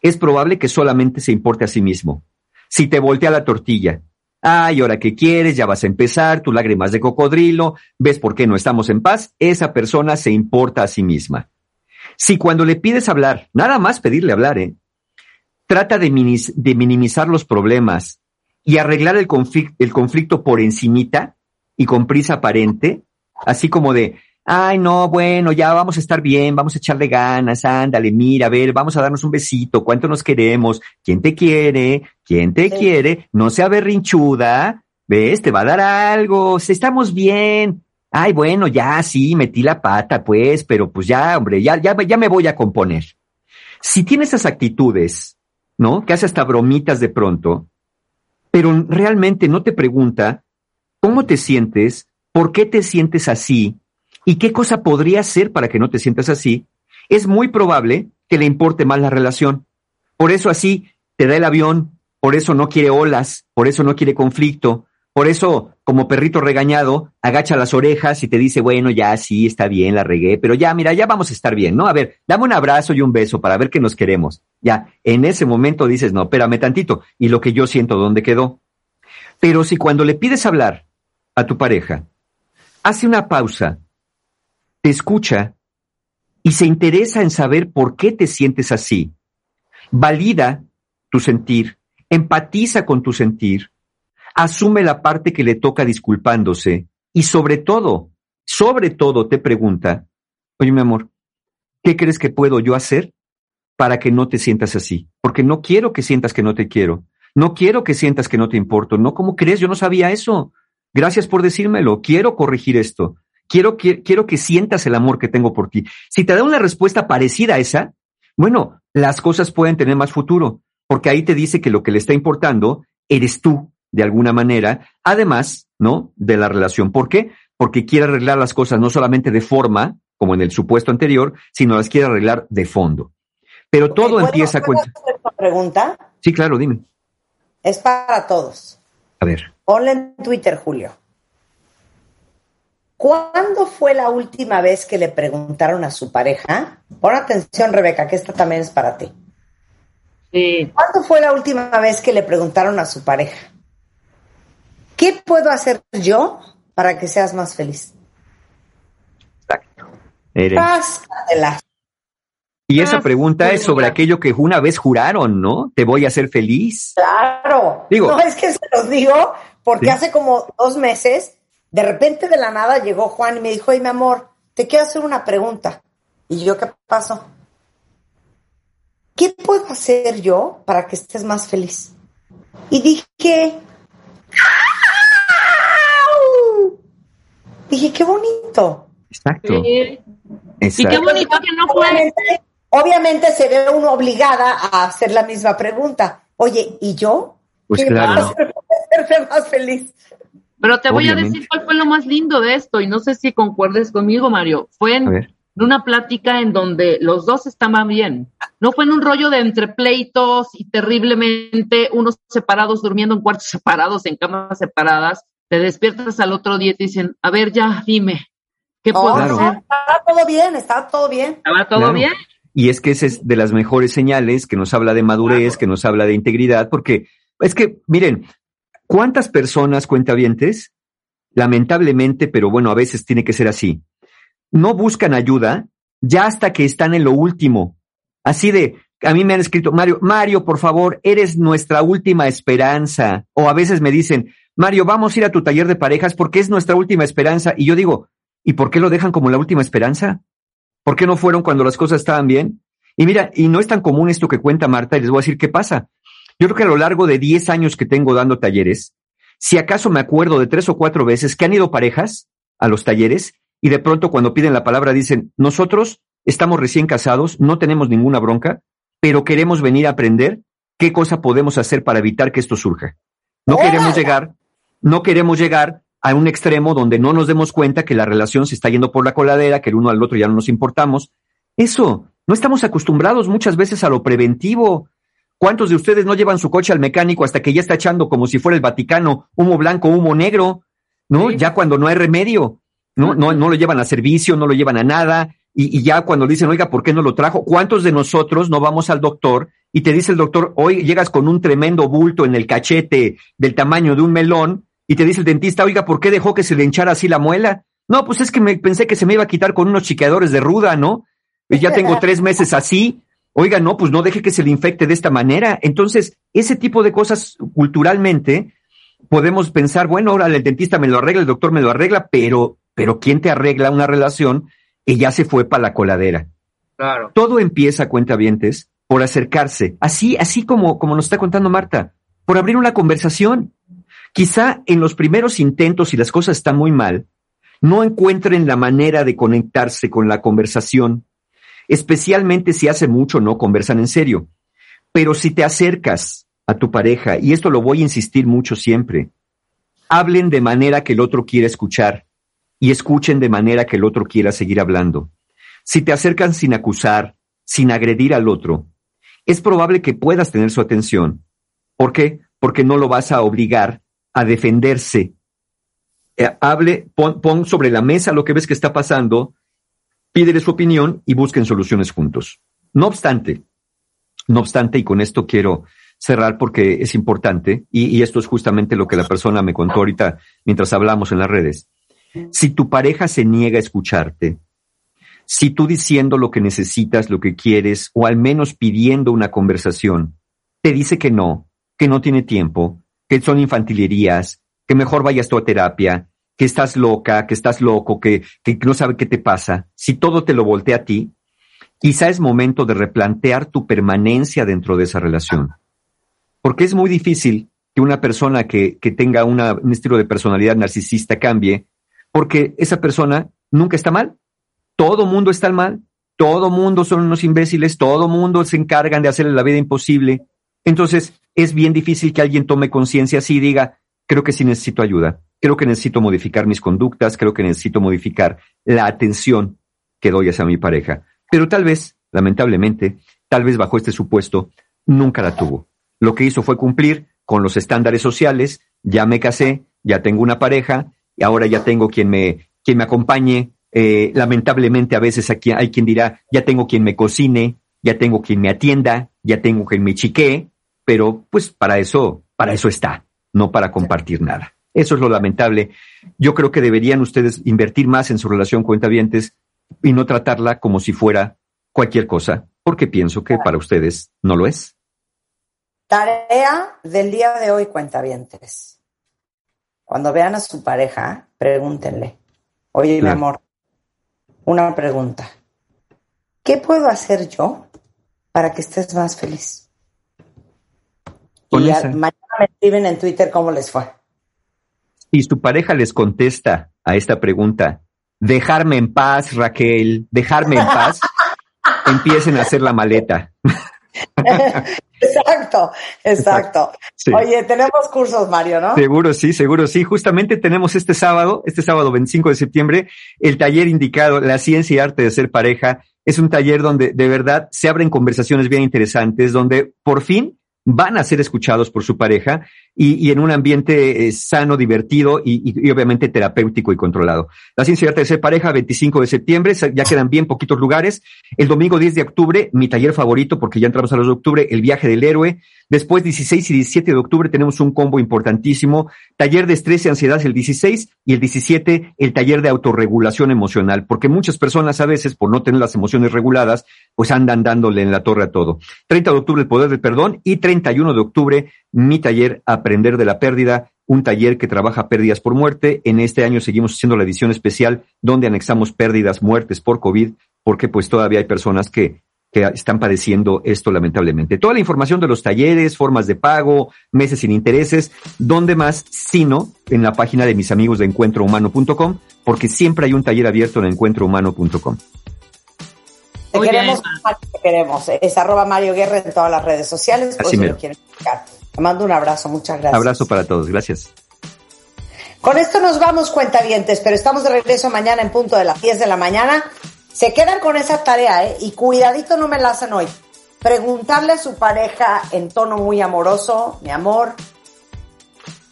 es probable que solamente se importe a sí mismo. Si te voltea la tortilla, ay, ahora que quieres, ya vas a empezar, tus lágrimas de cocodrilo, ves por qué no estamos en paz, esa persona se importa a sí misma. Si cuando le pides hablar, nada más pedirle hablar, ¿eh? trata de, minimizar los problemas y arreglar el, el conflicto por encimita y con prisa aparente, así como de, ay, no, bueno, ya vamos a estar bien, vamos a echarle ganas, ándale, mira, a ver, vamos a darnos un besito, cuánto nos queremos, quién te quiere, quién te quiere, no sea berrinchuda, ves, te va a dar algo, si estamos bien. Ay, bueno, ya sí, metí la pata, pues, pero pues ya, hombre, ya, ya, ya me voy a componer. Si tiene esas actitudes, ¿no? Que hace hasta bromitas de pronto, pero realmente no te pregunta cómo te sientes, por qué te sientes así, ¿Y qué cosa podría ser para que no te sientas así? Es muy probable que le importe más la relación. Por eso así te da el avión, por eso no quiere olas, por eso no quiere conflicto, por eso, como perrito regañado, agacha las orejas y te dice, bueno, ya sí, está bien, la regué, pero ya, mira, ya vamos a estar bien, ¿no? A ver, dame un abrazo y un beso para ver que nos queremos. Ya, en ese momento dices, no, espérame tantito, y lo que yo siento, ¿dónde quedó? Pero si cuando le pides hablar a tu pareja, hace una pausa te escucha y se interesa en saber por qué te sientes así. Valida tu sentir, empatiza con tu sentir, asume la parte que le toca disculpándose y sobre todo, sobre todo te pregunta, oye mi amor, ¿qué crees que puedo yo hacer para que no te sientas así? Porque no quiero que sientas que no te quiero, no quiero que sientas que no te importo, ¿no? ¿Cómo crees? Yo no sabía eso. Gracias por decírmelo, quiero corregir esto quiero, quiero, que sientas el amor que tengo por ti. Si te da una respuesta parecida a esa, bueno, las cosas pueden tener más futuro, porque ahí te dice que lo que le está importando eres tú, de alguna manera, además, ¿no? De la relación. ¿Por qué? Porque quiere arreglar las cosas no solamente de forma, como en el supuesto anterior, sino las quiere arreglar de fondo. Pero todo empieza con... pregunta? Sí, claro, dime. Es para todos. A ver. Ponle en Twitter, Julio. ¿Cuándo fue la última vez que le preguntaron a su pareja? Pon atención, Rebeca, que esta también es para ti. ¿Cuándo fue la última vez que le preguntaron a su pareja? ¿Qué puedo hacer yo para que seas más feliz? Exacto. Y esa pregunta es sobre aquello que una vez juraron, ¿no? Te voy a hacer feliz. Claro. Digo, no es que se los digo porque hace como dos meses de repente de la nada llegó Juan y me dijo, oye, mi amor, te quiero hacer una pregunta. Y yo, ¿qué pasó? ¿qué puedo hacer yo para que estés más feliz? Y dije, ¡Au! dije, qué bonito. Exacto. Sí. Y qué bonito que no fue. Obviamente, obviamente se ve uno obligada a hacer la misma pregunta. Oye, ¿y yo? Pues ¿Qué claro. puedo hacer para hacerme más feliz? Pero te voy a decir cuál fue lo más lindo de esto, y no sé si concuerdes conmigo, Mario. Fue A en, una plática en donde los dos estaban bien. No fue en un rollo de entre pleitos y terriblemente unos separados durmiendo en cuartos separados, en camas separadas. Te despiertas al otro día y te dicen, a ver, ya, dime, ¿qué No, puedo Claro. hacer? estaba todo bien, estaba todo bien. ¿Estaba todo Claro. bien? Y es que esa es de las mejores señales que nos habla de madurez, Claro. que nos habla de integridad, porque es que, miren, ¿cuántas personas cuentavientes, lamentablemente, pero bueno, a veces tiene que ser así, no buscan ayuda ya hasta que están en lo último? Así de, a mí me han escrito, Mario, Mario, por favor, eres nuestra última esperanza. O a veces me dicen, Mario, vamos a ir a tu taller de parejas porque es nuestra última esperanza. Y yo digo, ¿y por qué lo dejan como la última esperanza? ¿Por qué no fueron cuando las cosas estaban bien? Y mira, y no es tan común esto que cuenta Marta, y les voy a decir qué pasa. Yo creo que a lo largo de 10 años que tengo dando talleres, si acaso me acuerdo de tres o cuatro veces que han ido parejas a los talleres y de pronto cuando piden la palabra dicen, nosotros estamos recién casados, no tenemos ninguna bronca, pero queremos venir a aprender qué cosa podemos hacer para evitar que esto surja. No queremos llegar, no queremos llegar a un extremo donde no nos demos cuenta que la relación se está yendo por la coladera, que el uno al otro ya no nos importamos. Eso, no estamos acostumbrados muchas veces a lo preventivo. ¿Cuántos de ustedes no llevan su coche al mecánico hasta que ya está echando como si fuera el Vaticano, humo blanco, humo negro? ¿No? Sí. Ya cuando no hay remedio, ¿no? No, no lo llevan a servicio, no lo llevan a nada. Y, y ya cuando dicen, oiga, ¿por qué no lo trajo? ¿Cuántos de nosotros no vamos al doctor y te dice el doctor, hoy llegas con un tremendo bulto en el cachete del tamaño de un melón y te dice el dentista, oiga, ¿por qué dejó que se le hinchara así la muela? No, pues es que me pensé que se me iba a quitar con unos chiqueadores de ruda, ¿no? Y ya tengo tres meses así. Oiga, no, pues no deje que se le infecte de esta manera. Entonces, ese tipo de cosas culturalmente podemos pensar, bueno, ahora el dentista me lo arregla, el doctor me lo arregla, pero, pero ¿quién te arregla una relación que ya se fue para la coladera? Claro. Todo empieza, cuentavientes, por acercarse, así, así como, como nos está contando Marta, por abrir una conversación. Quizá en los primeros intentos, si las cosas están muy mal, no encuentren la manera de conectarse con la conversación, especialmente si hace mucho no conversan en serio. Pero si te acercas a tu pareja, y esto lo voy a insistir mucho siempre, hablen de manera que el otro quiera escuchar y escuchen de manera que el otro quiera seguir hablando. Si te acercan sin acusar, sin agredir al otro, es probable que puedas tener su atención. ¿Por qué? Porque no lo vas a obligar a defenderse. Eh, hable, pon, pon sobre la mesa lo que ves que está pasando, pídele su opinión y busquen soluciones juntos. No obstante, no obstante, y con esto quiero cerrar porque es importante, y, y esto es justamente lo que la persona me contó ahorita mientras hablamos en las redes. Si tu pareja se niega a escucharte, si tú diciendo lo que necesitas, lo que quieres, o al menos pidiendo una conversación, te dice que no, que no tiene tiempo, que son infantilerías, que mejor vayas tú a terapia, que estás loca, que estás loco, que, que no sabe qué te pasa, si todo te lo voltea a ti, quizá es momento de replantear tu permanencia dentro de esa relación. Porque es muy difícil que una persona que, que tenga un estilo de personalidad narcisista cambie, porque esa persona nunca está mal. Todo mundo está mal, todo mundo son unos imbéciles, todo mundo se encargan de hacerle la vida imposible. Entonces, es bien difícil que alguien tome conciencia así y diga, creo que sí necesito ayuda, creo que necesito modificar mis conductas, creo que necesito modificar la atención que doy hacia mi pareja. Pero tal vez, lamentablemente, tal vez bajo este supuesto, nunca la tuvo. Lo que hizo fue cumplir con los estándares sociales, ya me casé, ya tengo una pareja, y ahora ya tengo quien me, quien me acompañe. Eh, lamentablemente a veces aquí hay quien dirá, ya tengo quien me cocine, ya tengo quien me atienda, ya tengo quien me chiquee, pero pues para eso, para eso está, no para compartir nada. Eso es lo lamentable. Yo creo que deberían ustedes invertir más en su relación cuentavientes y no tratarla como si fuera cualquier cosa, porque pienso que para ustedes no lo es. Tarea del día de hoy, cuentavientes. Cuando vean a su pareja, pregúntenle, oye, mi amor, una pregunta. ¿Qué puedo hacer yo para que estés más feliz? Con y esa. mañana me escriben en Twitter cómo les fue. Y su pareja les contesta a esta pregunta, dejarme en paz, Raquel, dejarme en paz, empiecen a hacer la maleta. Exacto, exacto. Sí. Oye, tenemos cursos, Mario, ¿no? Seguro sí, seguro sí. Justamente tenemos este sábado, este sábado 25 de septiembre, el taller indicado, La ciencia y arte de ser pareja. Es un taller donde de verdad se abren conversaciones bien interesantes, donde por fin van a ser escuchados por su pareja y, y en un ambiente eh, sano, divertido y, y- y obviamente terapéutico y controlado. La ciencia y arte de ser pareja, 25 de septiembre, se- ya quedan bien poquitos lugares. El domingo 10 de octubre, mi taller favorito, porque ya entramos a los de octubre, el viaje del héroe. Después, 16 y 17 de octubre, tenemos un combo importantísimo. Taller de estrés y ansiedad el 16 y el 17, el taller de autorregulación emocional, porque muchas personas a veces, por no tener las emociones reguladas, pues andan dándole en la torre a todo. 30 de octubre, el poder del perdón y 31 de octubre, mi taller Aprender de la pérdida, un taller que trabaja pérdidas por muerte. En este año seguimos haciendo la edición especial donde anexamos pérdidas, muertes por COVID, porque pues todavía hay personas que que están padeciendo esto lamentablemente. Toda la información de los talleres, formas de pago, meses sin intereses, ¿dónde más? Sino en la página de mis amigos de encuentrohumano.com, porque siempre hay un taller abierto en encuentrohumano.com. Te Muy queremos, bien. Te queremos. Es arroba Mario Guerra en todas las redes sociales, por Así si lo quieren buscar. Te mando un abrazo, muchas gracias. Abrazo para todos, gracias. Con esto nos vamos, cuentavientes, pero estamos de regreso mañana en punto de las 10 de la mañana. Se quedan con esa tarea, ¿eh? Y cuidadito no me la hacen hoy. Preguntarle a su pareja en tono muy amoroso, mi amor,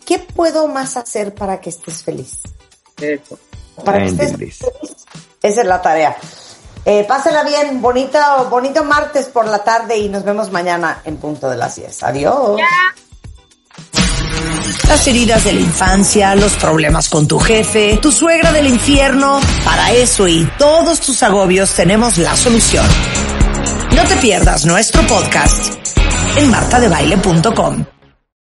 ¿qué puedo más hacer para que estés feliz? Eso. Para que estés feliz. Esa es la tarea. Eh, pásela bien, bonito, bonito martes por la tarde y nos vemos mañana en punto de las 10. Adiós. Las heridas de la infancia, los problemas con tu jefe, tu suegra del infierno. Para eso y todos tus agobios tenemos la solución. No te pierdas nuestro podcast en martadebaile.com.